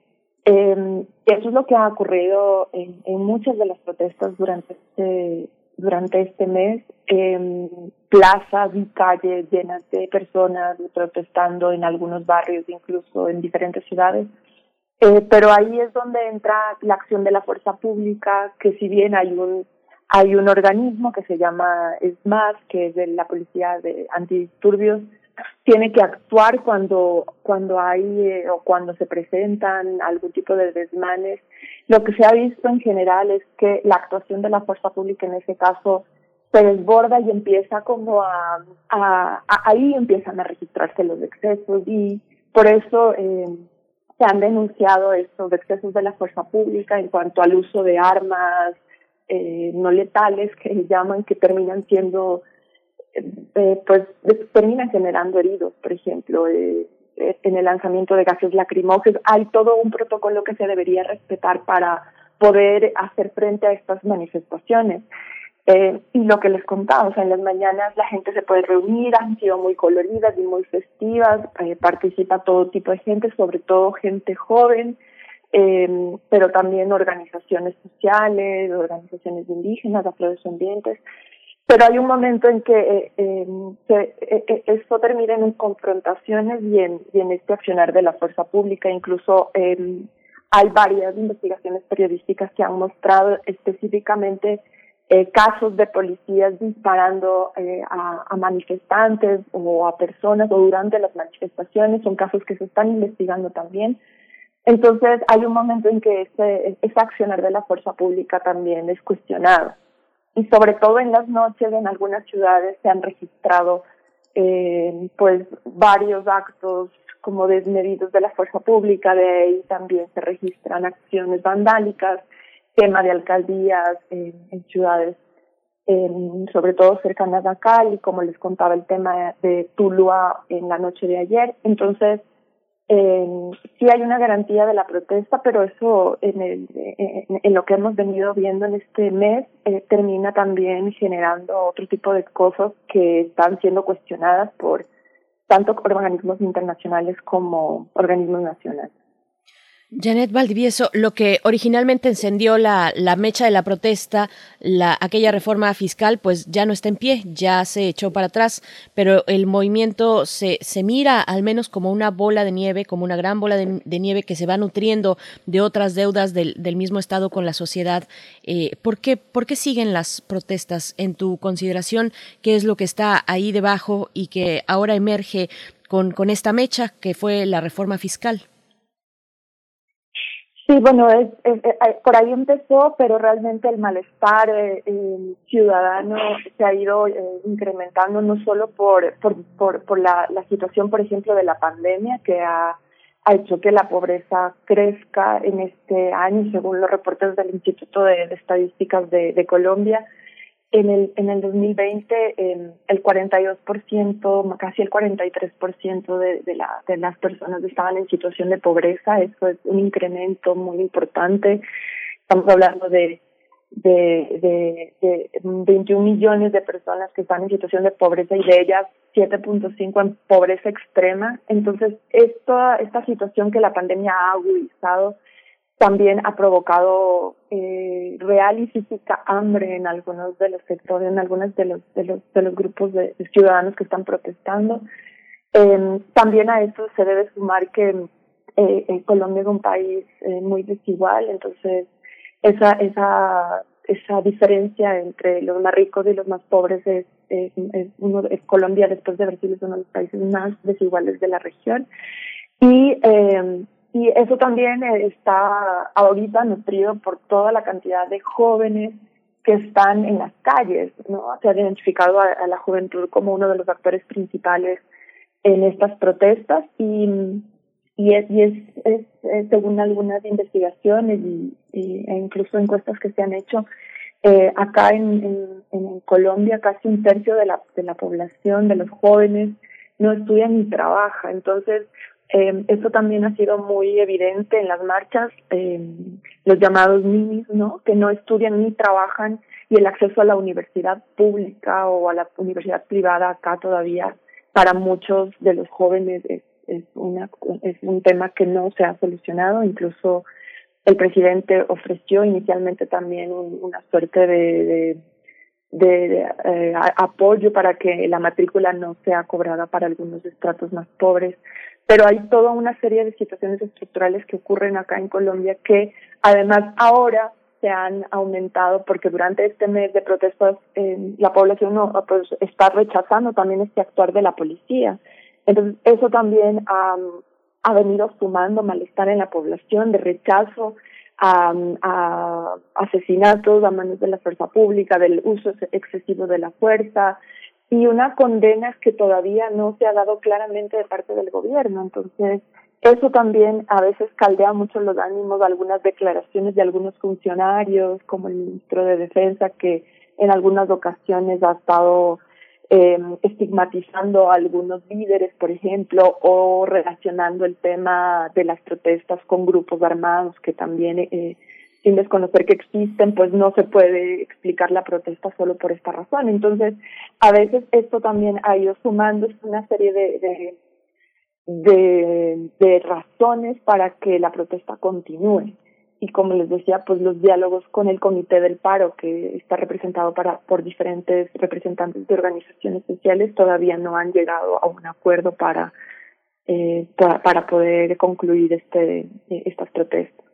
Eh, eso es lo que ha ocurrido en, en muchas de las protestas durante este durante este mes eh, plazas y calles llenas de personas protestando en algunos barrios, incluso en diferentes ciudades. Eh, pero ahí es donde entra la acción de la fuerza pública, que si bien hay un hay un organismo que se llama SMAS, que es de la policía de antidisturbios, tiene que actuar cuando cuando hay eh, o cuando se presentan algún tipo de desmanes. Lo que se ha visto en general es que la actuación de la fuerza pública en ese caso se desborda y empieza como a, a, ahí empiezan a registrarse los excesos y por eso eh, se han denunciado estos excesos de la fuerza pública en cuanto al uso de armas eh, no letales que llaman que terminan siendo eh, pues terminan generando heridos, por ejemplo, eh, en el lanzamiento de gases lacrimógenos. Hay todo un protocolo que se debería respetar para poder hacer frente a estas manifestaciones. Eh, y lo que les contaba, en las mañanas la gente se puede reunir, han sido muy coloridas y muy festivas, eh, participa todo tipo de gente, sobre todo gente joven, eh, pero también organizaciones sociales, organizaciones indígenas, afrodescendientes. Pero hay un momento en que eh, se, eh, esto termina en confrontaciones y en, este accionar de la fuerza pública. Incluso eh, hay varias investigaciones periodísticas que han mostrado específicamente eh, casos de policías disparando eh, a, a, manifestantes o a personas o durante las manifestaciones. Son casos que se están investigando también. Entonces hay un momento en que ese, ese accionar de la fuerza pública también es cuestionado. Y sobre todo en las noches en algunas ciudades se han registrado eh, pues varios actos como desmedidos de la fuerza pública, de ahí también se registran acciones vandálicas, tema de alcaldías en ciudades sobre todo cercanas a Cali, como les contaba el tema de Tuluá en la noche de ayer. Entonces, eh, sí hay una garantía de la protesta, pero eso en, el, en, lo que hemos venido viendo en este mes eh, termina también generando otro tipo de cosas que están siendo cuestionadas por tanto organismos internacionales como organismos nacionales. Janet Valdivieso, lo que originalmente encendió la, la mecha de la protesta, la, aquella reforma fiscal, pues ya no está en pie, ya se echó para atrás, pero el movimiento se, se mira al menos como una bola de nieve, como una gran bola de, nieve que se va nutriendo de otras deudas del, del mismo Estado con la sociedad. Eh, ¿por, qué, ¿Por qué siguen las protestas en tu consideración? ¿Qué es lo que está ahí debajo y que ahora emerge con, con esta mecha que fue la reforma fiscal? Sí, bueno, es, por ahí empezó, pero realmente el malestar eh, ciudadano se ha ido eh, incrementando no solo por, por, por, por la, la, situación, por ejemplo, de la pandemia, que ha, ha, hecho que la pobreza crezca en este año, según los reportes del Instituto de, Estadísticas de Colombia, en el, en el 2020, eh, el 42%, casi el 43% de, de, la, de las personas estaban en situación de pobreza. Eso es un incremento muy importante. Estamos hablando de, de, de, de 21 millones de personas que están en situación de pobreza y de ellas 7.5 en pobreza extrema. Entonces, esta, esta situación que la pandemia ha agudizado también ha provocado eh, real y física hambre en algunos de los sectores, en algunos de los de los de los grupos de, ciudadanos que están protestando. Eh, también a eso se debe sumar que eh, Colombia es un país eh, muy desigual, entonces esa esa esa diferencia entre los más ricos y los más pobres es, es, es uno es Colombia después de Brasil es uno de los países más desiguales de la región y eh, y eso también está ahorita nutrido por toda la cantidad de jóvenes que están en las calles, ¿no? Se ha identificado a, la juventud como uno de los actores principales en estas protestas y, y, es, y es, según algunas investigaciones y, e incluso encuestas que se han hecho, eh, acá en, en, en Colombia casi un tercio de la, de la población, de los jóvenes, no estudian ni trabaja. Entonces, eh, esto también ha sido muy evidente en las marchas, eh, los llamados ninis, ¿no? Que no estudian ni trabajan y el acceso a la universidad pública o a la universidad privada acá todavía para muchos de los jóvenes es, es, una, es un tema que no se ha solucionado. Incluso el presidente ofreció inicialmente también una suerte de, de, de, eh, apoyo para que la matrícula no sea cobrada para algunos estratos más pobres pero hay toda una serie de situaciones estructurales que ocurren acá en Colombia que además ahora se han aumentado porque durante este mes de protestas la población no, pues, está rechazando también este actuar de la policía. Entonces eso también ha, venido sumando malestar en la población de rechazo a asesinatos a manos de la fuerza pública, del uso excesivo de la fuerza, y una condena que todavía no se ha dado claramente de parte del gobierno. Entonces, eso también a veces caldea mucho los ánimos, algunas declaraciones de algunos funcionarios, como el ministro de Defensa, que en algunas ocasiones ha estado eh, estigmatizando a algunos líderes, por ejemplo, o relacionando el tema de las protestas con grupos armados que también eh, sin desconocer que existen, pues no se puede explicar la protesta solo por esta razón. Entonces, a veces esto también ha ido sumando una serie de, de, razones para que la protesta continúe. Y como les decía, pues los diálogos con el Comité del Paro, que está representado para, por diferentes representantes de organizaciones sociales, todavía no han llegado a un acuerdo para, eh, para, poder concluir este, estas protestas.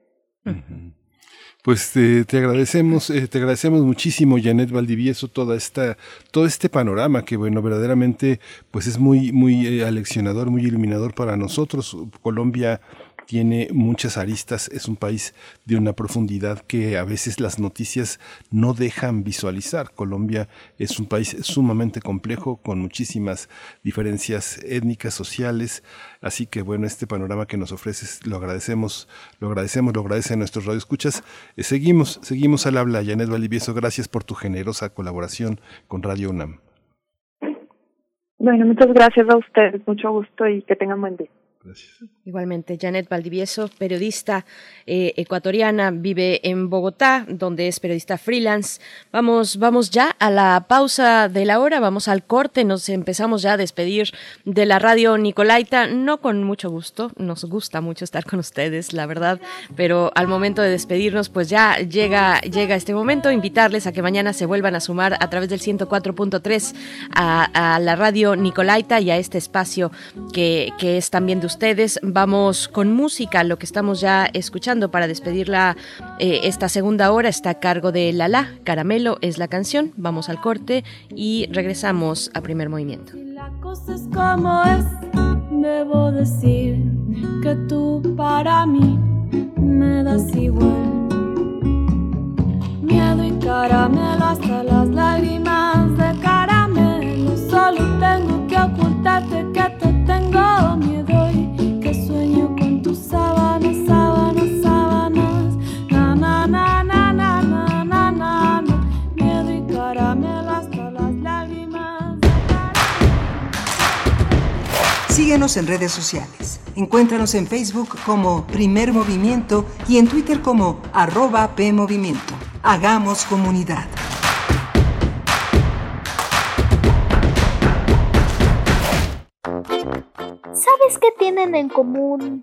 Pues te, agradecemos, eh, te agradecemos muchísimo, Janet Valdivieso, toda esta, todo este panorama que, bueno, verdaderamente, pues es muy, muy eh, aleccionador, muy iluminador para nosotros. Colombia tiene muchas aristas, es un país de una profundidad que a veces las noticias no dejan visualizar. Colombia es un país sumamente complejo, con muchísimas diferencias étnicas, sociales, así que bueno, este panorama que nos ofreces lo agradecemos, lo agradecemos, lo agradecen nuestros radioescuchas. Eh, seguimos, seguimos al habla, Janet Valivieso, gracias por tu generosa colaboración con Radio UNAM. Bueno, muchas gracias a ustedes, mucho gusto y que tengan buen día. Igualmente, Janet Valdivieso, periodista eh, ecuatoriana, vive en Bogotá, donde es periodista freelance. Vamos, vamos ya a la pausa de la hora, vamos al corte, nos empezamos ya a despedir de la radio Nicolaita, no con mucho gusto, nos gusta mucho estar con ustedes, la verdad, pero al momento de despedirnos, pues ya llega, llega este momento, invitarles a que mañana se vuelvan a sumar a través del 104.3 a, a la radio Nicolaita y a este espacio que, que es también de ustedes. Vamos con música, lo que estamos ya escuchando para despedirla eh, esta segunda hora está a cargo de Lala. Caramelo es la canción. Vamos al corte y regresamos a primer movimiento. La cosa es como es, debo decir que tú para mí me das igual. Miedo y caramelo hasta las lágrimas de caramelo. Solo tengo que ocultarte que te tengo miedo. Síguenos en redes sociales. Encuéntranos en Facebook como Primer Movimiento y en Twitter como arroba PMovimiento. Hagamos comunidad. ¿Sabes qué tienen en común?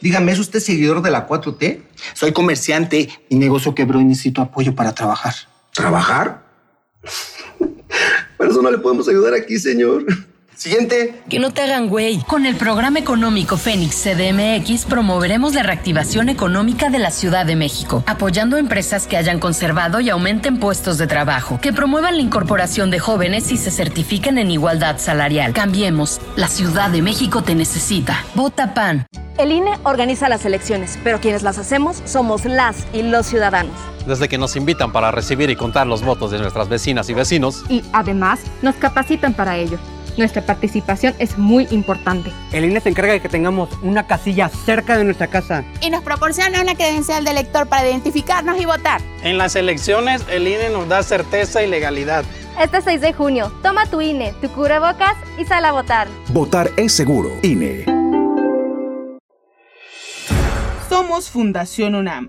Dígame, ¿es usted seguidor de la 4T? Soy comerciante, mi negocio quebró y necesito apoyo para trabajar. ¿Trabajar? Por eso no le podemos ayudar aquí, señor. Siguiente. Que no te hagan güey. Con el programa económico Fénix CDMX promoveremos la reactivación económica de la Ciudad de México, apoyando empresas que hayan conservado y aumenten puestos de trabajo, que promuevan la incorporación de jóvenes y se certifiquen en igualdad salarial. Cambiemos. La Ciudad de México te necesita. Vota PAN. El INE organiza las elecciones, pero quienes las hacemos somos las y los ciudadanos. Desde que nos invitan para recibir y contar los votos de nuestras vecinas y vecinos. Y además nos capacitan para ello. Nuestra participación es muy importante. El INE se encarga de que tengamos una casilla cerca de nuestra casa. Y nos proporciona una credencial de elector para identificarnos y votar. En las elecciones, el INE nos da certeza y legalidad. Este 6 de junio, toma tu INE, tu cubrebocas y sal a votar. Votar es seguro. INE. Somos Fundación UNAM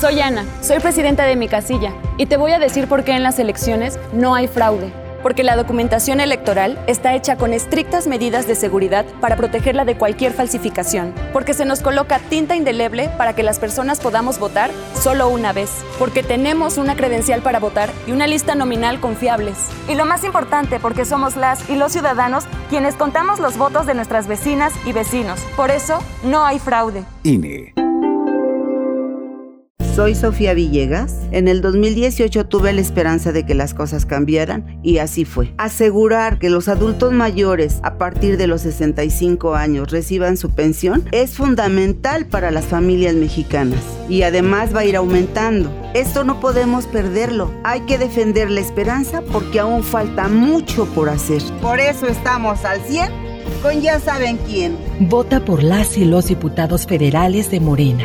Soy Ana, soy presidenta de mi casilla y te voy a decir por qué en las elecciones no hay fraude. Porque la documentación electoral está hecha con estrictas medidas de seguridad para protegerla de cualquier falsificación. Porque se nos coloca tinta indeleble para que las personas podamos votar solo una vez. Porque tenemos una credencial para votar y una lista nominal confiables. Y lo más importante, porque somos las y los ciudadanos quienes contamos los votos de nuestras vecinas y vecinos. Por eso, no hay fraude. INE. Soy Sofía Villegas. En el 2018 tuve la esperanza de que las cosas cambiaran y así fue. Asegurar que los adultos mayores a partir de los 65 años reciban su pensión es fundamental para las familias mexicanas y además va a ir aumentando. Esto no podemos perderlo. Hay que defender la esperanza porque aún falta mucho por hacer. Por eso estamos al 100 con ya saben quién. Vota por las y los diputados federales de Morena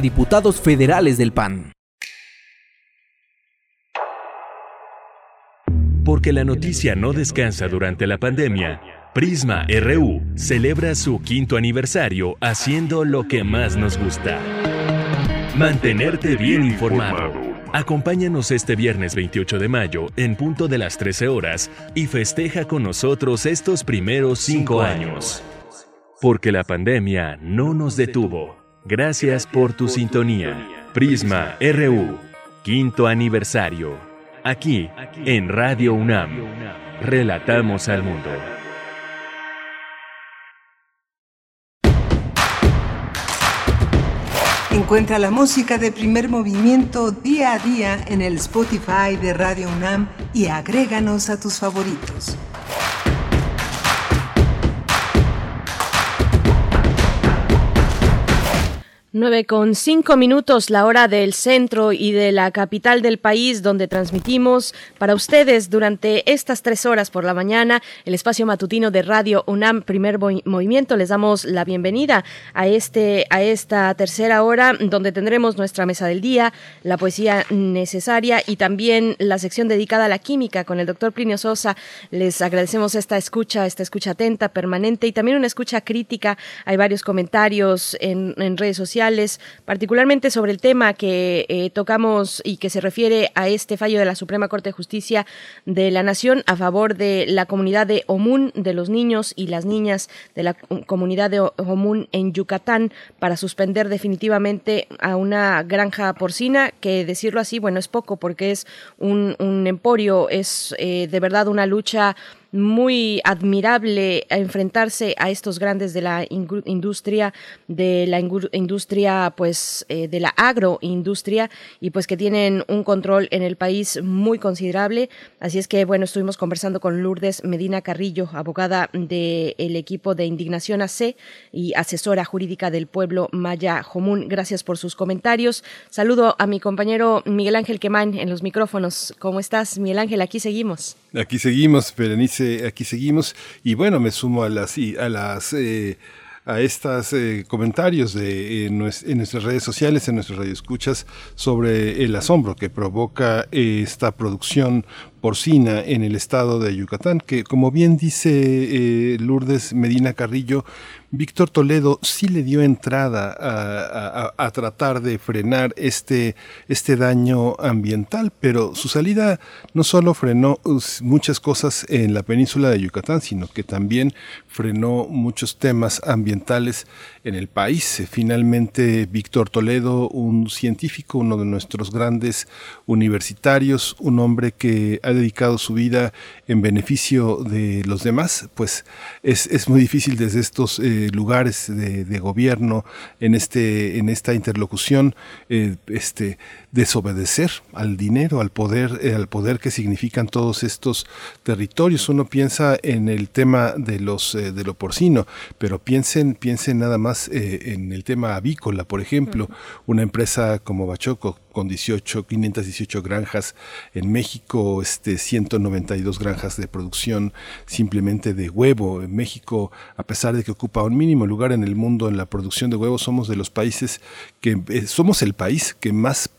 diputados federales del PAN. Porque la noticia no descansa durante la pandemia, Prisma RU celebra su quinto aniversario haciendo lo que más nos gusta. Mantenerte bien informado. Acompáñanos este viernes 28 de mayo en punto de las 13 horas y festeja con nosotros estos primeros cinco años. Porque la pandemia no nos detuvo. Gracias por tu sintonía. Prisma RU, quinto aniversario. Aquí, en Radio UNAM. Relatamos al mundo. Encuentra la música de primer movimiento día a día en el Spotify de Radio UNAM y agréganos a tus favoritos. 9 con 5 minutos, la hora del centro y de la capital del país, donde transmitimos para ustedes durante estas tres horas por la mañana el espacio matutino de Radio UNAM Primer Movimiento. Les damos la bienvenida a, este, a esta tercera hora, donde tendremos nuestra mesa del día, la poesía necesaria y también la sección dedicada a la química con el doctor Plinio Sosa. Les agradecemos esta escucha, esta escucha atenta, permanente y también una escucha crítica. Hay varios comentarios en, en redes sociales particularmente sobre el tema que eh, tocamos y que se refiere a este fallo de la Suprema Corte de Justicia de la Nación a favor de la comunidad de Omun, de los niños y las niñas de la comunidad de Omun en Yucatán, para suspender definitivamente a una granja porcina, que decirlo así, bueno, es poco porque es un, emporio, es eh, de verdad una lucha muy admirable enfrentarse a estos grandes de la industria, de la industria, pues, eh, de la agroindustria y pues que tienen un control en el país muy considerable. Así es que, bueno, estuvimos conversando con Lourdes Medina Carrillo, abogada del equipo de Indignación AC y asesora jurídica del pueblo Maya Jomún. Gracias por sus comentarios. Saludo a mi compañero Miguel Ángel Quemán en los micrófonos. ¿Cómo estás, Miguel Ángel? Aquí seguimos. Aquí seguimos, Berenice, aquí seguimos. Y bueno, me sumo a las, a las eh, a estos eh, comentarios de, en, nuestras redes sociales, en nuestras radioescuchas, sobre el asombro que provoca esta producción porcina en el estado de Yucatán, que como bien dice eh, Lourdes Medina Carrillo, Víctor Toledo sí le dio entrada a, tratar de frenar este, este daño ambiental, pero su salida no solo frenó muchas cosas en la península de Yucatán, sino que también frenó muchos temas ambientales en el país. Finalmente, Víctor Toledo, un científico, uno de nuestros grandes universitarios, un hombre que ha dedicado su vida en beneficio de los demás, pues es, es muy difícil desde estos eh, lugares de, de, gobierno, en, este, en esta interlocución, eh, este, desobedecer al dinero, al poder, eh, al poder que significan todos estos territorios. Uno piensa en el tema de los de lo porcino, pero piensen, piensen nada más en el tema avícola, por ejemplo, una empresa como Bachoco con 18, 518 granjas en México, este, 192 granjas de producción simplemente de huevo. En México, a pesar de que ocupa un mínimo lugar en el mundo en la producción de huevos, somos de los países que eh, somos el país que más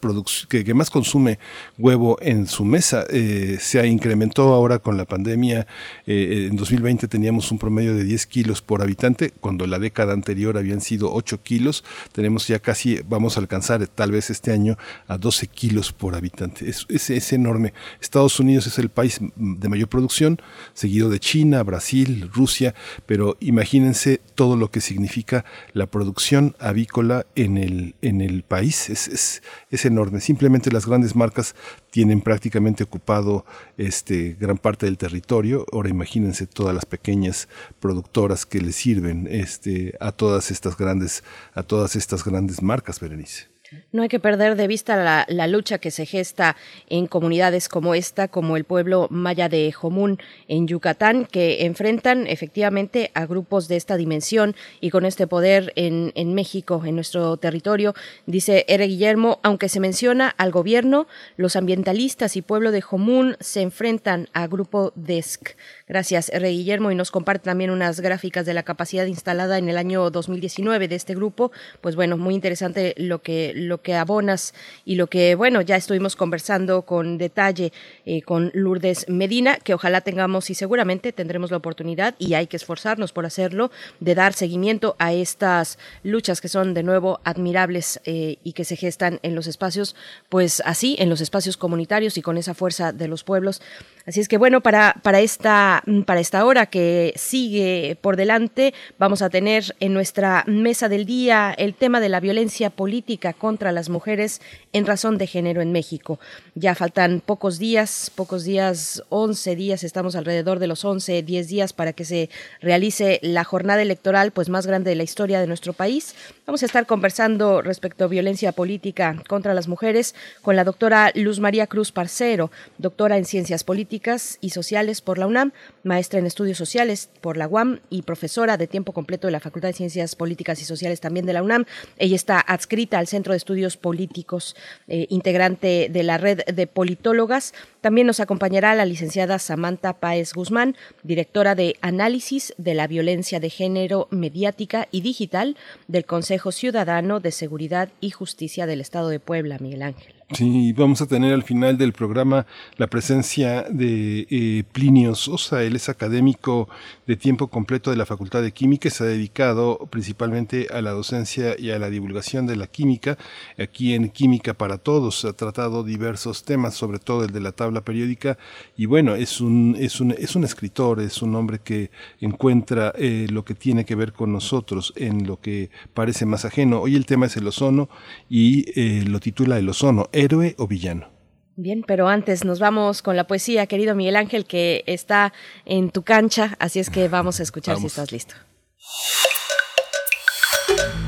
que, que, más consume huevo en su mesa. Eh, se incrementó ahora con la pandemia. Eh, en 2020 teníamos un promedio de 10 kilos por habitante, cuando la década anterior habían sido 8 kilos. Tenemos ya casi, vamos a alcanzar tal vez este año a 12 kilos por habitante. Es, es, es enorme. Estados Unidos es el país de mayor producción, seguido de China, Brasil, Rusia, pero imagínense todo lo que significa la producción avícola en el, en el país. Es, es, es enorme. Simplemente las grandes marcas tienen prácticamente ocupado este, gran parte del territorio. Ahora imagínense todas las pequeñas productoras que le sirven este, a todas estas grandes, a todas estas grandes marcas, Berenice. No hay que perder de vista la, lucha que se gesta en comunidades como esta, como el pueblo maya de Jomún en Yucatán, que enfrentan efectivamente a grupos de esta dimensión y con este poder en, en México, en nuestro territorio. Dice Ere Guillermo, aunque se menciona al gobierno, los ambientalistas y pueblo de Jomún se enfrentan a grupo DESC. Gracias, R. Guillermo, y nos comparte también unas gráficas de la capacidad instalada en el año 2019 de este grupo. Pues bueno, muy interesante lo que, lo que abonas y lo que, bueno, ya estuvimos conversando con detalle eh, con Lourdes Medina, que ojalá tengamos y seguramente tendremos la oportunidad, y hay que esforzarnos por hacerlo, de dar seguimiento a estas luchas que son de nuevo admirables eh, y que se gestan en los espacios, pues así, en los espacios comunitarios y con esa fuerza de los pueblos. Así es que bueno, para, para, esta, para esta hora que sigue por delante, vamos a tener en nuestra mesa del día el tema de la violencia política contra las mujeres en razón de género en México. Ya faltan pocos días, pocos días, 11 días, estamos alrededor de los 11, 10 días para que se realice la jornada electoral pues más grande de la historia de nuestro país. Vamos a estar conversando respecto a violencia política contra las mujeres con la doctora Luz María Cruz Parcero, doctora en Ciencias Políticas y Sociales por la UNAM, maestra en Estudios Sociales por la UAM y profesora de tiempo completo de la Facultad de Ciencias Políticas y Sociales también de la UNAM. Ella está adscrita al Centro de Estudios Políticos, eh, integrante de la red de politólogas. También nos acompañará la licenciada Samantha Páez Guzmán, directora de Análisis de la Violencia de Género Mediática y Digital del Consejo Ciudadano de Seguridad y Justicia del Estado de Puebla, Miguel Ángel. Sí, vamos a tener al final del programa la presencia de eh, Plinio Sosa. Él es académico de tiempo completo de la Facultad de Química se ha dedicado principalmente a la docencia y a la divulgación de la química. Aquí en Química para Todos ha tratado diversos temas, sobre todo el de la tabla periódica. Y bueno, es un, es un, es un escritor, es un hombre que encuentra eh, lo que tiene que ver con nosotros en lo que parece más ajeno. Hoy el tema es el ozono y eh, lo titula El ozono héroe o villano. Bien, pero antes nos vamos con la poesía, querido Miguel Ángel, que está en tu cancha, así es que vamos a escuchar vamos. si estás listo.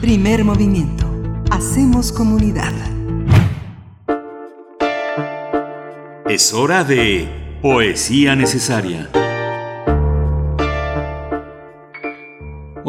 Primer movimiento. Hacemos comunidad. Es hora de poesía necesaria.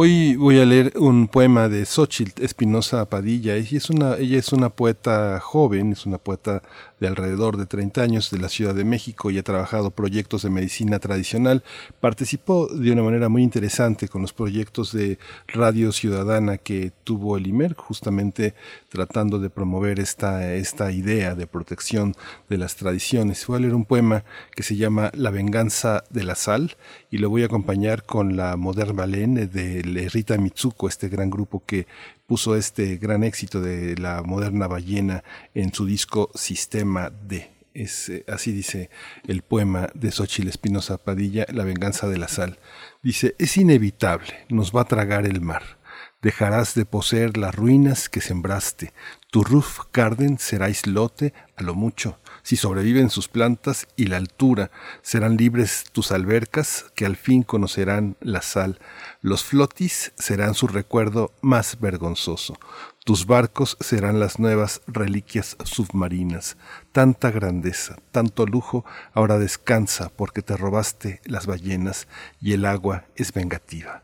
Hoy voy a leer un poema de Xochitl Espinosa Padilla. Ella es, una, ella es una poeta joven, es una poeta de alrededor de 30 años de la Ciudad de México y ha trabajado proyectos de medicina tradicional. Participó de una manera muy interesante con los proyectos de Radio Ciudadana que tuvo el IMER, justamente tratando de promover esta, esta idea de protección de las tradiciones. Voy a leer un poema que se llama La venganza de la sal y lo voy a acompañar con la Modern Balén de Rita Mitsuko, este gran grupo que puso este gran éxito de la moderna ballena en su disco Sistema D. Es, eh, así dice el poema de Xochitl Espinosa Padilla, La venganza de la sal. Dice, es inevitable, nos va a tragar el mar. Dejarás de poseer las ruinas que sembraste. Tu roof garden será islote a lo mucho si sobreviven sus plantas y la altura, serán libres tus albercas que al fin conocerán la sal. Los flotis serán su recuerdo más vergonzoso. Tus barcos serán las nuevas reliquias submarinas. Tanta grandeza, tanto lujo, ahora descansa porque te robaste las ballenas y el agua es vengativa.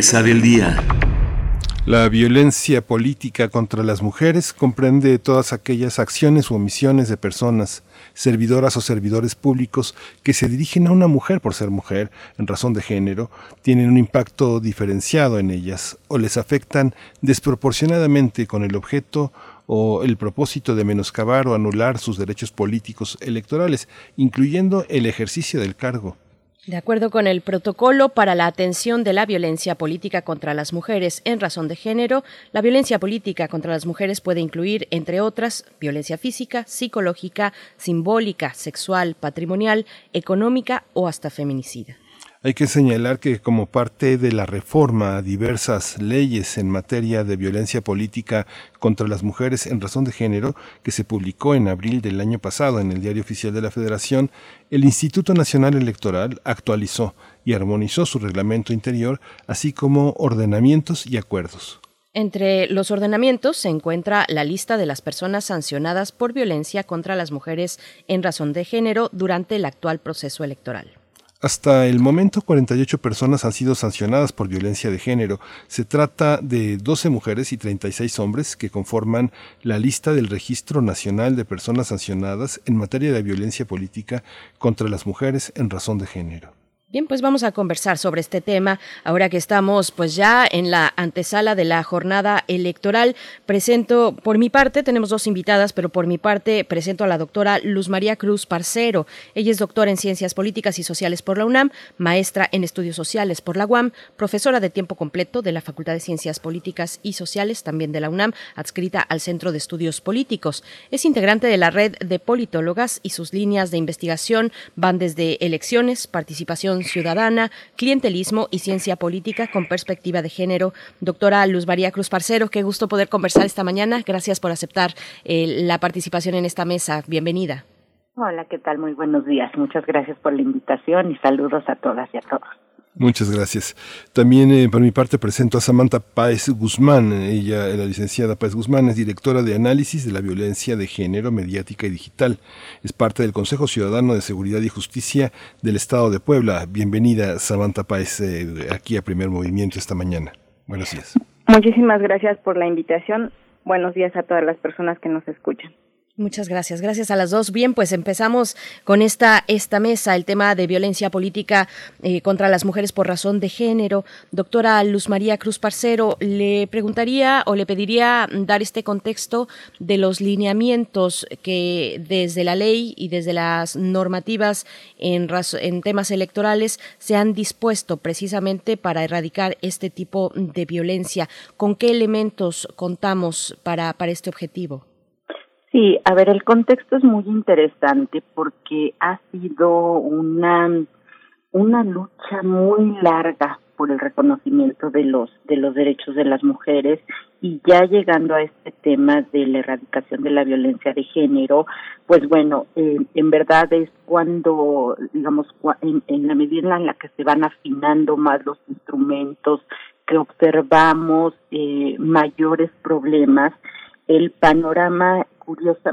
Mesa día. La violencia política contra las mujeres comprende todas aquellas acciones u omisiones de personas, servidoras o servidores públicos que se dirigen a una mujer por ser mujer en razón de género, tienen un impacto diferenciado en ellas o les afectan desproporcionadamente con el objeto o el propósito de menoscabar o anular sus derechos políticos electorales, incluyendo el ejercicio del cargo. De acuerdo con el protocolo para la atención de la violencia política contra las mujeres en razón de género, la violencia política contra las mujeres puede incluir, entre otras, violencia física, psicológica, simbólica, sexual, patrimonial, económica o hasta feminicida. Hay que señalar que como parte de la reforma a diversas leyes en materia de violencia política contra las mujeres en razón de género, que se publicó en abril del año pasado en el Diario Oficial de la Federación, el Instituto Nacional Electoral actualizó y armonizó su reglamento interior, así como ordenamientos y acuerdos. Entre los ordenamientos se encuentra la lista de las personas sancionadas por violencia contra las mujeres en razón de género durante el actual proceso electoral. Hasta el momento, 48 personas han sido sancionadas por violencia de género. Se trata de 12 mujeres y 36 hombres que conforman la lista del Registro Nacional de Personas Sancionadas en materia de violencia política contra las mujeres en razón de género. Bien, pues vamos a conversar sobre este tema ahora que estamos pues ya en la antesala de la jornada electoral. Presento por mi parte, tenemos dos invitadas, pero por mi parte presento a la doctora Luz María Cruz Parcero. Ella es doctora en Ciencias Políticas y Sociales por la UNAM, maestra en Estudios Sociales por la UAM, profesora de tiempo completo de la Facultad de Ciencias Políticas y Sociales también de la UNAM, adscrita al Centro de Estudios Políticos. Es integrante de la red de politólogas y sus líneas de investigación van desde elecciones, participación ciudadana, clientelismo y ciencia política con perspectiva de género. Doctora Luz María Cruz Parcero, qué gusto poder conversar esta mañana. Gracias por aceptar eh, la participación en esta mesa. Bienvenida. Hola, ¿qué tal? Muy buenos días. Muchas gracias por la invitación y saludos a todas y a todos. Muchas gracias. También eh, por mi parte presento a Samantha Páez Guzmán. Ella, la licenciada Páez Guzmán, es directora de análisis de la violencia de género mediática y digital. Es parte del Consejo Ciudadano de Seguridad y Justicia del Estado de Puebla. Bienvenida, Samantha Páez, eh, aquí a Primer Movimiento esta mañana. Buenos días. Muchísimas gracias por la invitación. Buenos días a todas las personas que nos escuchan. Muchas gracias, gracias a las dos. Bien, pues empezamos con esta, esta mesa, el tema de violencia política eh, contra las mujeres por razón de género. Doctora Luz María Cruz Parcero, le preguntaría o le pediría dar este contexto de los lineamientos que desde la ley y desde las normativas en, en temas electorales se han dispuesto precisamente para erradicar este tipo de violencia. ¿Con qué elementos contamos para, para este objetivo? Sí, a ver, el contexto es muy interesante porque ha sido una una lucha muy larga por el reconocimiento de los de los derechos de las mujeres y ya llegando a este tema de la erradicación de la violencia de género, pues bueno, eh, en verdad es cuando, digamos, en, en la medida en la que se van afinando más los instrumentos, que observamos eh, mayores problemas, el panorama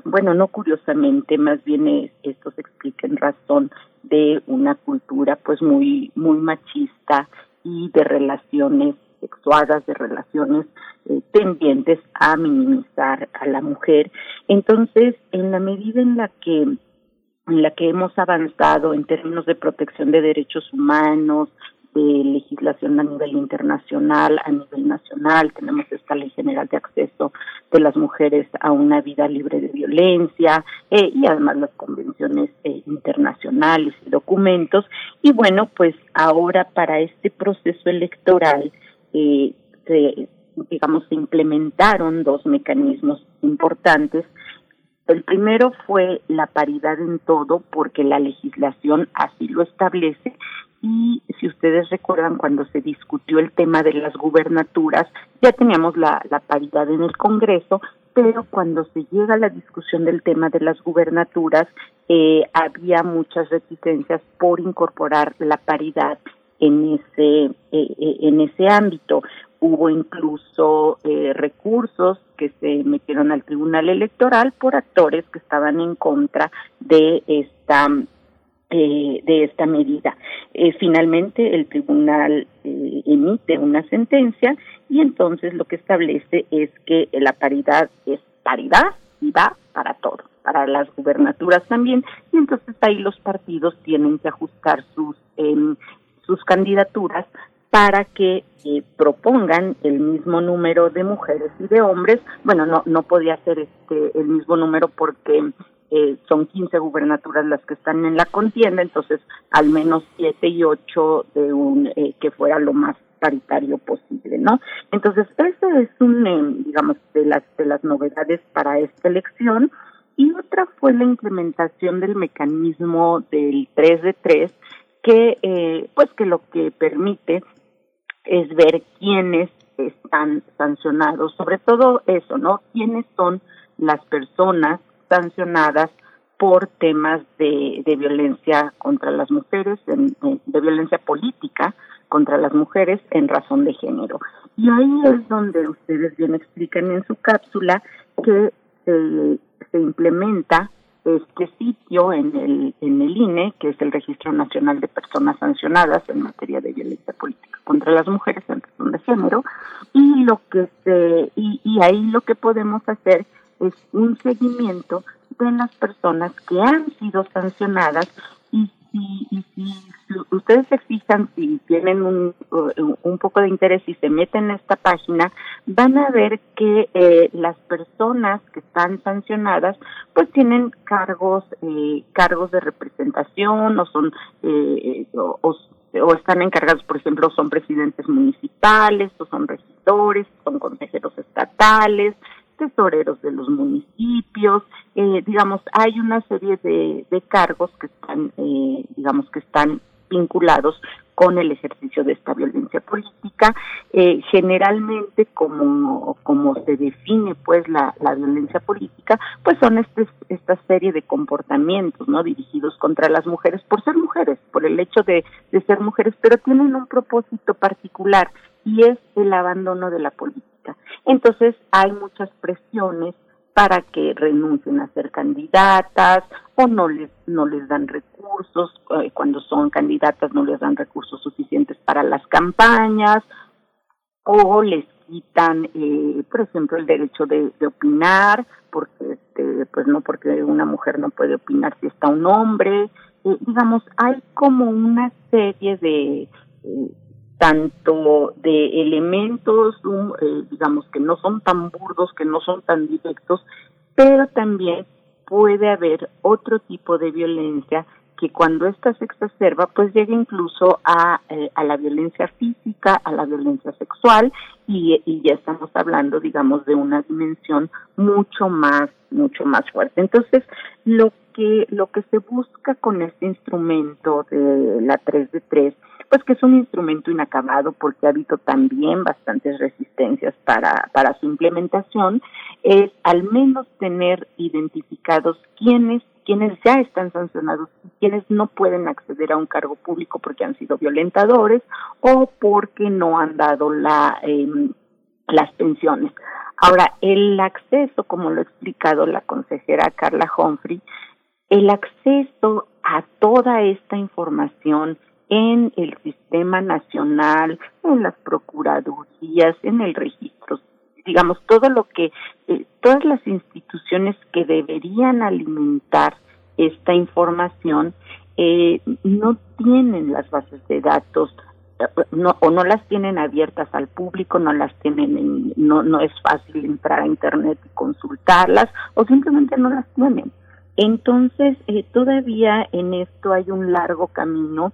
bueno, no curiosamente, más bien esto se explica en razón de una cultura pues muy muy machista y de relaciones sexuadas, de relaciones eh, tendientes a minimizar a la mujer. Entonces, en la medida en la que en la que hemos avanzado en términos de protección de derechos humanos, de legislación a nivel internacional, a nivel nacional. Tenemos esta Ley General de Acceso de las Mujeres a una vida libre de violencia eh, y además las convenciones eh, internacionales y documentos. Y bueno, pues ahora para este proceso electoral eh, se, digamos, se implementaron dos mecanismos importantes el primero fue la paridad en todo, porque la legislación así lo establece, y si ustedes recuerdan cuando se discutió el tema de las gubernaturas, ya teníamos la, la paridad en el Congreso, pero cuando se llega a la discusión del tema de las gubernaturas, eh, había muchas reticencias por incorporar la paridad en ese eh, eh, en ese ámbito. Hubo incluso eh, recursos que se metieron al Tribunal Electoral por actores que estaban en contra de esta eh, de esta medida. Eh, finalmente, el tribunal eh, emite una sentencia y entonces lo que establece es que la paridad es paridad y va para todo, para las gubernaturas también, y entonces ahí los partidos tienen que ajustar sus em, sus candidaturas para que propongan el mismo número de mujeres y de hombres. Bueno, no no podía ser este el mismo número porque eh, son 15 gubernaturas las que están en la contienda, entonces al menos 7 y 8 de un eh, que fuera lo más paritario posible, ¿no? Entonces, eso es un, eh, digamos, de las, de las novedades para esta elección. Y otra fue la implementación del mecanismo del 3 de 3, que, eh, pues, que lo que permite es ver quiénes están sancionados, sobre todo eso, ¿no? ¿Quiénes son las personas sancionadas por temas de, de violencia contra las mujeres, de, violencia política contra las mujeres en razón de género. Y ahí es donde ustedes bien explican en su cápsula que se, se implementa este sitio en el, en el INE, que es el Registro Nacional de Personas Sancionadas en materia de violencia política contra las mujeres en razón de género, y lo que se, y ahí lo que podemos hacer es un seguimiento de las personas que han sido sancionadas y si, y si ustedes se fijan, si tienen un, un poco de interés y se meten en esta página, van a ver que eh, las personas que están sancionadas pues tienen cargos eh, cargos de representación o son eh, o, están encargados, por ejemplo, son presidentes municipales, o son regidores, son consejeros estatales, tesoreros de los municipios, eh, digamos, hay una serie de, cargos que están, eh, digamos, que están vinculados con el ejercicio de esta violencia política. Eh, generalmente, como, como se define pues la, la violencia política, pues son este, esta serie de comportamientos no dirigidos contra las mujeres por ser mujeres, por el hecho de, de ser mujeres, pero tienen un propósito particular y es el abandono de la política. Entonces hay muchas presiones para que renuncien a ser candidatas o no les no les dan recursos eh, cuando son candidatas no les dan recursos suficientes para las campañas o les quitan eh, por ejemplo el derecho de, opinar porque este, pues no porque una mujer no puede opinar si está un hombre eh, digamos hay como una serie de tanto de elementos, eh, digamos, que no son tan burdos, que no son tan directos, pero también puede haber otro tipo de violencia que cuando ésta se exacerba, pues llega incluso a, eh, a la violencia física, a la violencia sexual, y, ya estamos hablando, digamos, de una dimensión mucho más, mucho más fuerte. Entonces, lo que, lo que se busca con este instrumento de la 3 de 3 pues que es un instrumento inacabado porque ha habido también bastantes resistencias para, para su implementación, es al menos tener identificados quiénes quienes ya están sancionados y quienes no pueden acceder a un cargo público porque han sido violentadores o porque no han dado la eh, las pensiones. Ahora, el acceso, como lo ha explicado la consejera Carla Humphrey, el acceso a toda esta información en el sistema nacional, en las procuradurías, en el registro, digamos, todo lo que, eh, todas las instituciones que deberían alimentar esta información eh, no tienen las bases de datos eh, no, o no las tienen abiertas al público, no las tienen, no, no es fácil entrar a internet y consultarlas o simplemente no las tienen. Entonces, eh, todavía en esto hay un largo camino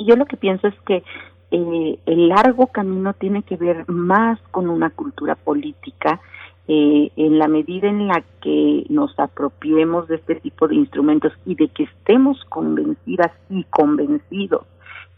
y yo lo que pienso es que eh, el largo camino tiene que ver más con una cultura política, eh, en la medida en la que nos apropiemos de este tipo de instrumentos y de que estemos convencidas y convencidos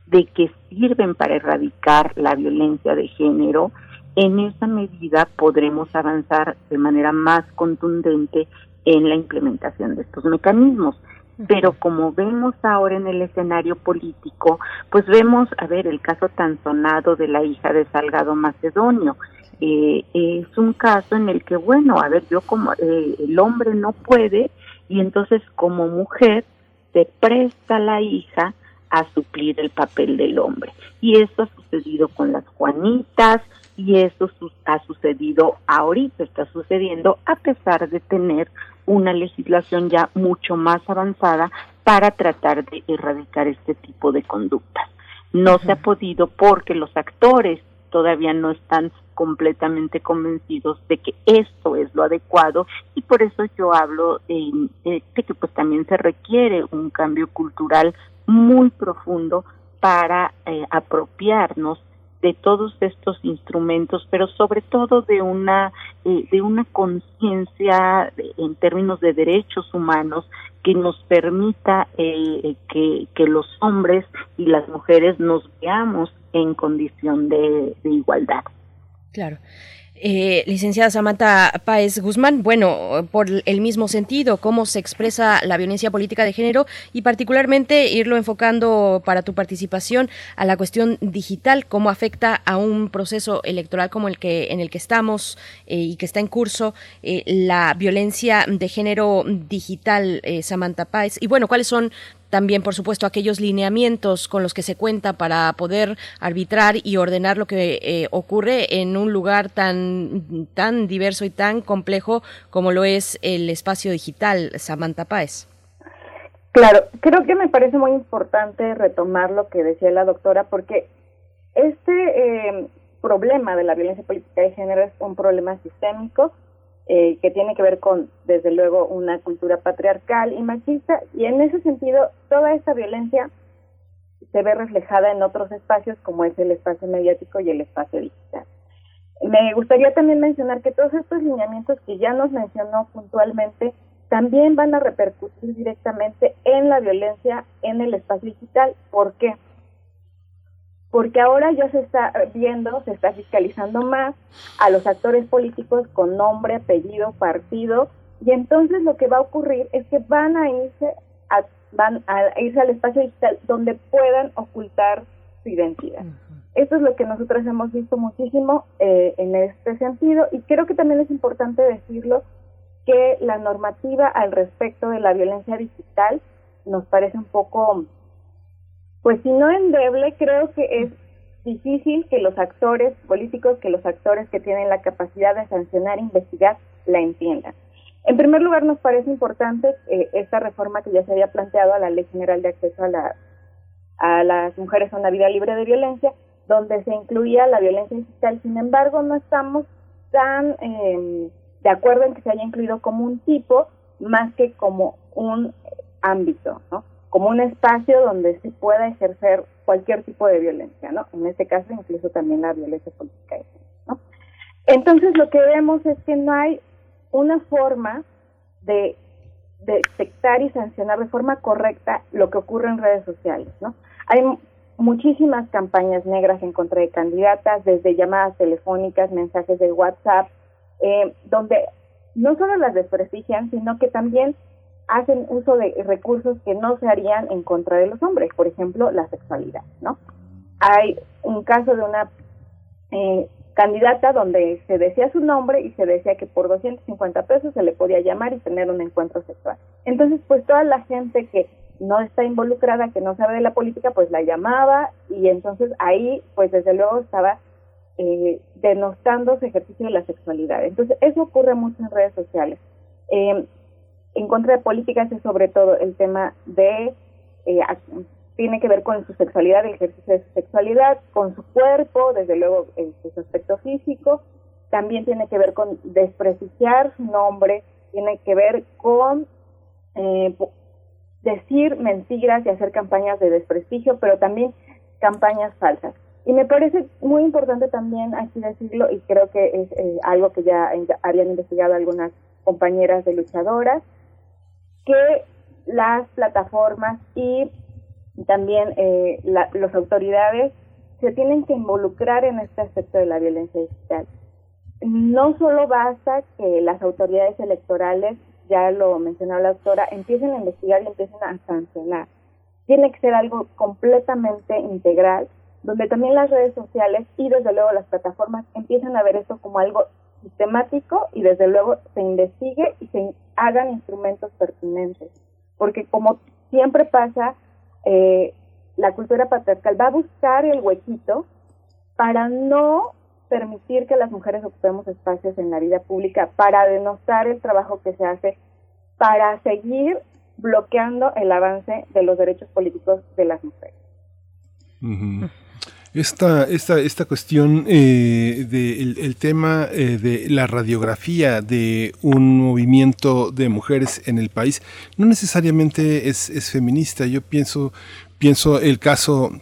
de que sirven para erradicar la violencia de género, en esa medida podremos avanzar de manera más contundente en la implementación de estos mecanismos. Pero como vemos ahora en el escenario político, pues vemos, a ver, el caso tan sonado de la hija de Salgado Macedonio. Eh, es un caso en el que, bueno, a ver, yo como eh, el hombre no puede y entonces como mujer se presta la hija a suplir el papel del hombre. Y esto ha sucedido con las Juanitas y eso ha sucedido ahorita, está sucediendo a pesar de tener una legislación ya mucho más avanzada para tratar de erradicar este tipo de conductas. No se ha podido porque los actores todavía no están completamente convencidos de que esto es lo adecuado y por eso yo hablo de, que pues también se requiere un cambio cultural muy profundo para eh, apropiarnos de todos estos instrumentos, pero sobre todo de una eh, de una conciencia en términos de derechos humanos que nos permita eh, que, que, los hombres y las mujeres nos veamos en condición de igualdad. Claro. Eh, licenciada Samantha Páez Guzmán, bueno, por el mismo sentido, cómo se expresa la violencia política de género y particularmente irlo enfocando para tu participación a la cuestión digital, cómo afecta a un proceso electoral como el que en el que estamos eh, y que está en curso eh, la violencia de género digital, Samantha Páez. Y bueno, ¿cuáles son también, por supuesto, aquellos lineamientos con los que se cuenta para poder arbitrar y ordenar lo que eh, ocurre en un lugar tan, tan diverso y tan complejo como lo es el espacio digital, Samantha Páez. Claro, creo que me parece muy importante retomar lo que decía la doctora, porque este eh, problema de la violencia política de género es un problema sistémico eh, que tiene que ver con, desde luego, una cultura patriarcal y machista, y en ese sentido, toda esta violencia se ve reflejada en otros espacios como es el espacio mediático y el espacio digital. Me gustaría también mencionar que todos estos lineamientos que ya nos mencionó puntualmente también van a repercutir directamente en la violencia en el espacio digital. ¿Por qué? Porque ahora ya se está viendo, se está fiscalizando más a los actores políticos con nombre, apellido, partido, y entonces lo que va a ocurrir es que van a irse a, van a irse al espacio digital donde puedan ocultar su identidad. Esto es lo que nosotros hemos visto muchísimo eh, en este sentido y creo que también es importante decirlo que la normativa al respecto de la violencia digital nos parece un poco pues si no endeble, creo que es difícil que los actores políticos, que los actores que tienen la capacidad de sancionar e investigar, la entiendan. En primer lugar, nos parece importante eh, esta reforma que ya se había planteado a la Ley General de Acceso a, la, a las Mujeres a una Vida Libre de Violencia, donde se incluía la violencia digital. Sin embargo, no estamos tan eh, de acuerdo en que se haya incluido como un tipo más que como un ámbito, ¿no? Como un espacio donde se pueda ejercer cualquier tipo de violencia, ¿no? En este caso incluso también la violencia política, ¿no? Entonces lo que vemos es que no hay una forma de, detectar y sancionar de forma correcta lo que ocurre en redes sociales, ¿no? Hay muchísimas campañas negras en contra de candidatas, desde llamadas telefónicas, mensajes de WhatsApp, eh, donde no solo las desprestigian, sino que también hacen uso de recursos que no se harían en contra de los hombres, por ejemplo, la sexualidad, ¿no? Hay un caso de una eh, candidata donde se decía su nombre y se decía que por 250 pesos se le podía llamar y tener un encuentro sexual. Entonces, pues toda la gente que no está involucrada, que no sabe de la política, pues la llamaba y entonces ahí, pues desde luego estaba eh, denostando su ejercicio de la sexualidad. Entonces, eso ocurre mucho en redes sociales. Eh, en contra de políticas es sobre todo el tema de, eh, tiene que ver con su sexualidad, el ejercicio de su sexualidad, con su cuerpo, desde luego en su aspecto físico, también tiene que ver con desprestigiar su nombre, tiene que ver con eh, decir mentiras y hacer campañas de desprestigio, pero también campañas falsas. Y me parece muy importante también aquí decirlo, y creo que es eh, algo que ya habían investigado algunas compañeras de luchadoras, que las plataformas y también eh, las autoridades se tienen que involucrar en este aspecto de la violencia digital. No solo basta que las autoridades electorales ya lo mencionó la doctora, empiecen a investigar y empiecen a sancionar. Tiene que ser algo completamente integral, donde también las redes sociales y desde luego las plataformas empiezan a ver esto como algo sistemático y desde luego se investigue y se hagan instrumentos pertinentes. Porque como siempre pasa, eh, la cultura patriarcal va a buscar el huequito para no permitir que las mujeres ocupemos espacios en la vida pública, para denostar el trabajo que se hace, para seguir bloqueando el avance de los derechos políticos de las mujeres. Esta, esta, esta cuestión eh, del el tema eh, de la radiografía de un movimiento de mujeres en el país no necesariamente es, es feminista. Yo pienso, pienso el caso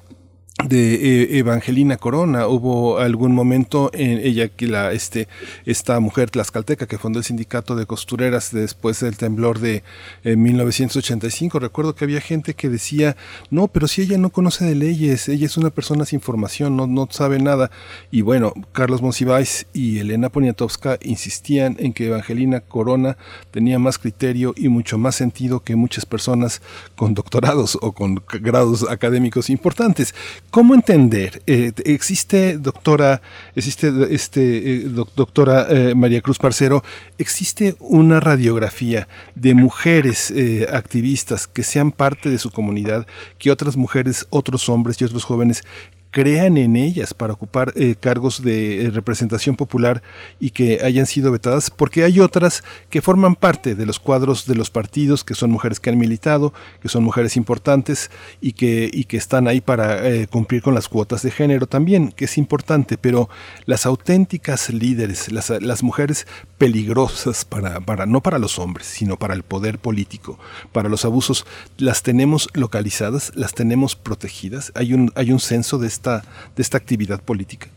de eh, Evangelina Corona. Hubo algún momento en ella que la este esta mujer tlaxcalteca que fundó el sindicato de costureras después del temblor de 1985. Eh, Recuerdo que había gente que decía, "No, pero si ella no conoce de leyes, ella es una persona sin formación, no no sabe nada." Y bueno, Carlos Monsiváis y Elena Poniatowska insistían en que Evangelina Corona tenía más criterio y mucho más sentido que muchas personas con doctorados o con grados académicos importantes ¿Cómo entender? Eh, existe, doctora, existe, este, eh, doctora eh, María Cruz Parcero, existe una radiografía de mujeres activistas que sean parte de su comunidad, que otras mujeres, otros hombres y otros jóvenes crean en ellas para ocupar eh, cargos de eh, representación popular y que hayan sido vetadas, porque hay otras que forman parte de los cuadros de los partidos, que son mujeres que han militado, que son mujeres importantes y que, y que están ahí para eh, cumplir con las cuotas de género también, que es importante, pero las auténticas líderes, las, las mujeres peligrosas para, para, no para los hombres, sino para el poder político, para los abusos, las tenemos localizadas, las tenemos protegidas, hay un, hay un censo de de esta actividad política?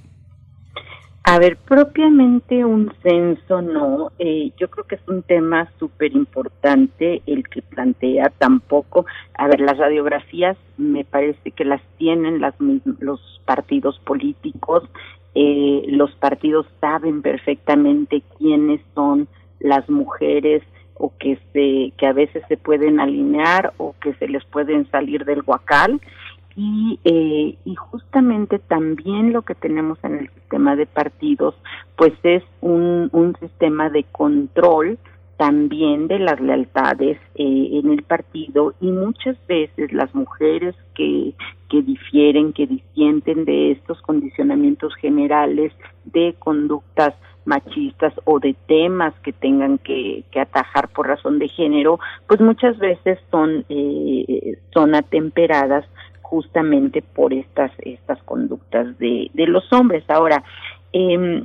A ver, propiamente un censo no. Eh, yo creo que es un tema súper importante el que plantea tampoco. A ver, las radiografías me parece que las tienen las, los partidos políticos. Eh, los partidos saben perfectamente quiénes son las mujeres o que se que a veces se pueden alinear o que se les pueden salir del huacal y, eh, y justamente también lo que tenemos en el sistema de partidos, pues es un, un sistema de control también de las lealtades eh, en el partido y muchas veces las mujeres que, que difieren, que disienten de estos condicionamientos generales de conductas machistas o de temas que tengan que, que atajar por razón de género, pues muchas veces son, eh, son atemperadas justamente por estas estas conductas de, de los hombres. Ahora, eh,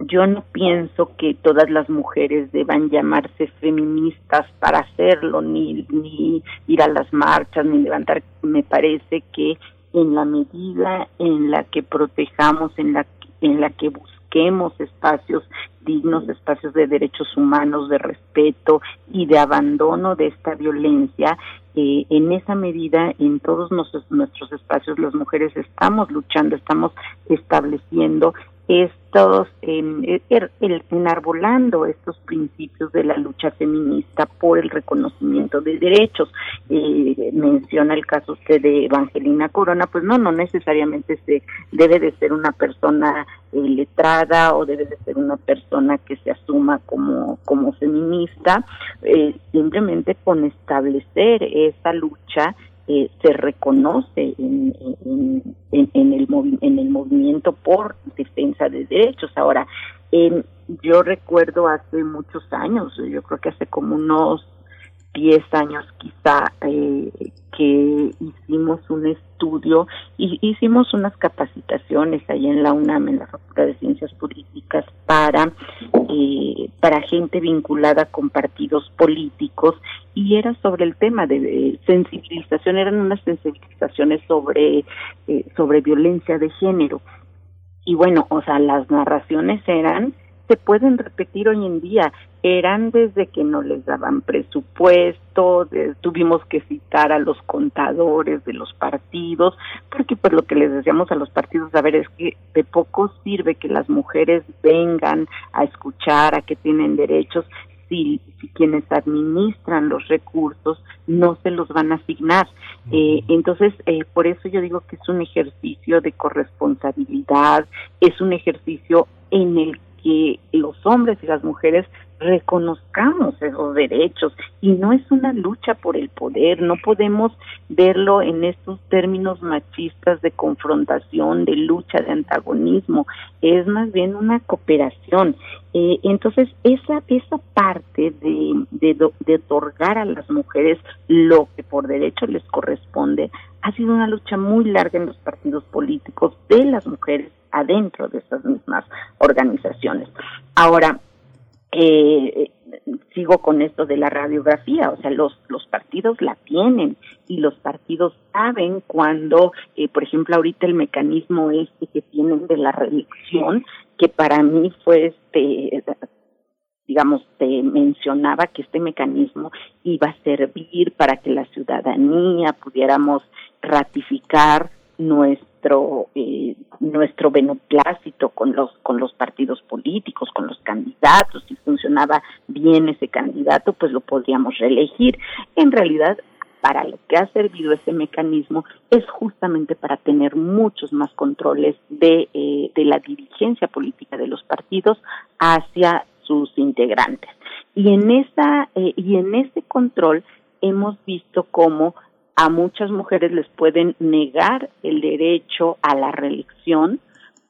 yo no pienso que todas las mujeres deban llamarse feministas para hacerlo, ni, ni ir a las marchas, ni levantar. Me parece que en la medida en la que protejamos, en la, en la que busquemos espacios dignos, espacios de derechos humanos, de respeto y de abandono de esta violencia, eh, en esa medida en todos nuestros, nuestros espacios las mujeres estamos luchando, estamos estableciendo estos, eh, el, enarbolando estos principios de la lucha feminista por el reconocimiento de derechos. Eh, menciona el caso usted de Evangelina Corona, pues no, no necesariamente se debe de ser una persona eh, letrada o debe de ser una persona que se asuma como, como feminista, eh, simplemente con establecer esa lucha eh, se reconoce en, en, en, el en el movimiento por defensa de derechos. Ahora, yo recuerdo hace muchos años, yo creo que hace como unos 10 años quizá, eh, que hicimos un estudio y hicimos unas capacitaciones ahí en la UNAM, en la Facultad de Ciencias Políticas, para, eh, para gente vinculada con partidos políticos y era sobre el tema de, sensibilización, eran unas sensibilizaciones sobre, eh, sobre violencia de género. Y bueno, o sea, las narraciones eran se pueden repetir hoy en día. Eran desde que no les daban presupuesto, tuvimos que citar a los contadores de los partidos, porque pues lo que les decíamos a los partidos, a ver, es que de poco sirve que las mujeres vengan a escuchar, a que tienen derechos, si, si quienes administran los recursos no se los van a asignar. Eh, entonces, eh, por eso yo digo que es un ejercicio de corresponsabilidad, es un ejercicio en el que los hombres y las mujeres reconozcamos esos derechos y no es una lucha por el poder, no podemos verlo en estos términos machistas de confrontación, de lucha, de antagonismo, es más bien una cooperación. Eh, entonces, esa, esa parte de, de, de otorgar a las mujeres lo que por derecho les corresponde ha sido una lucha muy larga en los partidos políticos de las mujeres adentro de esas mismas organizaciones. Ahora, eh, sigo con esto de la radiografía, o sea, los, los partidos la tienen y los partidos saben cuando, eh, por ejemplo, ahorita el mecanismo este que tienen de la reelección, que para mí fue este, digamos, te mencionaba que este mecanismo iba a servir para que la ciudadanía pudiéramos ratificar nuestro eh, nuestro beneplácito con los con los partidos políticos con los candidatos si funcionaba bien ese candidato pues lo podríamos reelegir. En realidad para lo que ha servido ese mecanismo es justamente para tener muchos más controles de, eh, de la dirigencia política de los partidos hacia sus integrantes. Y en esa eh, y en ese control hemos visto cómo a muchas mujeres les pueden negar el derecho a la reelección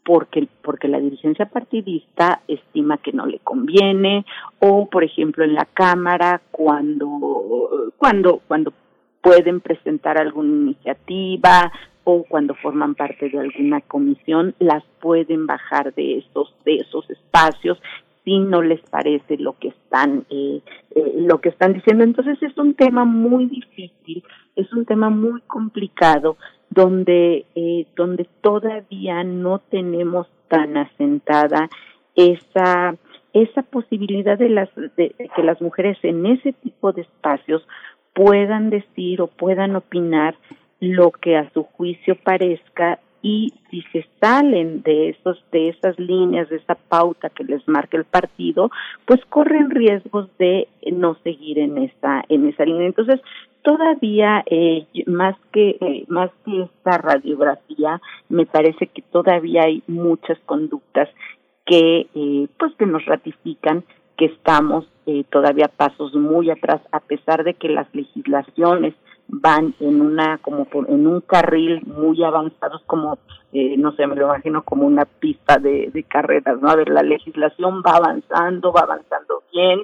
porque porque la dirigencia partidista estima que no le conviene o por ejemplo en la cámara cuando cuando cuando pueden presentar alguna iniciativa o cuando forman parte de alguna comisión las pueden bajar de esos de esos espacios si no les parece lo que están eh, eh, lo que están diciendo. Entonces es un tema muy difícil es un tema muy complicado donde eh, donde todavía no tenemos tan asentada esa esa posibilidad de las de que las mujeres en ese tipo de espacios puedan decir o puedan opinar lo que a su juicio parezca y si se salen de esos de esas líneas de esa pauta que les marca el partido pues corren riesgos de no seguir en esa en esa línea. Entonces todavía eh, más que eh, más que esta radiografía me parece que todavía hay muchas conductas que eh, pues que nos ratifican que estamos eh, todavía pasos muy atrás a pesar de que las legislaciones van en una como por, en un carril muy avanzados como eh, no sé me lo imagino como una pista de, carreras no a ver la legislación va avanzando va avanzando bien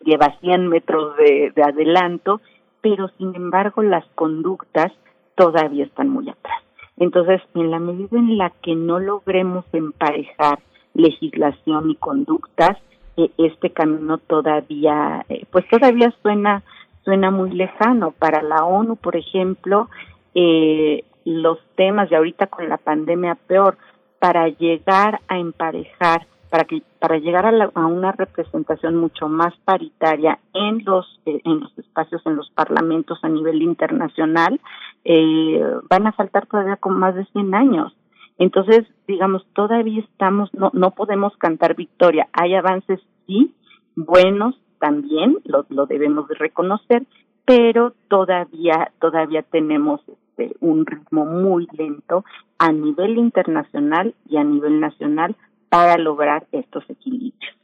lleva 100 metros de, de adelanto pero sin embargo las conductas todavía están muy atrás. Entonces en la medida en la que no logremos emparejar legislación y conductas este camino todavía eh, pues todavía suena suena muy lejano. Para la ONU, por ejemplo, eh, los temas de ahorita con la pandemia peor, para llegar a emparejar, para que para llegar a, a una representación mucho más paritaria en los eh, en los espacios en los parlamentos a nivel internacional eh, van a faltar todavía con más de 100 años entonces digamos todavía estamos no no podemos cantar victoria hay avances sí buenos también lo, lo debemos de reconocer, pero todavía todavía tenemos este, un ritmo muy lento a nivel internacional y a nivel nacional para lograr estos equilibrios.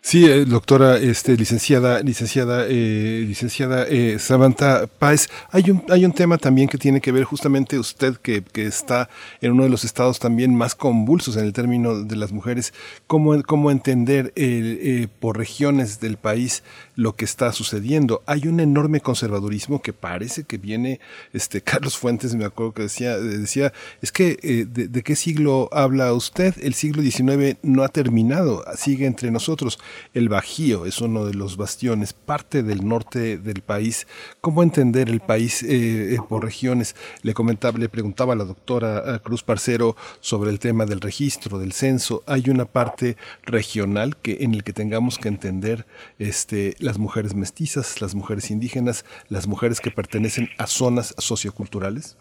Sí, eh, doctora, este, licenciada, licenciada, eh, licenciada eh, Samantha Páez, hay un, hay un tema también que tiene que ver justamente usted que, que está en uno de los estados también más convulsos en el término de las mujeres, cómo, cómo entender eh, por regiones del país lo que está sucediendo. Hay un enorme conservadurismo que parece que viene, este, Carlos Fuentes, me acuerdo que decía, decía, es que de, de qué siglo habla usted? El siglo XIX no ha terminado, sigue entre nosotros el Bajío es uno de los bastiones, parte del norte del país. ¿Cómo entender el país eh, eh, por regiones? Le comentaba, le preguntaba a la doctora eh, Cruz Parcero sobre el tema del registro, del censo. Hay una parte regional que en el que tengamos que entender este, las mujeres mestizas, las mujeres indígenas, las mujeres que pertenecen a zonas socioculturales.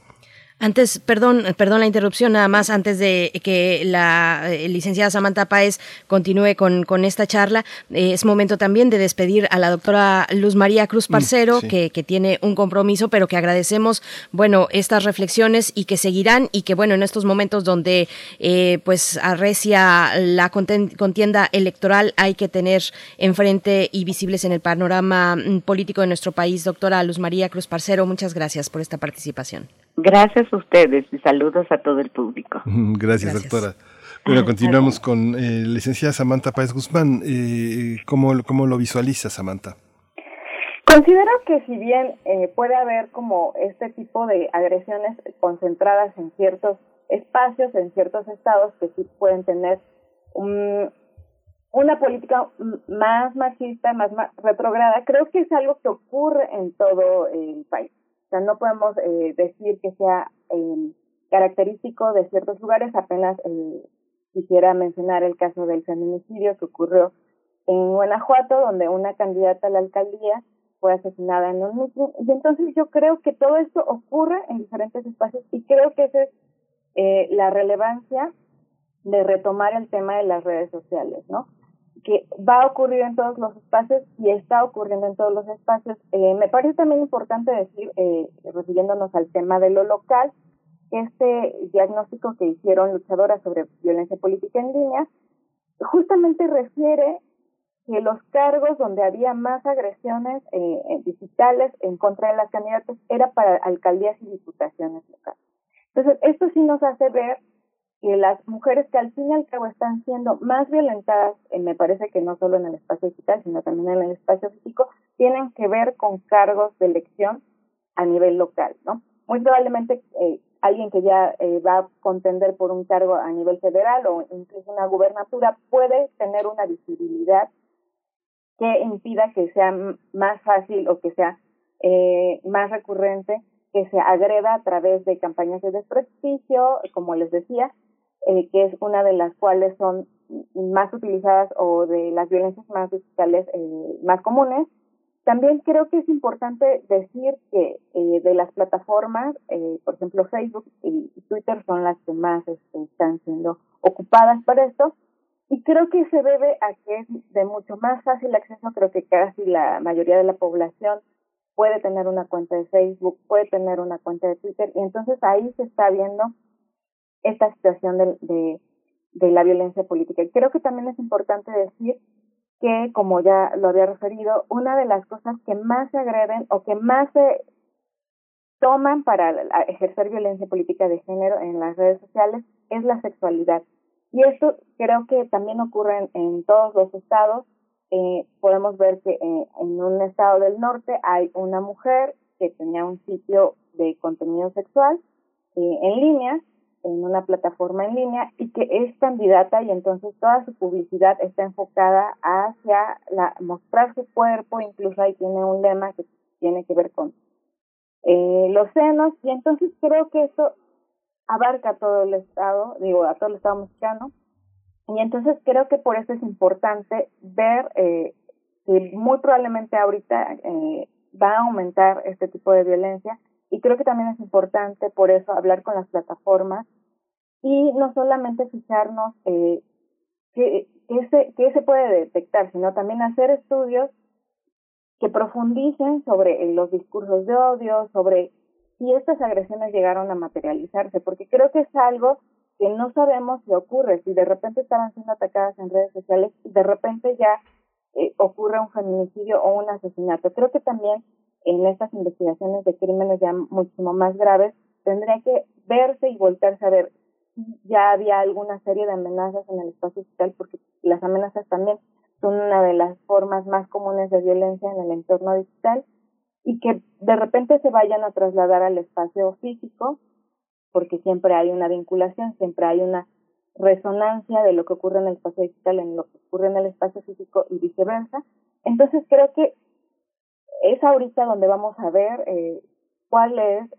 Antes, perdón, perdón la interrupción, nada más antes de que la eh, licenciada Samantha Páez continúe con, con esta charla, eh, es momento también de despedir a la doctora Luz María Cruz mm, Parcero, que, que, tiene un compromiso, pero que agradecemos, bueno, estas reflexiones y que seguirán y que, bueno, en estos momentos donde eh, pues arrecia la contienda electoral hay que tener enfrente y visibles en el panorama mm, político de nuestro país. Doctora Luz María Cruz Parcero, muchas gracias por esta participación. Gracias a ustedes y saludos a todo el público. Gracias, doctora. Bueno, continuamos con eh, licenciada Samantha Páez Guzmán. Eh, ¿cómo, ¿Cómo lo visualiza, Samantha? Considero que si bien eh, puede haber como este tipo de agresiones concentradas en ciertos espacios, en ciertos estados que sí pueden tener una política más machista, más, más retrograda, creo que es algo que ocurre en todo el país. O sea, no podemos eh, decir que sea eh, característico de ciertos lugares. Apenas eh, quisiera mencionar el caso del feminicidio que ocurrió en Guanajuato, donde una candidata a la alcaldía fue asesinada en un meeting. Y entonces yo creo que todo esto ocurre en diferentes espacios y creo que esa es eh, la relevancia de retomar el tema de las redes sociales, ¿no? Que va a ocurrir en todos los espacios y está ocurriendo en todos los espacios. Eh, me parece también importante decir, eh, refiriéndonos al tema de lo local, este diagnóstico que hicieron luchadoras sobre violencia política en línea justamente refiere que los cargos donde había más agresiones eh, digitales en contra de las candidatas era para alcaldías y diputaciones locales. Entonces, esto sí nos hace ver que las mujeres que al fin y al cabo están siendo más violentadas, eh, me parece que no solo en el espacio digital, sino también en el espacio físico, tienen que ver con cargos de elección a nivel local, ¿no? Muy probablemente eh, alguien que ya eh, va a contender por un cargo a nivel federal o incluso una gubernatura puede tener una visibilidad que impida que sea más fácil o que sea eh, más recurrente que se agreda a través de campañas de desprestigio, como les decía, eh, que es una de las cuales son más utilizadas o de las violencias más digitales eh, más comunes. También creo que es importante decir que eh, de las plataformas, eh, por ejemplo Facebook y Twitter son las que más este, están siendo ocupadas para esto, y creo que se debe a que es de mucho más fácil acceso, creo que casi la mayoría de la población puede tener una cuenta de Facebook, puede tener una cuenta de Twitter, y entonces ahí se está viendo esta situación de, de, la violencia política. Y creo que también es importante decir que, como ya lo había referido, una de las cosas que más se agreden o que más se toman para ejercer violencia política de género en las redes sociales es la sexualidad. Y esto creo que también ocurre en, en todos los estados. Eh, podemos ver que eh, en un estado del norte hay una mujer que tenía un sitio de contenido sexual eh, en línea en una plataforma en línea y que es candidata y entonces toda su publicidad está enfocada hacia la mostrar su cuerpo, incluso ahí tiene un lema que tiene que ver con eh, los senos y entonces creo que eso abarca todo el estado, digo, a todo el estado mexicano y entonces creo que por eso es importante ver eh, que muy probablemente ahorita eh, va a aumentar este tipo de violencia y creo que también es importante por eso hablar con las plataformas y no solamente fijarnos eh, qué, se, qué se puede detectar, sino también hacer estudios que profundicen sobre eh, los discursos de odio, sobre si estas agresiones llegaron a materializarse, porque creo que es algo que no sabemos si ocurre, si de repente estaban siendo atacadas en redes sociales, de repente ya eh, ocurre un feminicidio o un asesinato. Creo que también en estas investigaciones de crímenes ya muchísimo más graves tendría que verse y volverse a ver ya había alguna serie de amenazas en el espacio digital porque las amenazas también son una de las formas más comunes de violencia en el entorno digital y que de repente se vayan a trasladar al espacio físico porque siempre hay una vinculación, siempre hay una resonancia de lo que ocurre en el espacio digital en lo que ocurre en el espacio físico y viceversa. Entonces creo que es ahorita donde vamos a ver eh, cuál es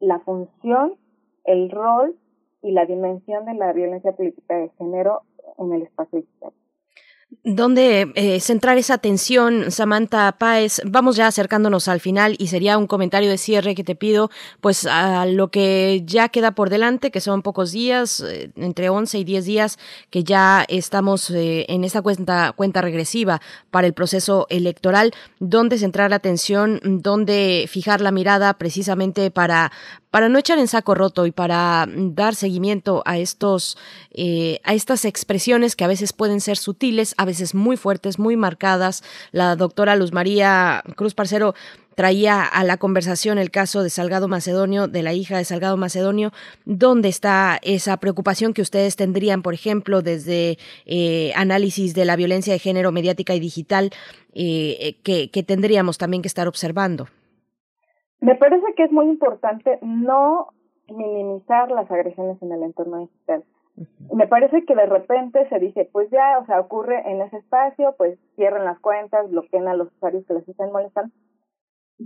la función, el rol y la dimensión de la violencia política de género en el espacio digital. ¿Dónde eh, centrar esa atención, Samantha Páez? Vamos ya acercándonos al final y sería un comentario de cierre que te pido, pues a lo que ya queda por delante, que son pocos días, eh, entre 11 y 10 días, que ya estamos eh, en esa cuenta, cuenta regresiva para el proceso electoral. ¿Dónde centrar la atención? ¿Dónde fijar la mirada precisamente para, para no echar en saco roto y para dar seguimiento a estos eh, a estas expresiones que a veces pueden ser sutiles, a veces muy fuertes, muy marcadas. La doctora Luz María Cruz Parcero traía a la conversación el caso de Salgado Macedonio, de la hija de Salgado Macedonio. ¿Dónde está esa preocupación que ustedes tendrían, por ejemplo, desde eh, análisis de la violencia de género mediática y digital, eh, que tendríamos también que estar observando? Me parece que es muy importante no minimizar las agresiones en el entorno digital. Me parece que de repente se dice, pues ya, o sea, ocurre en ese espacio, pues cierren las cuentas, bloqueen a los usuarios que les estén molestando.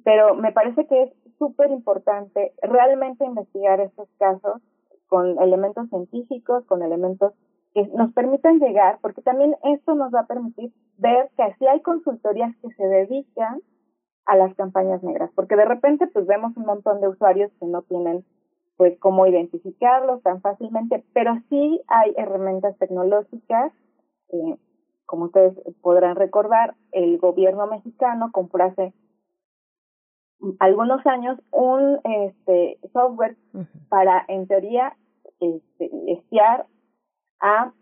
Pero me parece que es súper importante realmente investigar estos casos con elementos científicos, con elementos que nos permitan llegar, porque también esto nos va a permitir ver que así hay consultorías que se dedican a las campañas negras, porque de repente pues vemos un montón de usuarios que no tienen pues cómo identificarlos tan fácilmente, pero sí hay herramientas tecnológicas, eh, como ustedes podrán recordar, el gobierno mexicano compró hace algunos años un este software para en teoría este, espiar a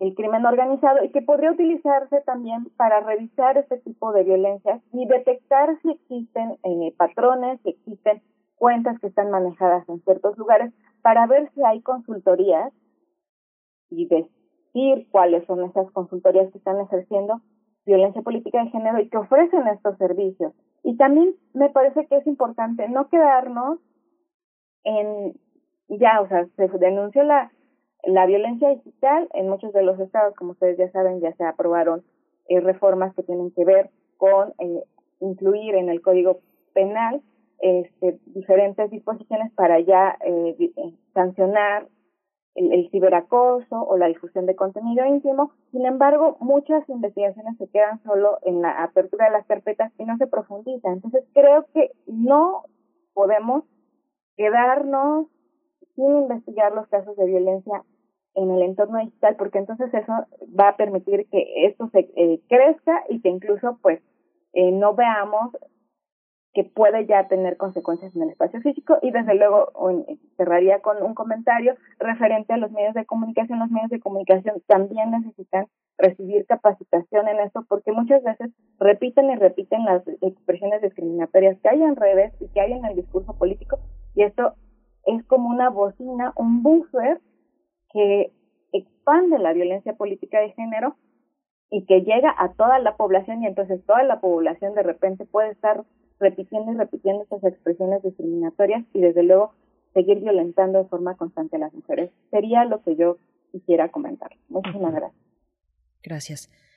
el crimen organizado y que podría utilizarse también para revisar este tipo de violencias y detectar si existen eh, patrones, si existen cuentas que están manejadas en ciertos lugares, para ver si hay consultorías y decir cuáles son esas consultorías que están ejerciendo violencia política de género y que ofrecen estos servicios. Y también me parece que es importante no quedarnos en, ya, o sea, se denunció la la violencia digital en muchos de los estados, como ustedes ya saben, ya se aprobaron eh, reformas que tienen que ver con eh, incluir en el Código Penal este, diferentes disposiciones para ya eh, eh, sancionar el, el, ciberacoso o la difusión de contenido íntimo. Sin embargo, muchas investigaciones se quedan solo en la apertura de las carpetas y no se profundizan. Entonces, creo que no podemos quedarnos sin investigar los casos de violencia en el entorno digital, porque entonces eso va a permitir que esto se eh, crezca y que incluso pues eh, no veamos que puede ya tener consecuencias en el espacio físico y desde luego cerraría con un comentario referente a los medios de comunicación. Los medios de comunicación también necesitan recibir capacitación en esto porque muchas veces repiten y repiten las expresiones discriminatorias que hay en redes y que hay en el discurso político y esto es como una bocina, un buffer que expande la violencia política de género y que llega a toda la población y entonces toda la población de repente puede estar repitiendo y repitiendo esas expresiones discriminatorias y desde luego seguir violentando de forma constante a las mujeres. Sería lo que yo quisiera comentar. Muchísimas gracias. Gracias.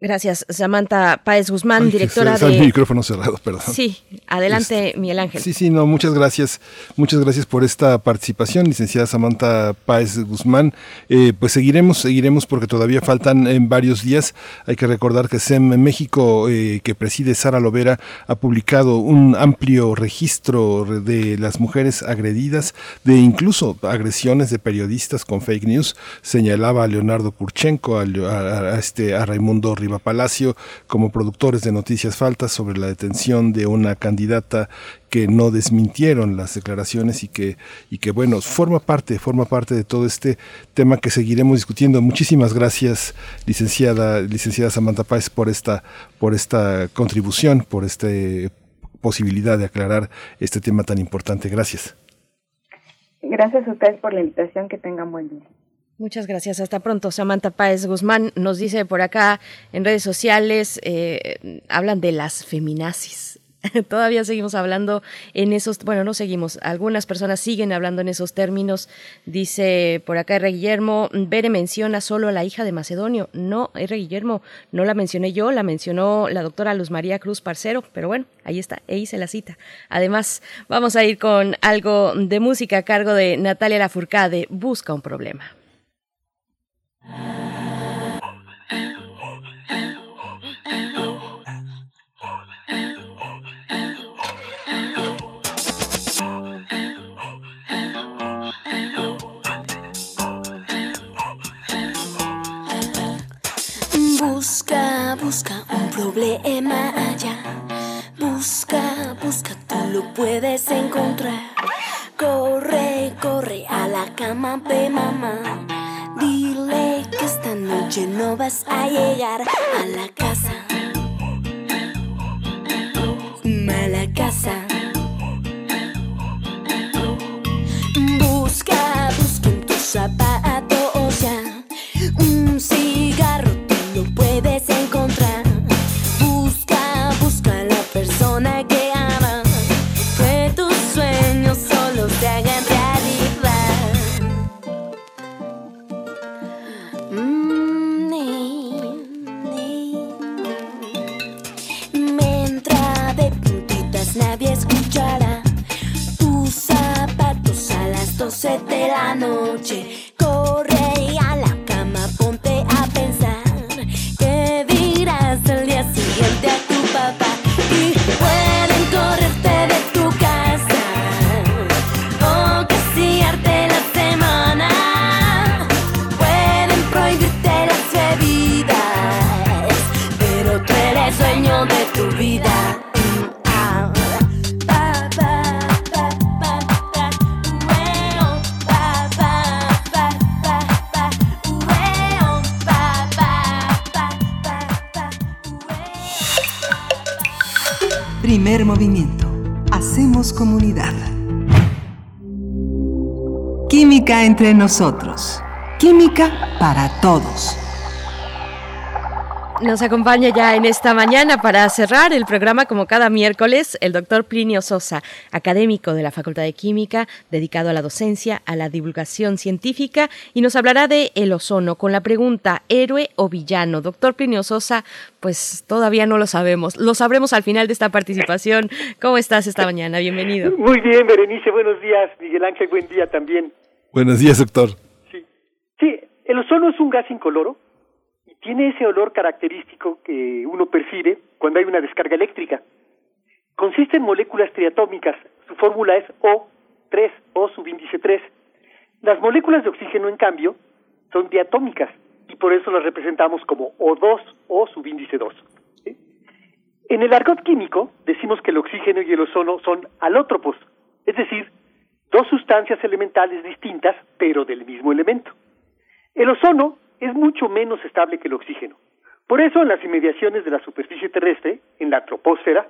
Gracias, Samantha Páez Guzmán, directora de... El micrófono cerrado, perdón. Sí, adelante, este, Miguel Ángel. Sí, sí, no, muchas gracias. Muchas gracias por esta participación, licenciada Samantha Páez Guzmán. Eh, pues seguiremos, seguiremos porque todavía faltan en varios días. Hay que recordar que SEM México, eh, que preside Sara Lovera, ha publicado un amplio registro de las mujeres agredidas, de incluso agresiones de periodistas con fake news. Señalaba a Leonardo Kurchenko, a, a, este, a Raimundo Rivera, Palacio como productores de noticias faltas sobre la detención de una candidata que no desmintieron las declaraciones y que y que bueno forma parte forma parte de todo este tema que seguiremos discutiendo. Muchísimas gracias licenciada licenciada Samantha Páez por esta por esta contribución por esta posibilidad de aclarar este tema tan importante. Gracias. Gracias a ustedes por la invitación. Que tengan buen día Muchas gracias. Hasta pronto. Samantha Páez Guzmán nos dice por acá en redes sociales, eh, hablan de las feminazis. Todavía seguimos hablando en esos, bueno, no seguimos, algunas personas siguen hablando en esos términos. Dice por acá R. Guillermo, Bere menciona solo a la hija de Macedonio. No, R. Guillermo, no la mencioné yo, la mencionó la doctora Luz María Cruz Parcero, pero bueno, ahí está, e hice la cita. Además, vamos a ir con algo de música a cargo de Natalia Lafourcade, Busca un problema. Busca, busca un problema allá. Busca, busca, tú lo puedes encontrar. Corre, corre a la cama de mamá. Noche no vas a llegar a la casa. A la casa. Busca, busca en tus zapatos noche. Entre nosotros. Química para todos. Nos acompaña ya en esta mañana para cerrar el programa como cada miércoles el doctor Plinio Sosa, académico de la Facultad de Química, dedicado a la docencia, a la divulgación científica y nos hablará de el ozono con la pregunta héroe o villano. Doctor Plinio Sosa, pues todavía no lo sabemos, lo sabremos al final de esta participación. ¿Cómo estás esta mañana? Bienvenido. Muy bien, Berenice, buenos días. Miguel Ángel, buen día también. Buenos días, doctor. Sí, el ozono es un gas incoloro y tiene ese olor característico que uno percibe cuando hay una descarga eléctrica. Consiste en moléculas triatómicas. Su fórmula es O3, O subíndice 3. Las moléculas de oxígeno, en cambio, son diatómicas y por eso las representamos como O2, O subíndice 2. ¿sí? En el argot químico decimos que el oxígeno y el ozono son alótropos, es decir, dos sustancias elementales distintas, pero del mismo elemento. El ozono es mucho menos estable que el oxígeno. Por eso en las inmediaciones de la superficie terrestre, en la troposfera,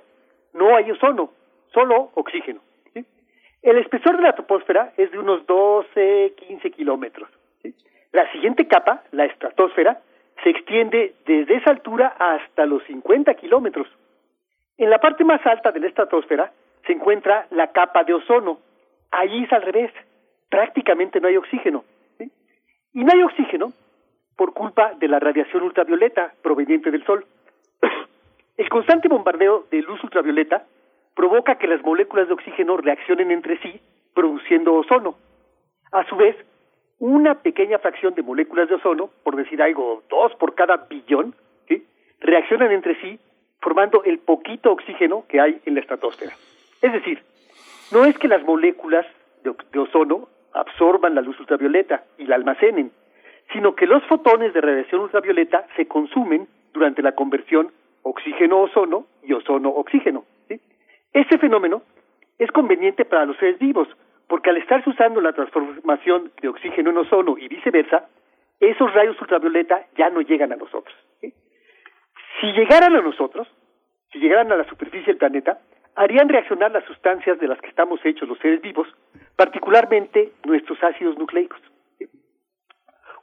no hay ozono, solo oxígeno. El espesor de la troposfera es de unos 12, 15 kilómetros. La siguiente capa, la estratosfera, se extiende desde esa altura hasta los 50 kilómetros. En la parte más alta de la estratosfera se encuentra la capa de ozono. Allí es al revés. Prácticamente no hay oxígeno. Y no hay oxígeno por culpa de la radiación ultravioleta proveniente del Sol. El constante bombardeo de luz ultravioleta provoca que las moléculas de oxígeno reaccionen entre sí, produciendo ozono. A su vez, una pequeña fracción de moléculas de ozono, por decir algo, dos por cada billón, reaccionan entre sí, formando el poquito oxígeno que hay en la estratosfera. Es decir, no es que las moléculas de, ozono absorban la luz ultravioleta y la almacenen, sino que los fotones de radiación ultravioleta se consumen durante la conversión oxígeno-ozono y ozono-oxígeno. Este fenómeno es conveniente para los seres vivos, porque al estarse usando la transformación de oxígeno en ozono y viceversa, esos rayos ultravioleta ya no llegan a nosotros. Si llegaran a nosotros, si llegaran a la superficie del planeta, harían reaccionar las sustancias de las que estamos hechos los seres vivos, particularmente nuestros ácidos nucleicos.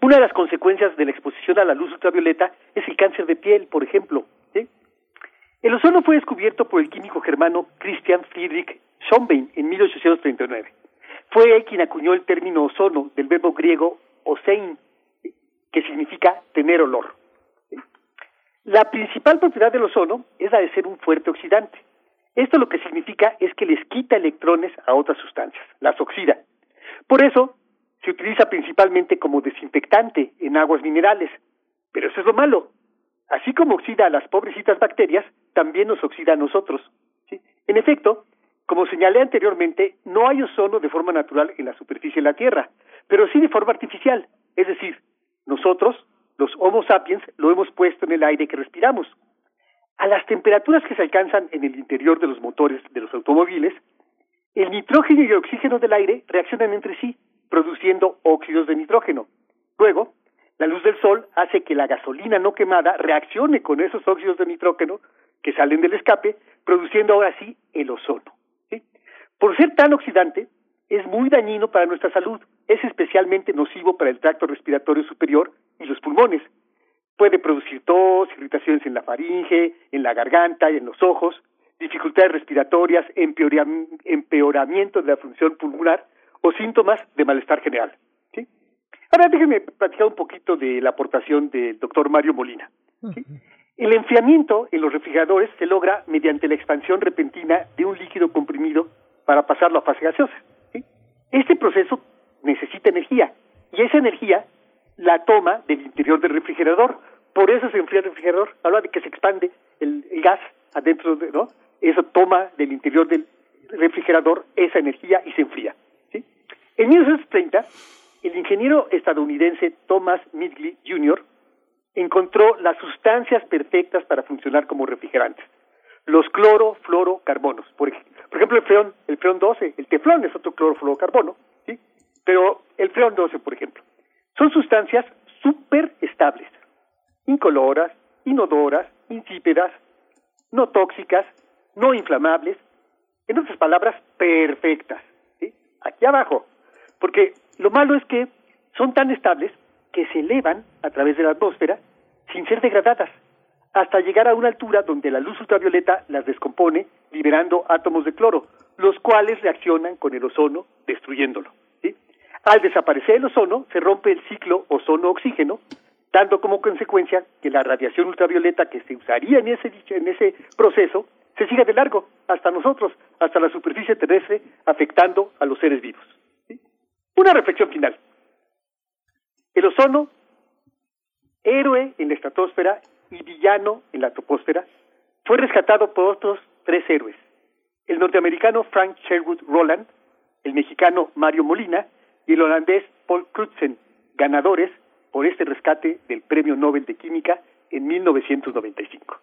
Una de las consecuencias de la exposición a la luz ultravioleta es el cáncer de piel, por ejemplo. El ozono fue descubierto por el químico germano Christian Friedrich Schonbein en 1839. Fue él quien acuñó el término ozono del verbo griego osein, ¿sí? que significa tener olor. La principal propiedad del ozono es la de ser un fuerte oxidante. Esto lo que significa es que les quita electrones a otras sustancias, las oxida. Por eso, se utiliza principalmente como desinfectante en aguas minerales. Pero eso es lo malo. Así como oxida a las pobrecitas bacterias, también nos oxida a nosotros. ¿sí? En efecto, como señalé anteriormente, no hay ozono de forma natural en la superficie de la Tierra, pero sí de forma artificial. Es decir, nosotros, los Homo sapiens, lo hemos puesto en el aire que respiramos. A las temperaturas que se alcanzan en el interior de los motores de los automóviles, el nitrógeno y el oxígeno del aire reaccionan entre sí, produciendo óxidos de nitrógeno. Luego, la luz del sol hace que la gasolina no quemada reaccione con esos óxidos de nitrógeno que salen del escape, produciendo ahora sí el ozono. Por ser tan oxidante, es muy dañino para nuestra salud, es especialmente nocivo para el tracto respiratorio superior y los pulmones. Puede producir tos, irritaciones en la faringe, en la garganta y en los ojos, dificultades respiratorias, empeoramiento de la función pulmonar o síntomas de malestar general. Ahora déjenme platicar un poquito de la aportación del doctor Mario Molina. El enfriamiento en los refrigeradores se logra mediante la expansión repentina de un líquido comprimido para pasarlo a fase gaseosa. Este proceso necesita energía y esa energía la toma del interior del refrigerador. Por eso se enfría el refrigerador. Habla de que se expande el, gas adentro, de, ¿no? Eso toma del interior del refrigerador esa energía y se enfría. ¿sí? En 1930, el ingeniero estadounidense Thomas Midgley Jr. encontró las sustancias perfectas para funcionar como refrigerantes. Los clorofluorocarbonos. Por, por ejemplo, el freón, el freón 12, el teflón es otro clorofluorocarbono. Pero el freón 12, por ejemplo, son sustancias súper estables, incoloras, inodoras, insípidas, no tóxicas, no inflamables, en otras palabras, perfectas. Aquí abajo, porque lo malo es que son tan estables que se elevan a través de la atmósfera sin ser degradadas, hasta llegar a una altura donde la luz ultravioleta las descompone, liberando átomos de cloro, los cuales reaccionan con el ozono, destruyéndolo. Al desaparecer el ozono, se rompe el ciclo ozono-oxígeno, dando como consecuencia que la radiación ultravioleta que se usaría en ese, en ese proceso se siga de largo hasta nosotros, hasta la superficie terrestre, afectando a los seres vivos. Una reflexión final. El ozono, héroe en la estratosfera y villano en la troposfera, fue rescatado por otros tres héroes. El norteamericano Frank Sherwood Roland, el mexicano Mario Molina y el holandés Paul Crutzen, ganadores por este rescate del Premio Nobel de Química en 1995.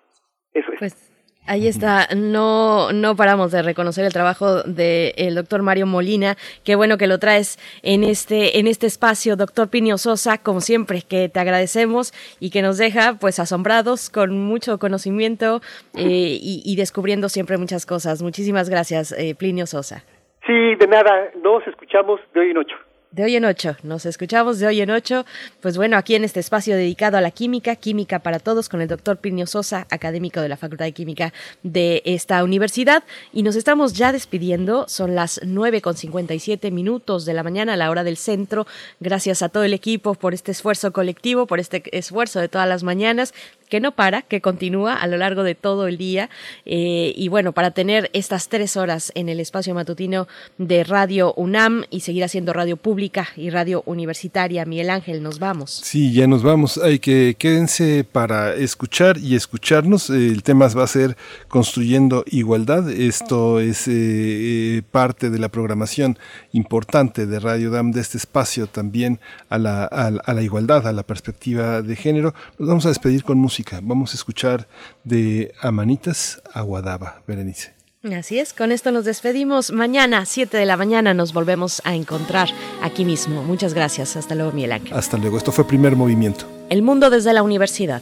Eso es. Pues Ahí está, no, no paramos de reconocer el trabajo del doctor Mario Molina. Qué bueno que lo traes en este, en este espacio, doctor Pinio Sosa, como siempre, que te agradecemos y que nos deja pues asombrados con mucho conocimiento eh, y, descubriendo siempre muchas cosas. Muchísimas gracias, eh, Plinio Sosa. Sí, de nada, nos escuchamos de hoy en ocho de hoy en ocho. Nos escuchamos de hoy en ocho. Pues bueno, aquí en este espacio dedicado a la química, Química para Todos, con el doctor Pirnio Sosa, académico de la Facultad de Química de esta universidad. Y nos estamos ya despidiendo. Son las nueve con cincuenta y siete minutos de la mañana, a la hora del centro. Gracias a todo el equipo por este esfuerzo colectivo, por este esfuerzo de todas las mañanas que no para, que continúa a lo largo de todo el día. Eh, y bueno, para tener estas tres horas en el espacio matutino de Radio UNAM y seguir haciendo radio pública y radio universitaria, Miguel Ángel, nos vamos. Sí, ya nos vamos. Hay que quédense para escuchar y escucharnos. El tema va a ser construyendo igualdad. Esto es eh, eh, parte de la programación importante de Radio UNAM, de este espacio también a la, a la igualdad, a la perspectiva de género. Nos vamos a despedir con música Vamos a escuchar de Amanitas Aguadaba, Berenice. Así es, con esto nos despedimos. Mañana, 7 de la mañana, nos volvemos a encontrar aquí mismo. Muchas gracias. Hasta luego, Miguel Ángel. Hasta luego. Esto fue Primer Movimiento. El mundo desde la universidad.